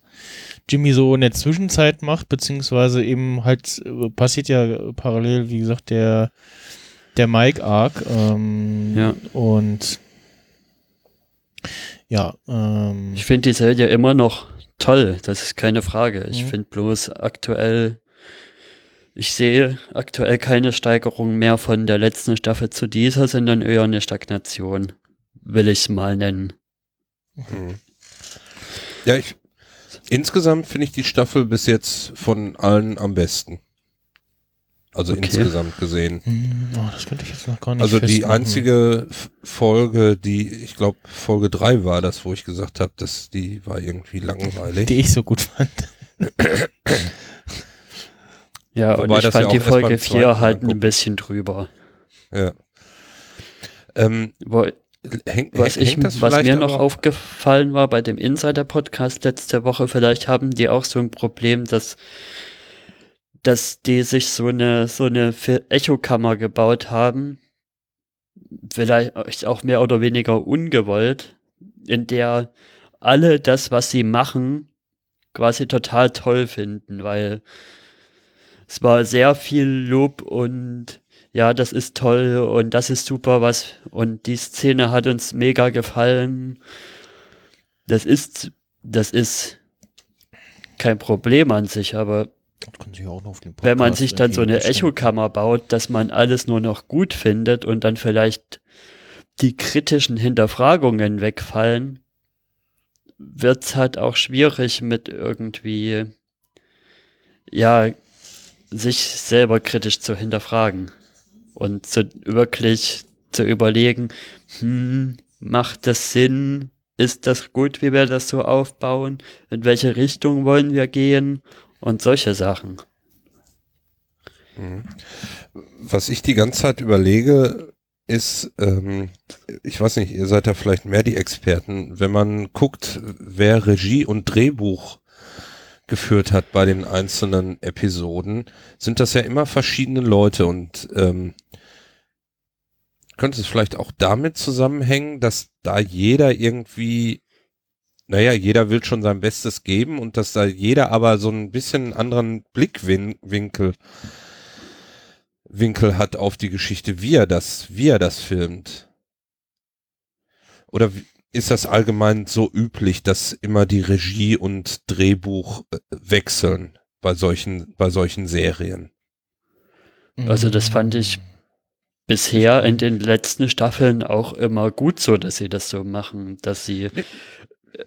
Jimmy so in der Zwischenzeit macht, beziehungsweise eben halt äh, passiert ja parallel, wie gesagt, der der Mike Arc ähm, ja. und ja. Ähm, ich finde die Serie immer noch toll, das ist keine Frage. Ich mhm. finde bloß aktuell, ich sehe aktuell keine Steigerung mehr von der letzten Staffel zu dieser, sondern eher eine Stagnation, will ich es mal nennen. Mhm. Ja, ich, insgesamt finde ich die Staffel bis jetzt von allen am besten. Also okay. insgesamt gesehen. Hm, oh, das könnte ich jetzt noch gar nicht Also die einzige Folge, die, ich glaube, Folge drei war das, wo ich gesagt habe, dass die war irgendwie langweilig. Die ich so gut fand. [LAUGHS] ja, Wobei und ich fand ja die Folge vier halt ein bisschen drüber. Ja. Ähm, Wo, häng, was, ich, was mir noch aufgefallen war bei dem Insider-Podcast letzte Woche, vielleicht haben die auch so ein Problem, dass dass die sich so eine, so eine Echokammer gebaut haben, vielleicht auch mehr oder weniger ungewollt, in der alle das, was sie machen, quasi total toll finden, weil es war sehr viel Lob und ja, das ist toll und das ist super, was und die Szene hat uns mega gefallen. Das ist, das ist kein Problem an sich, aber wenn man sich dann so eine Echokammer baut, dass man alles nur noch gut findet und dann vielleicht die kritischen Hinterfragungen wegfallen, wird's halt auch schwierig mit irgendwie, ja, sich selber kritisch zu hinterfragen und zu wirklich zu überlegen, hm, macht das Sinn? Ist das gut, wie wir das so aufbauen? In welche Richtung wollen wir gehen? Und solche Sachen. Mhm. Was ich die ganze Zeit überlege, ist, ähm, ich weiß nicht, ihr seid da vielleicht mehr die Experten, wenn man guckt, wer Regie und Drehbuch geführt hat bei den einzelnen Episoden, sind das ja immer verschiedene Leute und ähm, könnte es vielleicht auch damit zusammenhängen, dass da jeder irgendwie naja, jeder will schon sein Bestes geben und dass da jeder aber so ein bisschen anderen Blickwinkel Winkel hat auf die Geschichte, wie er das, wie er das filmt. Oder ist das allgemein so üblich, dass immer die Regie und Drehbuch äh, wechseln bei solchen, bei solchen Serien? Also das fand ich bisher in den letzten Staffeln auch immer gut so, dass sie das so machen, dass sie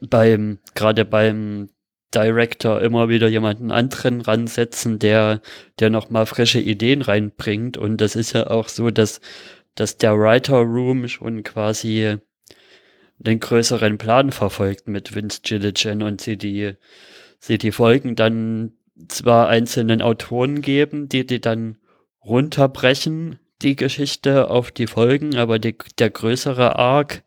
beim, gerade beim Director immer wieder jemanden anderen ransetzen, der, der nochmal frische Ideen reinbringt. Und das ist ja auch so, dass, dass der Writer Room schon quasi den größeren Plan verfolgt mit Vince Gilligan und sie die, sie die Folgen dann zwar einzelnen Autoren geben, die die dann runterbrechen, die Geschichte auf die Folgen, aber die, der größere Arc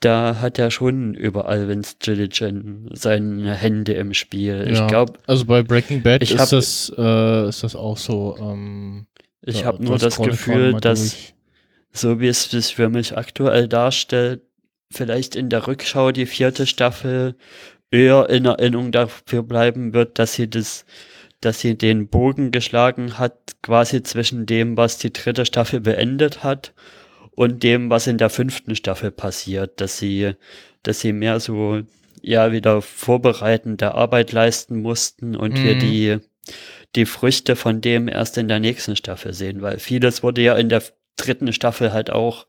da hat er schon überall Vince Gilligan seine Hände im Spiel. Ja, ich glaube. Also bei Breaking Bad ist, hab, das, äh, ist das auch so. Ähm, ich habe nur das Gefühl, dass durch. so wie es sich für mich aktuell darstellt, vielleicht in der Rückschau die vierte Staffel eher in Erinnerung dafür bleiben wird, dass sie das dass sie den Bogen geschlagen hat, quasi zwischen dem, was die dritte Staffel beendet hat und dem, was in der fünften Staffel passiert, dass sie, dass sie mehr so, ja, wieder vorbereitende Arbeit leisten mussten und mhm. wir die, die Früchte von dem erst in der nächsten Staffel sehen, weil vieles wurde ja in der dritten Staffel halt auch,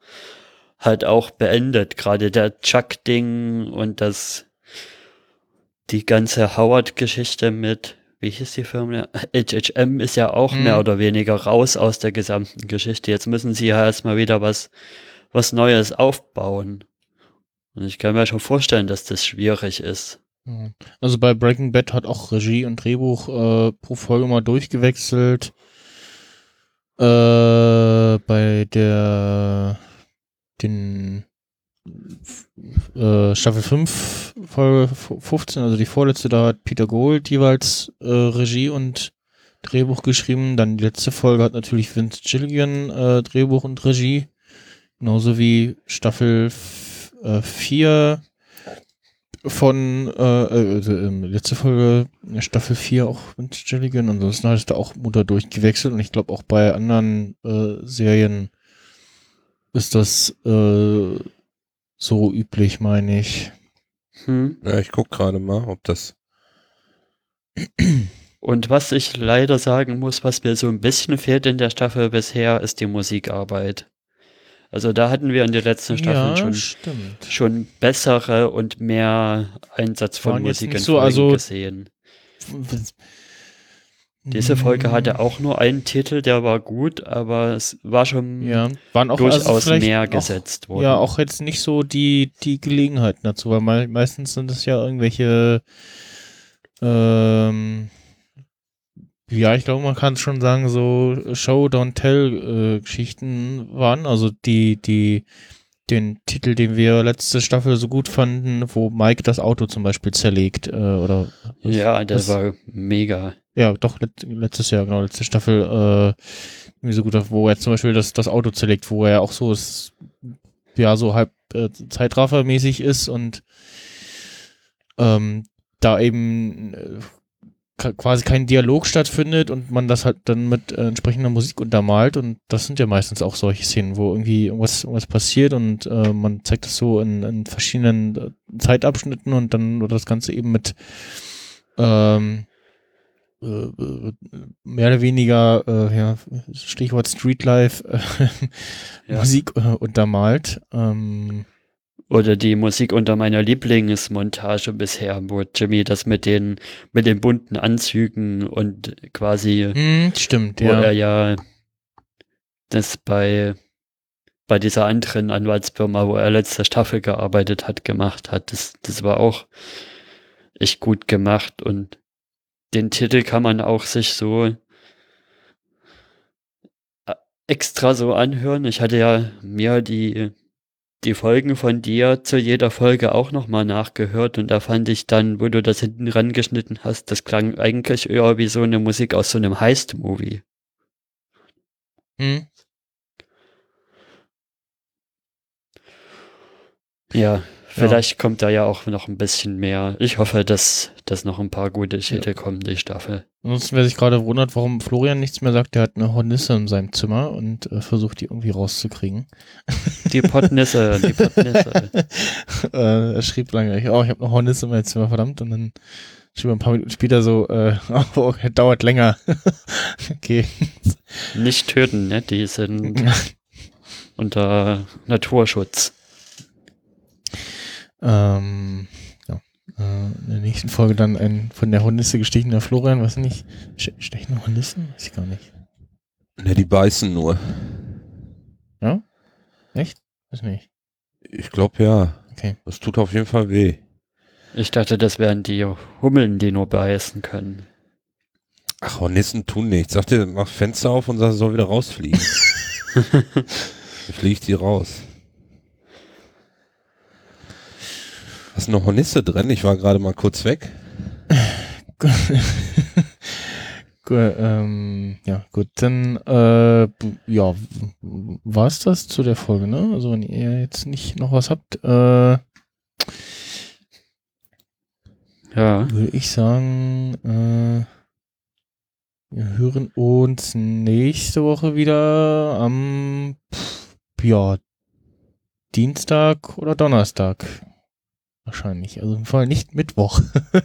halt auch beendet, gerade der Chuck-Ding und das, die ganze Howard-Geschichte mit, wie hieß die Firma? HHM ist ja auch hm. mehr oder weniger raus aus der gesamten Geschichte. Jetzt müssen sie ja erstmal wieder was, was Neues aufbauen. Und ich kann mir schon vorstellen, dass das schwierig ist. Also bei Breaking Bad hat auch Regie und Drehbuch äh, pro Folge mal durchgewechselt. Äh, bei der den äh, Staffel 5, Folge 15, also die vorletzte, da hat Peter Gold jeweils äh, Regie und Drehbuch geschrieben. Dann die letzte Folge hat natürlich Vince Gilligan äh, Drehbuch und Regie. Genauso wie Staffel 4 äh, von äh, äh, letzte Folge Staffel 4 auch Vince Gilligan. Ansonsten hat es da auch Mutter durchgewechselt und ich glaube auch bei anderen äh, Serien ist das äh, so üblich, meine ich. Hm. Ja, ich guck gerade mal, ob das. Und was ich leider sagen muss, was mir so ein bisschen fehlt in der Staffel bisher, ist die Musikarbeit. Also da hatten wir in der letzten Staffel ja, schon, schon bessere und mehr Einsatz von Musik in so, also gesehen. Diese Folge hatte mhm. auch nur einen Titel, der war gut, aber es war schon ja, waren auch durchaus also mehr auch, gesetzt worden. Ja, auch jetzt nicht so die, die Gelegenheiten dazu, weil me meistens sind es ja irgendwelche, ähm, ja, ich glaube, man kann schon sagen, so Show, Don't Tell äh, Geschichten waren, also die, die, den Titel, den wir letzte Staffel so gut fanden, wo Mike das Auto zum Beispiel zerlegt, äh, oder? Ja, das war mega. Ja, doch, let letztes Jahr, genau, letzte Staffel, äh, irgendwie so gut, wo er zum Beispiel das, das Auto zerlegt, wo er auch so ist, ja, so halb äh, Zeitraffermäßig ist und ähm, da eben äh, quasi kein Dialog stattfindet und man das halt dann mit äh, entsprechender Musik untermalt und das sind ja meistens auch solche Szenen, wo irgendwie irgendwas, irgendwas passiert und äh, man zeigt das so in, in verschiedenen äh, Zeitabschnitten und dann oder das Ganze eben mit ähm, äh, mehr oder weniger, äh, ja, Stichwort Streetlife, äh, ja. Musik äh, untermalt. Ähm, oder die Musik unter meiner Lieblingsmontage bisher, wo Jimmy das mit den, mit den bunten Anzügen und quasi, mm, stimmt, wo ja. er ja das bei, bei dieser anderen Anwaltsfirma, wo er letzte Staffel gearbeitet hat, gemacht hat. Das, das war auch echt gut gemacht und den Titel kann man auch sich so äh, extra so anhören. Ich hatte ja mir die, die Folgen von dir zu jeder Folge auch nochmal nachgehört und da fand ich dann, wo du das hinten rangeschnitten hast, das klang eigentlich eher wie so eine Musik aus so einem Heist-Movie. Hm. Ja, Vielleicht ja. kommt da ja auch noch ein bisschen mehr. Ich hoffe, dass, dass noch ein paar gute Titel ja. kommen, die Staffel. Ansonsten, wer sich gerade wundert, warum Florian nichts mehr sagt, der hat eine Hornisse in seinem Zimmer und äh, versucht, die irgendwie rauszukriegen. Die Pottnisse, [LAUGHS] die Pottnisse. äh, er schrieb lange, oh, ich habe eine Hornisse in meinem Zimmer, verdammt. Und dann schrieb er ein paar Minuten später so, äh, [LAUGHS] oh, dauert länger. [LAUGHS] okay. Nicht töten, ne? Die sind unter Naturschutz. Ähm, ja. Äh, in der nächsten Folge dann ein von der Hornisse gestechener Florian, was nicht? Stechende Hornissen? Weiß ich gar nicht. Ne, die beißen nur. Ja? Echt? Weiß nicht. Ich glaube ja. Okay. Das tut auf jeden Fall weh. Ich dachte, das wären die Hummeln, die nur beißen können. Ach, Hornissen tun nichts. Sag dir, mach Fenster auf und sag, soll wieder rausfliegen. [LAUGHS] Dann fliegt sie raus. Du noch Hornisse drin? Ich war gerade mal kurz weg. [LAUGHS] ähm, ja, gut, dann äh, ja, war's das zu der Folge, ne? Also wenn ihr jetzt nicht noch was habt, äh, ja. würde ich sagen, äh, wir hören uns nächste Woche wieder am ja, Dienstag oder Donnerstag. Wahrscheinlich. Also im Fall nicht Mittwoch. [LAUGHS]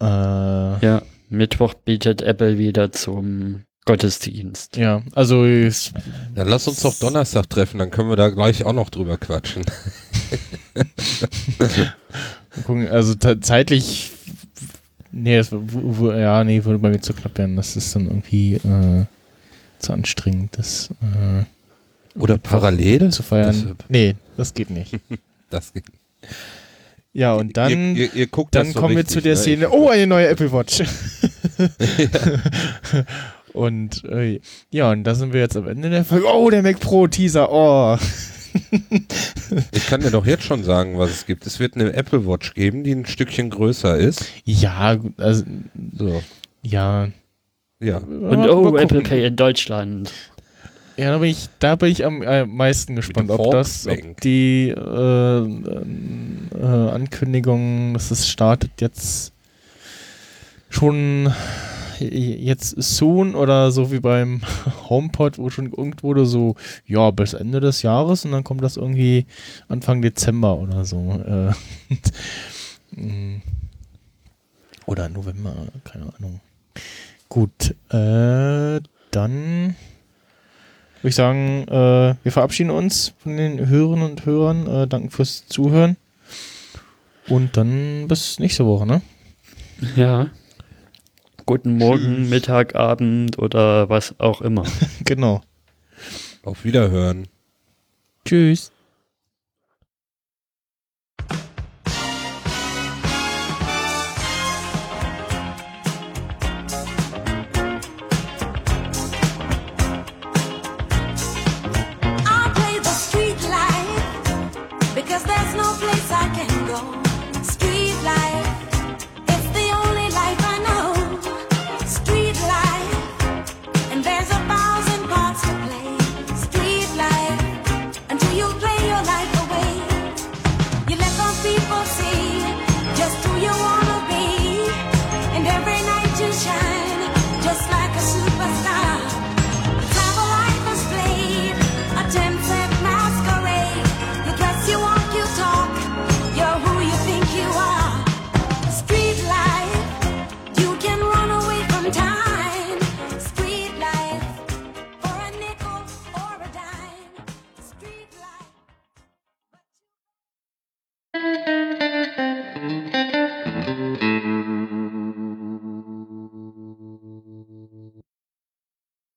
äh, ja, Mittwoch bietet Apple wieder zum Gottesdienst. Ja, also ist, Dann lass uns doch Donnerstag treffen, dann können wir da gleich auch noch drüber quatschen. [LAUGHS] gucken, also zeitlich Nee, das, ja, nee, würde bei mir zu knapp werden. Das ist dann irgendwie äh, zu anstrengend. Das, äh, Oder parallel zu feiern. Das, nee, das geht nicht. [LAUGHS] das nicht. Ja, und dann, ihr, ihr, ihr dann so kommen richtig, wir zu der ne? Szene, oh, eine neue Apple Watch. [LAUGHS] [LAUGHS] und äh, ja, und da sind wir jetzt am Ende der Folge. Oh, der Mac Pro Teaser, oh. ich kann dir doch jetzt schon sagen, was es gibt. Es wird eine Apple Watch geben, die ein Stückchen größer ist. Ja, also so. Ja. Ja. Und oh, Apple Pay in Deutschland. Ja, da bin ich, da bin ich am äh, meisten gespannt, ob das, ob die äh, äh, Ankündigung, dass es startet jetzt schon jetzt soon oder so wie beim [LAUGHS] HomePod, wo schon irgendwo wurde so, ja, bis Ende des Jahres und dann kommt das irgendwie Anfang Dezember oder so. Äh, [LAUGHS] mm. oder November, keine Ahnung. Gut, äh, dann würde ich sagen, äh, wir verabschieden uns von den Hörerinnen und Hörern. Äh, danke fürs Zuhören. Und dann bis nächste Woche, ne? Ja. Guten Morgen, Tschüss. Mittag, Abend oder was auch immer. [LAUGHS] genau. Auf Wiederhören. Tschüss.